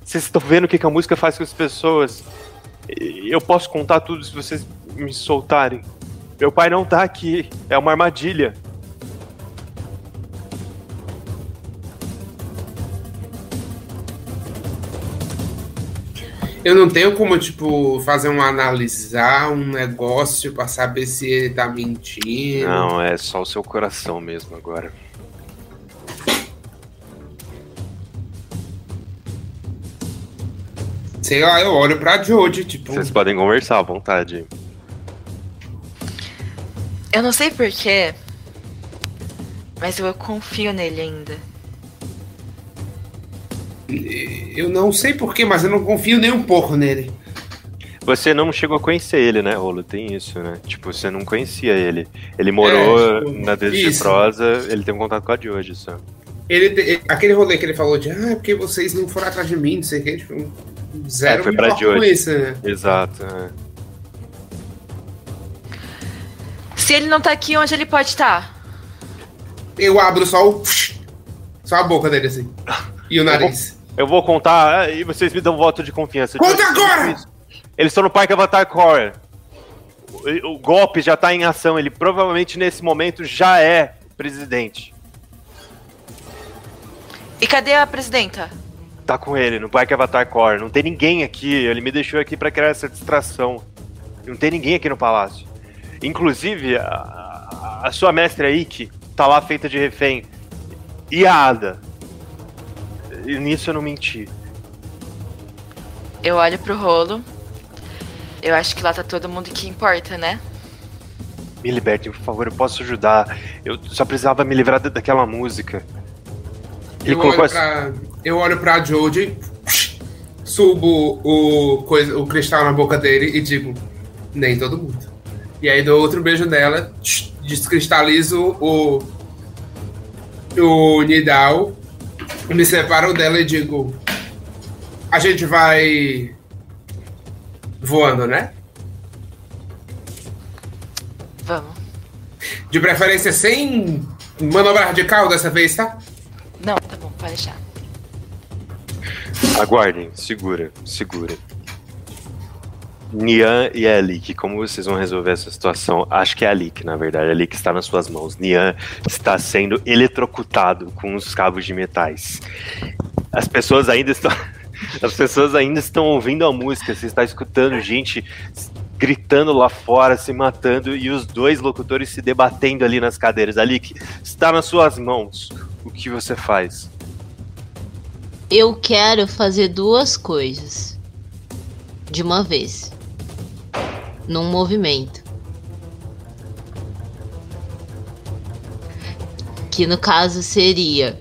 Vocês estão vendo o que, que a música faz com as pessoas. Eu posso contar tudo se vocês me soltarem. Meu pai não tá aqui, é uma armadilha. Eu não tenho como, tipo, fazer um analisar um negócio pra saber se ele tá mentindo. Não, é só o seu coração mesmo agora. Sei lá, eu olho pra Jodie, tipo. Vocês podem conversar à vontade. Eu não sei porquê, mas eu confio nele ainda. Eu não sei porquê, mas eu não confio nem um pouco nele. Você não chegou a conhecer ele, né, Rolo? Tem isso, né? Tipo, você não conhecia ele. Ele morou É, tipo, na isso. Desprosa, ele tem um contato com a de hoje só. Ele, aquele rolê que ele falou de, ah, é porque vocês não foram atrás de mim, não sei o que, tipo, zero É, foi pra Jodie. com isso, né? Exato. é. Se ele não tá aqui, onde ele pode estar? Eu abro só o. Só a boca dele assim. [LAUGHS] E o nariz. Eu vou contar ah, e vocês me dão voto de confiança. Conta Jodie, agora! Eles estão no Parque Avatar Core. O, o golpe já tá em ação. Ele provavelmente nesse momento já é presidente. E cadê a presidenta? Tá com ele no Parque Avatar Core. Não tem ninguém aqui. Ele me deixou aqui pra criar essa distração. Não tem ninguém aqui no palácio. Inclusive, a, a- sua mestre aí, que tá lá feita de refém. E a Ada. E nisso eu não menti. Eu olho pro rolo. Eu acho que lá tá todo mundo que importa, né? Me libertem, por favor, eu posso ajudar. Eu só precisava me livrar da- daquela música. Ele Eu colocou olho, pra, eu olho pra Jodie. subo o, coisa, o cristal na boca dele e digo, nem todo mundo. E aí dou outro beijo nela, descristalizo o, o Nidal, me separo dela e digo, a gente vai voando, né? Vamos. De preferência sem manobra radical dessa vez, tá? Não, tá bom, pode deixar. Aguardem, segura, segura. Nian e Alik, como vocês vão resolver essa situação? Acho que é Alik, na verdade. Alik está nas suas mãos. Nian está sendo eletrocutado com os cabos de metais. As pessoas ainda estão. [LAUGHS] As pessoas ainda estão ouvindo a música. Você está escutando gente gritando lá fora, se matando, e os dois locutores se debatendo ali nas cadeiras. Alik, está nas suas mãos. O que você faz? Eu quero fazer duas coisas de uma vez, num movimento. Que no caso seria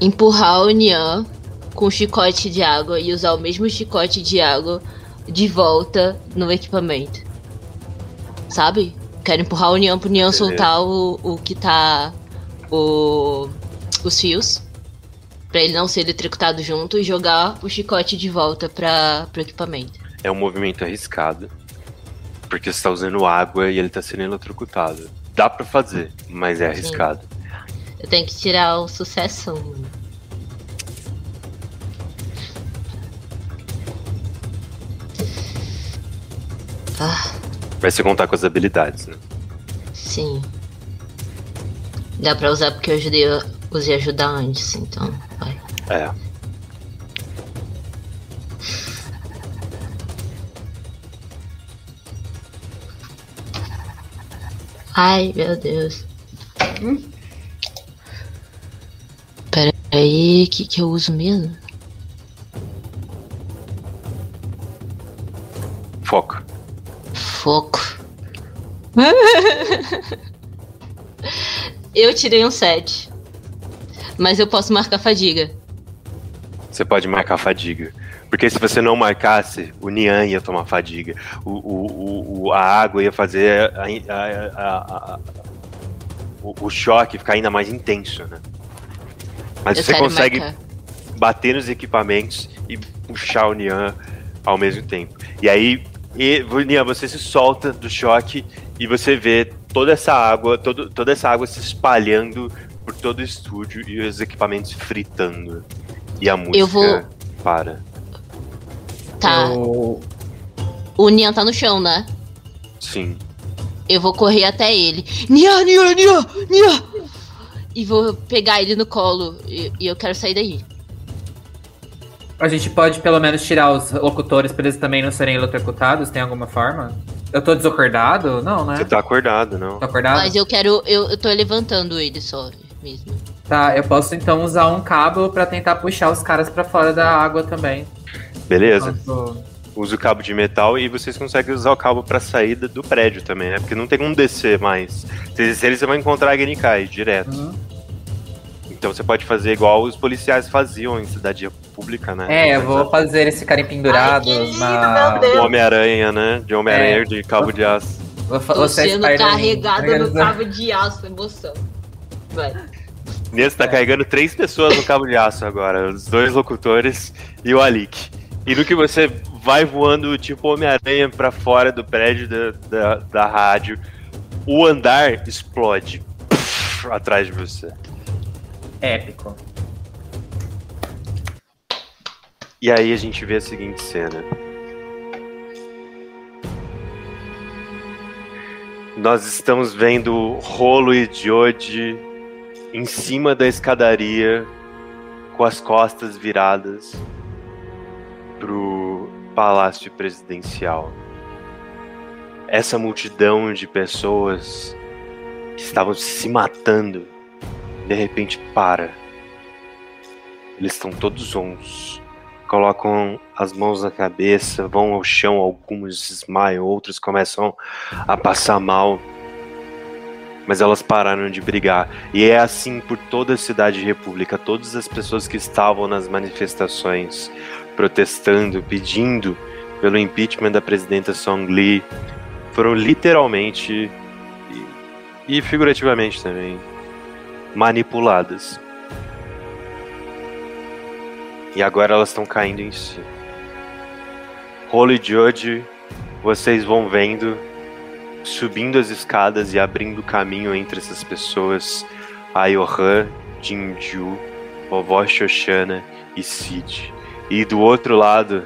empurrar o Nian com um chicote de água e usar o mesmo chicote de água de volta no equipamento. Sabe? Quero empurrar o Nian pro Nian Beleza. soltar o, o que tá. O, os fios. Pra ele não ser eletrocutado junto e jogar o chicote de volta para pro equipamento. É um movimento arriscado. Porque você está usando água e ele está sendo eletrocutado. Dá pra fazer, mas é arriscado. Eu tenho que tirar o sucessão. mano. Ah, Vai se contar com as habilidades, né? sim. Dá pra usar porque eu ajudei, usei ajudar antes, então vai. É. Ai, meu Deus. Pera aí, o que, que eu uso mesmo? Foco. Foco. [LAUGHS] eu tirei um 7. Mas eu posso marcar fadiga. Você pode marcar fadiga. Porque se você não marcasse, o Nian ia tomar fadiga. O, o, o- a água ia fazer a- a- a- o, o choque ficar ainda mais intenso, né? Mas eu você consegue marcar. bater nos equipamentos e puxar o Nian ao mesmo tempo. E aí, e, Nian, você se solta do choque e você vê toda essa água, todo, toda essa água se espalhando por todo o estúdio e os equipamentos fritando. E a música vou- para. Tá. Eu- O Nian tá no chão, né? Sim. Eu vou correr até ele. Nian, Nian, Nian, Nian! E vou pegar ele no colo. E, e eu quero sair daí. A gente pode pelo menos tirar os locutores pra eles também não serem eletrocutados? Tem alguma forma? Eu tô desacordado? Não, né? Você tá acordado, não? Tô acordado? Mas eu quero. Eu, eu tô levantando ele só mesmo. Tá, eu posso então usar um cabo pra tentar puxar os caras pra fora da água também. Beleza. Usa o cabo de metal e vocês conseguem usar o cabo pra saída do prédio também, né? Porque não tem como descer mais. Se descer, você vai encontrar a Genikai direto. Uhum. Então você pode fazer igual os policiais faziam em cidade pública, né? É, eu vou fazer eles ficarem pendurados Ai, lindo, na. O Homem-Aranha, né? De Homem-Aranha É. de cabo de aço. Tô ser sendo Spider-Man. carregada no Organizar- cabo de aço, emoção. Vai. Nesse tá carregando três pessoas no cabo de aço agora. Os dois locutores e o Alik. E no que você vai voando tipo Homem-Aranha pra fora do prédio da, da, da rádio, o andar explode atrás de você. Épico. E aí a gente vê a seguinte cena. Nós estamos vendo Rolo e Jody em cima da escadaria, com as costas viradas pro palácio presidencial. Essa multidão de pessoas que estavam se matando, de repente para. Eles estão todos ons colocam as mãos na cabeça, vão ao chão, alguns desmaiam, outros começam a passar mal. mas elas pararam de brigar. E é assim por toda a cidade república. Todas as pessoas que estavam nas manifestações protestando, pedindo pelo impeachment da presidenta Song Lee, foram literalmente e, e figurativamente também manipuladas. E agora elas estão caindo em si. Holy Judge, vocês vão vendo subindo as escadas e abrindo caminho entre essas pessoas, a Johan, Jinju, vovó Shoshana e Sid. E do outro lado,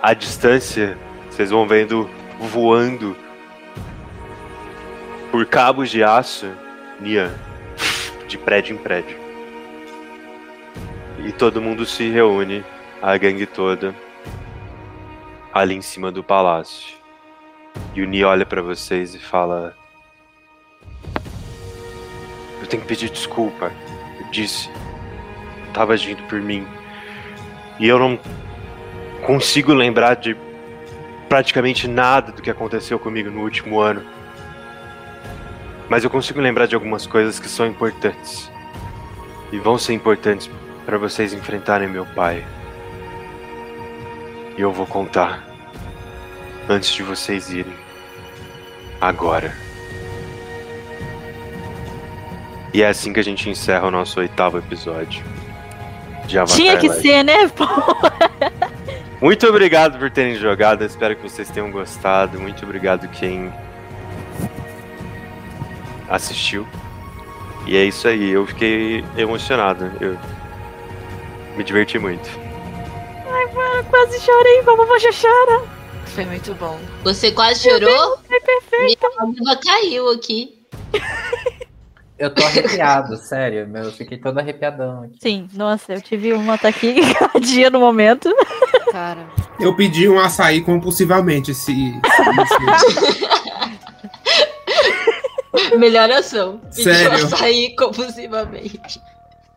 à distância, vocês vão vendo voando por cabos de aço, Nian, de prédio em prédio. E todo mundo se reúne, a gangue toda, ali em cima do palácio. E o Ni olha para vocês e fala: Eu tenho que pedir desculpa. Eu disse, tava agindo por mim. E eu não consigo lembrar de praticamente nada do que aconteceu comigo no último ano. Mas eu consigo lembrar de algumas coisas que são importantes. E vão ser importantes para vocês enfrentarem meu pai. E eu vou contar antes de vocês irem. Agora. E é assim que a gente encerra o nosso oitavo episódio de Avatar Tinha que Live. ser, né? [LAUGHS] Muito obrigado por terem jogado, eu espero que vocês tenham gostado. Muito obrigado quem assistiu. E é isso aí, eu fiquei emocionado. Eu me diverti muito. Ai, mano, quase chorei, vovó chora. Foi muito bom. Você quase chorou? É perfeito. Minha caiu aqui. [LAUGHS] Eu tô arrepiado, [LAUGHS] sério. meu, Eu fiquei todo arrepiadão aqui. Sim, nossa, eu tive um ataque [LAUGHS] cardíaco no momento. Cara. Eu pedi um açaí compulsivamente se. se- [LAUGHS] Melhor ação. Pediu Sério? açaí compulsivamente.